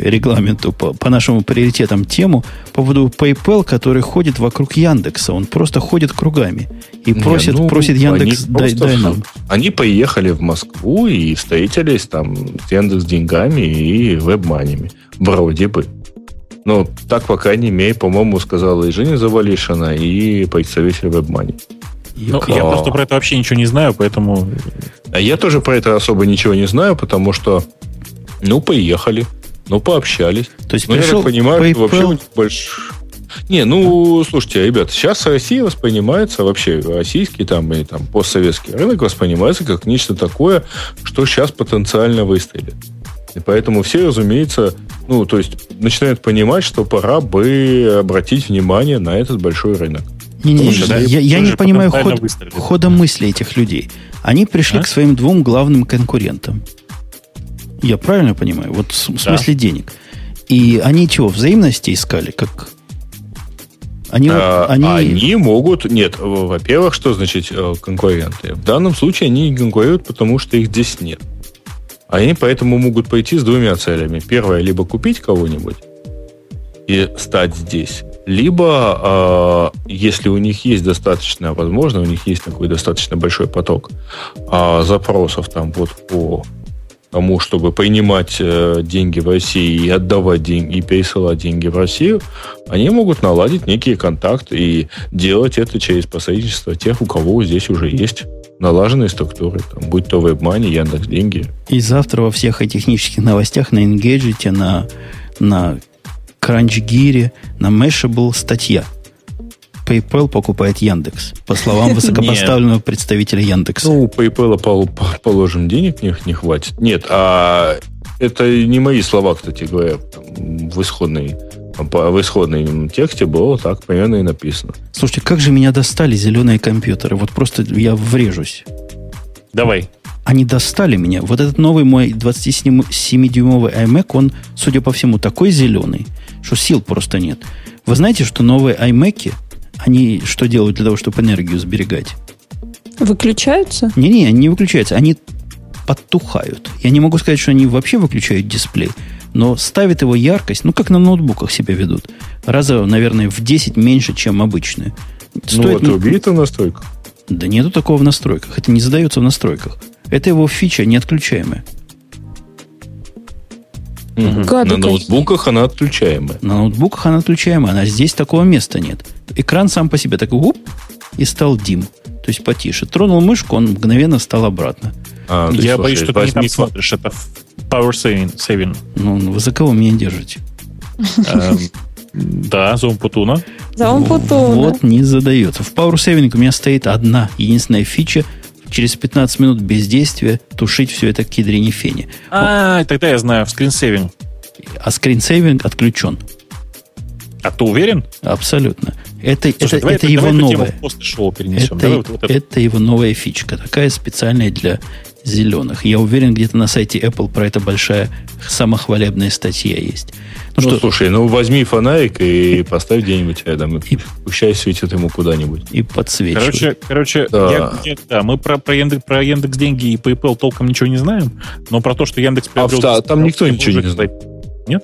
регламенту, по, по нашему приоритетам тему, по поводу PayPal, который ходит вокруг Яндекса. Он просто ходит кругами. И просит, Не, ну, просит Яндекс, дай, дай нам. Они поехали в Москву и встретились там с Яндекс деньгами и вебманями. Вроде бы. Ну, так, по крайней мере, по-моему, сказала и Женя Завалишина, и представитель WebMoney. Ну, я просто про это вообще ничего не знаю, поэтому... А я тоже про это особо ничего не знаю, потому что, ну, поехали, ну, пообщались. То есть ну, пришел я так понимаю, PayPal... вообще у них больше... Не, ну, слушайте, ребят, сейчас Россия воспринимается, вообще российский там и там постсоветский рынок воспринимается как нечто такое, что сейчас потенциально выстрелит. И поэтому все, разумеется, ну, то есть начинают понимать, что пора бы обратить внимание на этот большой рынок. Не, не, да, я, я не понимаю ход, хода мысли этих людей. Они пришли а? к своим двум главным конкурентам. Я правильно понимаю? Вот в, в смысле да. денег. И они чего, взаимности искали, как они, а, они... они могут... Нет, во-первых, что значит э, конкуренты? В данном случае они не конкурируют, потому что их здесь нет. Они поэтому могут пойти с двумя целями. Первое, либо купить кого-нибудь и стать здесь. Либо, э, если у них есть достаточно, возможно, у них есть такой достаточно большой поток э, запросов там вот по тому, чтобы принимать э, деньги в России и отдавать деньги, и пересылать деньги в Россию, они могут наладить некие контакты и делать это через посредничество тех, у кого здесь уже есть налаженные структуры, там, будь то WebMoney, Яндекс Деньги. И завтра во всех технических новостях на Engadget, на, на CrunchGear, на Mashable статья – PayPal покупает Яндекс, по словам [LAUGHS] высокопоставленного представителя Яндекса. Ну, у PayPal, положим, денег не, не хватит. Нет, а это не мои слова, кстати говоря, в исходной в исходном тексте было так примерно и написано. Слушайте, как же меня достали зеленые компьютеры? Вот просто я врежусь. Давай. Они достали меня. Вот этот новый мой 27-дюймовый iMac, он, судя по всему, такой зеленый, что сил просто нет. Вы знаете, что новые iMac они что делают для того, чтобы энергию сберегать? Выключаются? Не-не, они не выключаются. Они подтухают. Я не могу сказать, что они вообще выключают дисплей, но ставят его яркость, ну, как на ноутбуках себя ведут. Раза, наверное, в 10 меньше, чем обычные. Ну, Стоит, ну, это убито в настройках. Да нету такого в настройках. Это не задается в настройках. Это его фича неотключаемая. Угу. На ноутбуках она отключаемая. На ноутбуках она отключаемая, а здесь такого места нет. Экран сам по себе такой уп, и стал дим. То есть потише. Тронул мышку, он мгновенно стал обратно. А, Я боюсь, что ты не там смотришь. Это power saving. saving. Ну, вы за кого меня держите? Эм, да, за Умпутуна. За Умпутуна. Вот не задается. В Power Saving у меня стоит одна единственная фича – через 15 минут бездействия тушить все это к кедрине фене. А, тогда я знаю, в скринсейвинг. А скринсейвинг отключен. А ты уверен? Абсолютно. Это, Слушай, это, давай, это его новое. шоу перенесем. Это, вот, вот это. это его новая фичка, такая специальная для зеленых. Я уверен, где-то на сайте Apple про это большая самохвалебная статья есть. Ну, ну что? слушай, ну возьми фонарик и поставь где-нибудь рядом. И, пущай светит ему куда-нибудь. И подсвечивай. Короче, короче да. Я, я, да, мы про, про, Яндекс, про Яндекс деньги и PayPal толком ничего не знаем, но про то, что Яндекс приобрел... А, там никто ничего не знает. Нет?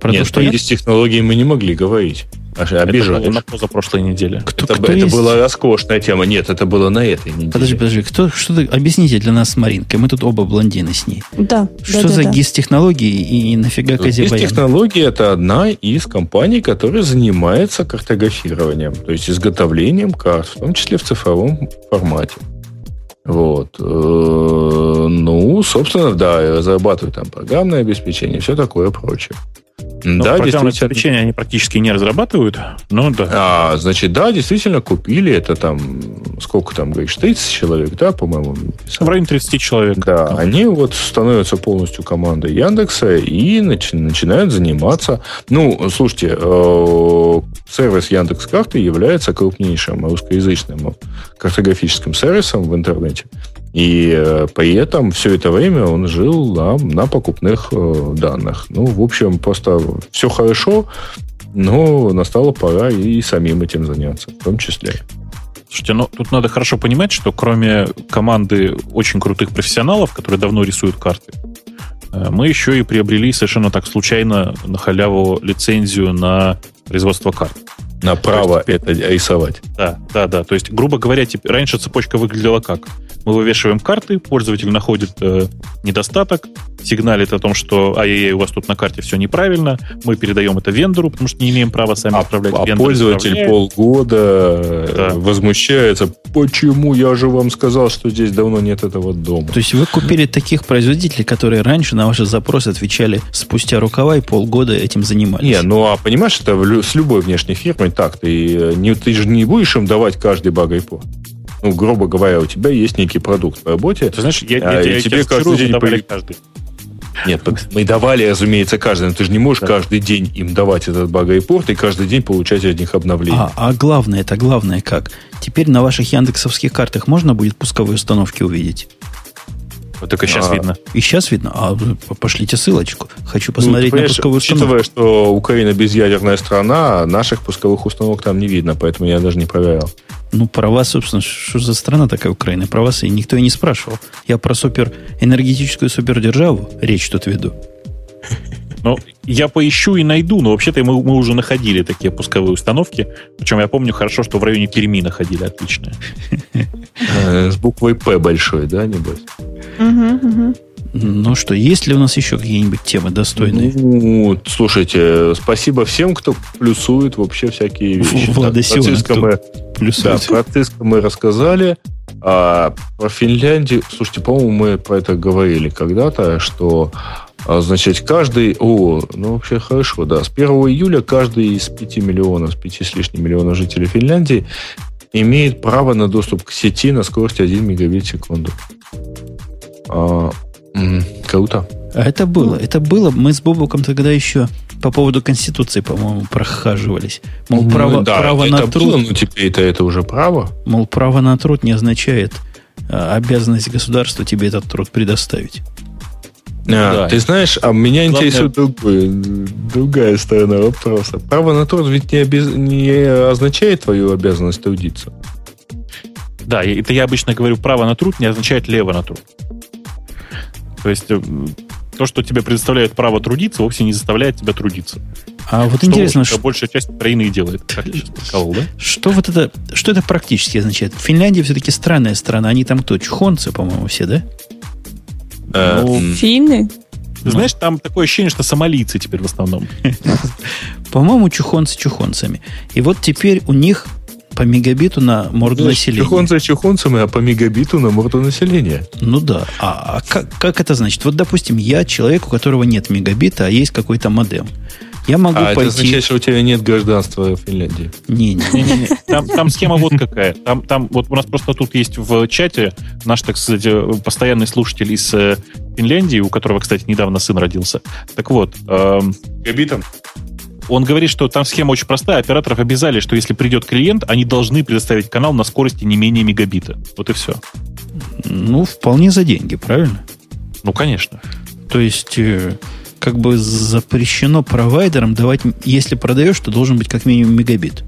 Про Нет, то, что есть технологии мы не могли говорить. Обижаешь. Это было на позапрошлой неделе. Кто, это кто это есть? была роскошная тема. Нет, это было на этой неделе. Подожди, подожди. Кто, что ты, объясните для нас с Маринкой. Мы тут оба блондины с ней. Да. Что да, за да, ГИС-технологии и, и нафига Казибаян? ГИС-технологии – это одна из компаний, которая занимается картографированием, то есть изготовлением карт, в том числе в цифровом формате. Вот. Э, ну, собственно, да, разрабатывают там программное обеспечение, все такое прочее. Но да, программное обеспечение они практически не разрабатывают, но да. А, значит, да, действительно купили. Это там, сколько там, говоришь, 30 человек, да, по-моему? В районе 30 человек. Да, они вот становятся полностью командой Яндекса и начи- начинают заниматься. Ну, слушайте, э- сервис Яндекс Карты является крупнейшим русскоязычным картографическим сервисом в интернете. И э, при этом все это время он жил на, на покупных э, данных. Ну, в общем, просто все хорошо, но настала пора и самим этим заняться, в том числе. Слушайте, ну тут надо хорошо понимать, что кроме команды очень крутых профессионалов, которые давно рисуют карты, э, мы еще и приобрели совершенно так случайно на халяву лицензию на производство карт. На право есть, это рисовать. Да, да, да. То есть, грубо говоря, типа, раньше цепочка выглядела как? Мы вывешиваем карты, пользователь находит э, недостаток, сигналит о том, что ай-яй-яй, у вас тут на карте все неправильно, мы передаем это вендору, потому что не имеем права сами а, отправлять. А пользователь полгода да. возмущается, почему я же вам сказал, что здесь давно нет этого дома. То есть вы купили таких производителей, которые раньше на ваши запросы отвечали спустя рукава и полгода этим занимались? Не, ну а понимаешь, это с любой внешней фирмой так, ты, э, не, ты же не будешь им давать каждый баг по ну, грубо говоря, у тебя есть некий продукт по работе. Ты знаешь, я, а, я, я тебе каждый день давали каждый. Нет, мы давали, разумеется, каждый, но ты же не можешь да. каждый день им давать этот багайпорт и каждый день получать от них обновления. А, а главное, это главное как? Теперь на ваших яндексовских картах можно будет пусковые установки увидеть? Вот только сейчас а, видно. И сейчас видно. А пошлите ссылочку. Хочу ну, посмотреть ну, на пусковую установку. Учитывая, что Украина безъядерная страна, наших пусковых установок там не видно, поэтому я даже не проверял. Ну, про вас, собственно, что за страна такая Украина? Про вас и никто и не спрашивал. Я про супер энергетическую супердержаву речь тут веду. Ну, я поищу и найду, но вообще-то мы, мы уже находили такие пусковые установки. Причем я помню хорошо, что в районе Перми находили отличные. С буквой П большой, да, небось? Ну что, есть ли у нас еще какие-нибудь темы достойные? Ну, слушайте, спасибо всем, кто плюсует вообще всякие вещи. Влада так, про Cisco мы, да, про Cisco мы рассказали. А про Финляндию, слушайте, по-моему, мы про это говорили когда-то, что а, значит, каждый, о, ну вообще хорошо, да, с 1 июля каждый из 5 миллионов, с 5 с лишним миллионов жителей Финляндии имеет право на доступ к сети на скорости 1 мегабит в секунду. А, круто. А это было, это было. Мы с Бобуком тогда еще по поводу Конституции, по-моему, прохаживались. Мол, ну, право, да, право это на труд... Было, но теперь это, это уже право. Мол, право на труд не означает а, обязанность государства тебе этот труд предоставить. А, да. Ты знаешь, а меня Главное... интересует другой, другая сторона вопроса. Право на труд ведь не, обез... не означает твою обязанность трудиться. Да, это я обычно говорю, право на труд не означает лево на труд. То есть э, то, что тебе предоставляет право трудиться, вовсе не заставляет тебя трудиться. А вот что, интересно, что большая часть Украины и делает, как я сейчас сказал, да? Что вот это, что это практически означает? Финляндия все-таки странная страна, они там кто, чухонцы, по-моему, все, да? Э, ну, Финны? Знаешь, там такое ощущение, что сомалийцы теперь в основном. [LAUGHS] По-моему, чухонцы чухонцами. И вот теперь у них по мегабиту на морду Знаешь, населения. Чухонцы чухонцами, а по мегабиту на морду населения. Ну да. А, а как, как это значит? Вот, допустим, я человек, у которого нет мегабита, а есть какой-то модем. Я могу а пойти... это означает, что у тебя нет гражданства в Финляндии. Не-не. Там, там схема вот какая. Там, там вот у нас просто тут есть в чате наш, так сказать, постоянный слушатель из э, Финляндии, у которого, кстати, недавно сын родился. Так вот. Эм, Габитом? Он говорит, что там схема очень простая. Операторов обязали, что если придет клиент, они должны предоставить канал на скорости не менее мегабита. Вот и все. Ну, вполне за деньги, правильно? Ну, конечно. То есть, э, как бы запрещено провайдерам давать, если продаешь, то должен быть как минимум мегабит.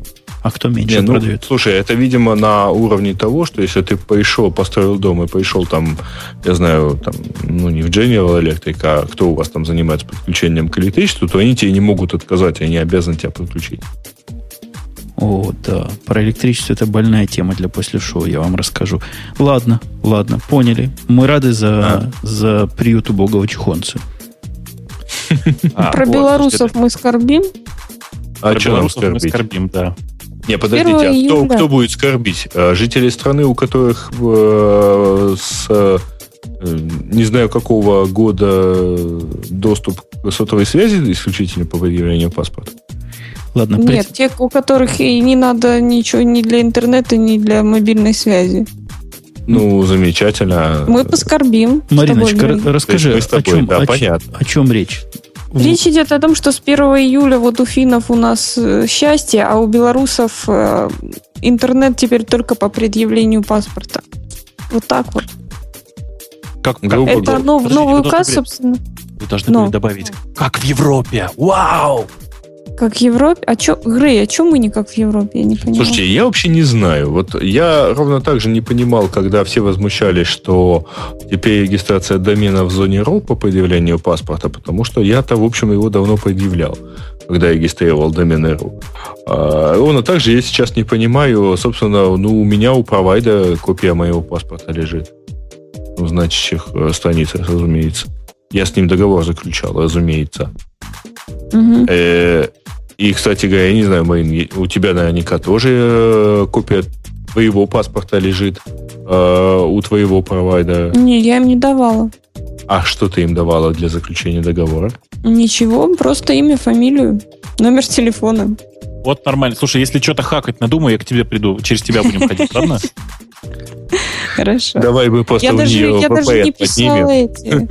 А кто меньше Не, ну, продает? Слушай, это, видимо, на уровне того, что если ты пришел, построил дом и пришел там, я знаю, там, ну, не в General Electric, а кто у вас там занимается подключением к электричеству, то они тебе не могут отказать, они обязаны тебя подключить. О, да. Про электричество это больная тема для после шоу, я вам расскажу. Ладно, ладно, поняли. Мы рады за, а? за приют убогого чухонца. А, Про белорусов мы скорбим. А что нам скорбить? Мы скорбим, да. Не, подождите, а кто, кто будет скорбить? А, жители страны, у которых э, с э, не знаю какого года доступ к сотовой связи исключительно по предъявлению паспорта? Ладно, Нет, пред... те, у которых и не надо ничего ни для интернета, ни для мобильной связи. Ну, замечательно. Мы поскорбим. Мариночка, расскажи, о, чем, да, о, понятно. о чем речь? Речь идет о том, что с 1 июля вот у финнов у нас э, счастье, а у белорусов э, интернет теперь только по предъявлению паспорта. Вот так вот. Как, как это нов, новый указ, собственно. Вы должны были добавить, как в Европе. Вау! Как в Европе? А чё, Грей, а чё мы не как в Европе? Я не понимаю. Слушайте, я вообще не знаю. Вот я ровно так же не понимал, когда все возмущались, что теперь регистрация домена в зоне РУ по предъявлению паспорта, потому что я-то, в общем, его давно предъявлял, когда регистрировал домен РУ. А, ровно так же я сейчас не понимаю, собственно, ну, у меня у провайдера копия моего паспорта лежит. В значащих э, страницах, разумеется. Я с ним договор заключал, разумеется. Угу. И, кстати говоря, я не знаю, Марин, у тебя наверняка тоже э, копия твоего паспорта лежит э, у твоего провайдера. Не, я им не давала. А что ты им давала для заключения договора? Ничего, просто имя, фамилию, номер телефона. Вот нормально. Слушай, если что-то хакать надумаю, я к тебе приду. Через тебя будем ходить, ладно? Хорошо. Давай мы просто я даже, я даже не писала эти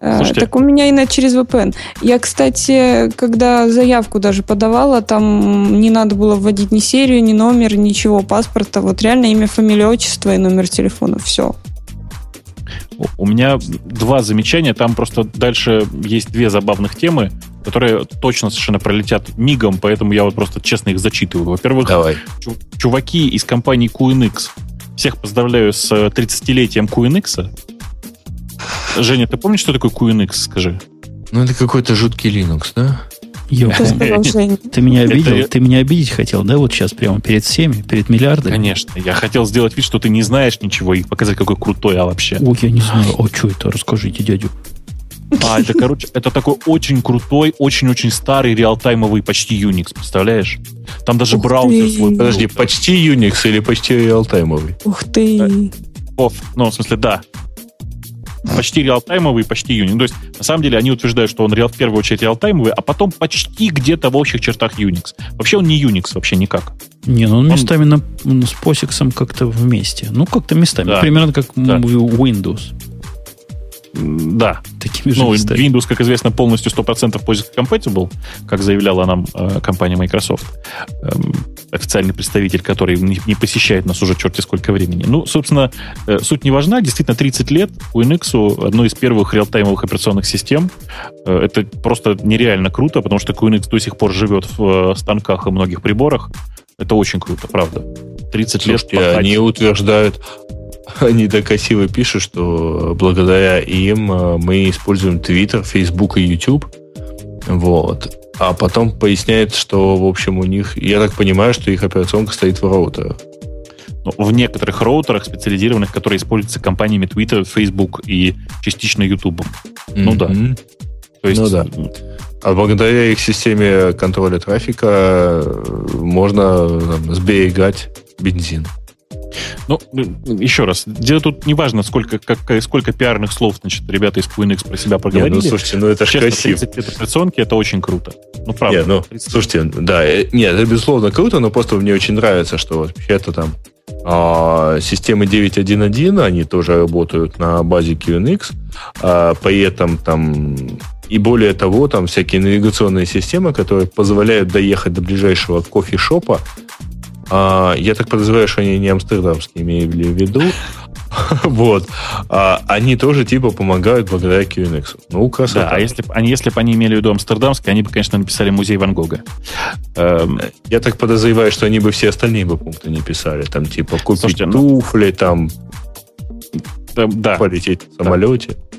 Слушайте. Так у меня и через VPN. Я, кстати, когда заявку даже подавала, там не надо было вводить ни серию, ни номер, ничего паспорта. Вот реально имя, фамилия, отчество и номер телефона. Все. У меня два замечания. Там просто дальше есть две забавных темы, которые точно совершенно пролетят мигом, поэтому я вот просто честно их зачитываю. Во-первых, Давай. чуваки из компании QNX. Всех поздравляю с 30-летием QNX. Женя, ты помнишь, что такое QNX, скажи? Ну, это какой-то жуткий Linux, да? Я ты меня обидел? Ты меня обидеть хотел, да, вот сейчас прямо перед всеми, перед миллиардами? Конечно. Я хотел сделать вид, что ты не знаешь ничего и показать, какой крутой я вообще. Ой, я не знаю. О, что это? Расскажите, дядю. А, это, короче, это такой очень крутой, очень-очень старый реалтаймовый почти Unix, представляешь? Там даже Ух браузер ты. свой. Подожди, почти Unix или почти реалтаймовый? Ух ты. Э, оф, ну, в смысле, да. Почти реалтаймовый, почти Unix. То есть, на самом деле, они утверждают, что он реал, в первую очередь реалтаймовый, а потом почти где-то в общих чертах Unix. Вообще он не Unix, вообще никак. Не, ну он, он... местами на, с POSIX как-то вместе. Ну, как-то местами. Да. Примерно как да. Windows. Да. Такими же ну. Windows, как известно, полностью 100% POSIX compatible, как заявляла нам э, компания Microsoft. Эм, официальный представитель, который не, не посещает нас уже черти сколько времени. Ну, собственно, э, суть не важна. Действительно, 30 лет у Unix одной из первых реалтаймовых операционных систем. Э, это просто нереально круто, потому что Unix до сих пор живет в э, станках и многих приборах. Это очень круто, правда. 30 Слушайте, лет. Они утверждают, [LAUGHS] они так красиво пишут, что благодаря им э, мы используем Twitter, Facebook и YouTube. Вот. А потом поясняет, что, в общем, у них, я так понимаю, что их операционка стоит в роутерах. Ну, в некоторых роутерах, специализированных, которые используются компаниями Twitter, Facebook и частично YouTube. Mm-hmm. Ну да. То есть, ну да. А благодаря их системе контроля трафика э, можно там, сберегать бензин. Ну, еще раз, дело тут не важно, сколько, как, сколько пиарных слов, значит, ребята из QNX про себя проговорили. Нет, ну, слушайте, ну это же красиво. 30 лет операционки, это очень круто. Ну, правда. Нет, ну, слушайте, да, э, нет, это безусловно круто, но просто мне очень нравится, что вообще-то там а, системы 9.1.1, они тоже работают на базе QNX, а, при этом там и более того, там всякие навигационные системы, которые позволяют доехать до ближайшего кофешопа, а, я так подозреваю, что они не амстердамские имели в виду. [LAUGHS] вот. А, они тоже типа помогают благодаря QNX. Ну, красота. Да, а если, они, если бы они имели в виду амстердамские, они бы, конечно, написали музей Ван Гога. Эм, я так подозреваю, что они бы все остальные бы пункты не писали. Там типа купить Слушайте, ну, туфли, там да, полететь в самолете. Да.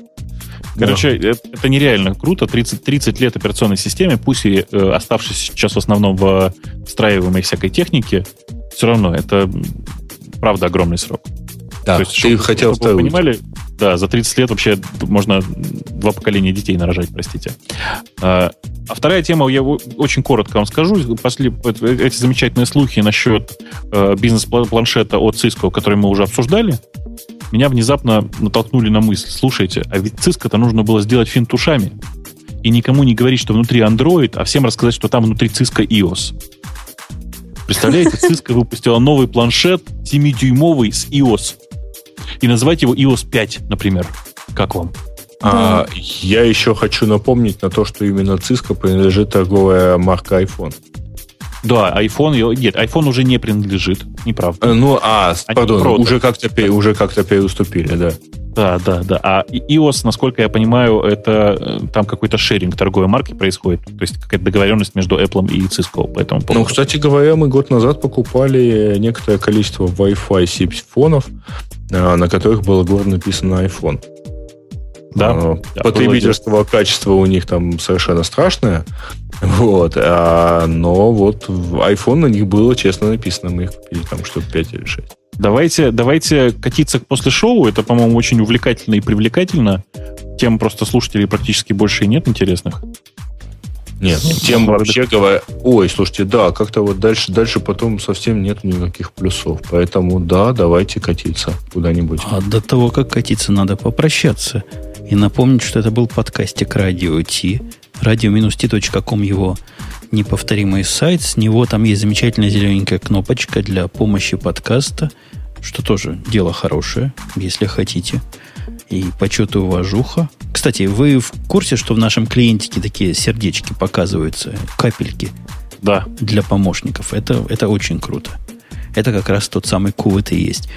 Короче, да. это, это нереально круто. 30, 30 лет операционной системе, пусть и э, оставшись сейчас в основном в встраиваемой всякой технике, все равно это правда огромный срок. Да, То есть, ты чтобы, хотел чтобы вы понимали, да, за 30 лет вообще можно два поколения детей нарожать, простите. А, а вторая тема, я очень коротко вам скажу. После, эти замечательные слухи насчет э, бизнес-планшета от Cisco, который мы уже обсуждали, меня внезапно натолкнули на мысль, слушайте, а ведь Cisco-то нужно было сделать финт ушами и никому не говорить, что внутри Android, а всем рассказать, что там внутри Cisco iOS. Представляете, Cisco выпустила новый планшет 7-дюймовый с iOS. И назвать его iOS 5, например. Как вам? А, я еще хочу напомнить на то, что именно Cisco принадлежит торговая марка iPhone. Да, iPhone, нет, iPhone уже не принадлежит, неправда. Э, ну, а, Они пардон, уже как-то, уже как-то переуступили, да. Да, да, да. А iOS, насколько я понимаю, это э, там какой-то шеринг торговой марки происходит. То есть какая-то договоренность между Apple и Cisco по этому поводу. Ну, кстати говоря, мы год назад покупали некоторое количество Wi-Fi сипфонов, э, на которых было гордо написано iPhone. Да, а, потребительского качества у них там совершенно страшное. Вот. А, но вот в iPhone на них было честно написано. Мы их купили там штук 5 или 6. Давайте, давайте катиться после шоу. Это, по-моему, очень увлекательно и привлекательно. Тем просто слушателей практически больше и нет интересных. Нет, ну, тем вообще говоря... Ой, слушайте, да, как-то вот дальше, дальше потом совсем нет никаких плюсов. Поэтому да, давайте катиться куда-нибудь. А до того, как катиться, надо попрощаться. И напомнить, что это был подкастик Радио Ти. radio-t.com его неповторимый сайт. С него там есть замечательная зелененькая кнопочка для помощи подкаста, что тоже дело хорошее, если хотите. И почет и уважуха. Кстати, вы в курсе, что в нашем клиентике такие сердечки показываются, капельки да. для помощников? Это, это очень круто. Это как раз тот самый кувыт и есть.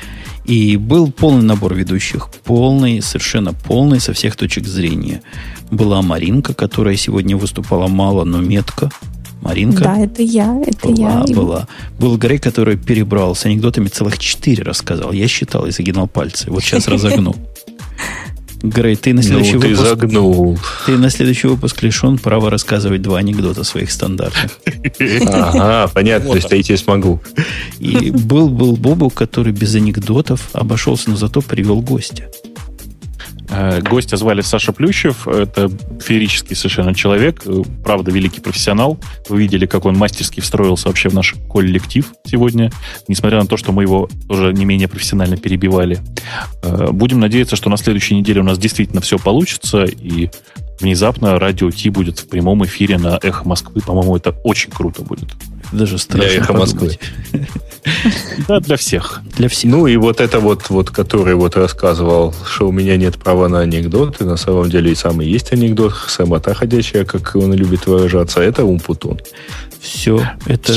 И был полный набор ведущих. Полный, совершенно полный со всех точек зрения. Была Маринка, которая сегодня выступала мало, но метко. Маринка. Да, это я, это была, я. Была. Был Грей, который перебрал с анекдотами целых четыре рассказал. Я считал и загинал пальцы. Вот сейчас разогну. [LAUGHS] Грей, ты на ну, следующий ну, ты выпуск... загнул. Ты на следующий выпуск лишен права рассказывать два анекдота своих стандартных. Ага, понятно, то есть я тебе смогу. И был-был Бобу, который без анекдотов обошелся, но зато привел гостя. Э, гостя звали Саша Плющев. Это феерический совершенно человек. Э, правда, великий профессионал. Вы видели, как он мастерски встроился вообще в наш коллектив сегодня. Несмотря на то, что мы его тоже не менее профессионально перебивали. Э, будем надеяться, что на следующей неделе у нас действительно все получится. И внезапно радио Ти будет в прямом эфире на Эхо Москвы. По-моему, это очень круто будет. Даже страшно Для Эхо Москвы. [LAUGHS] Да, для всех. Для всех. Ну и вот это вот, вот, который вот рассказывал, что у меня нет права на анекдоты, на самом деле и самый есть анекдот, самота ходячая, как он любит выражаться, это Умпутун. Все, это,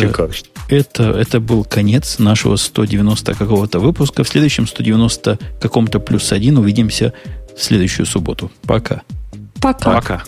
это, это был конец нашего 190 какого-то выпуска. В следующем 190 каком-то плюс один увидимся в следующую субботу. Пока. Пока. Пока.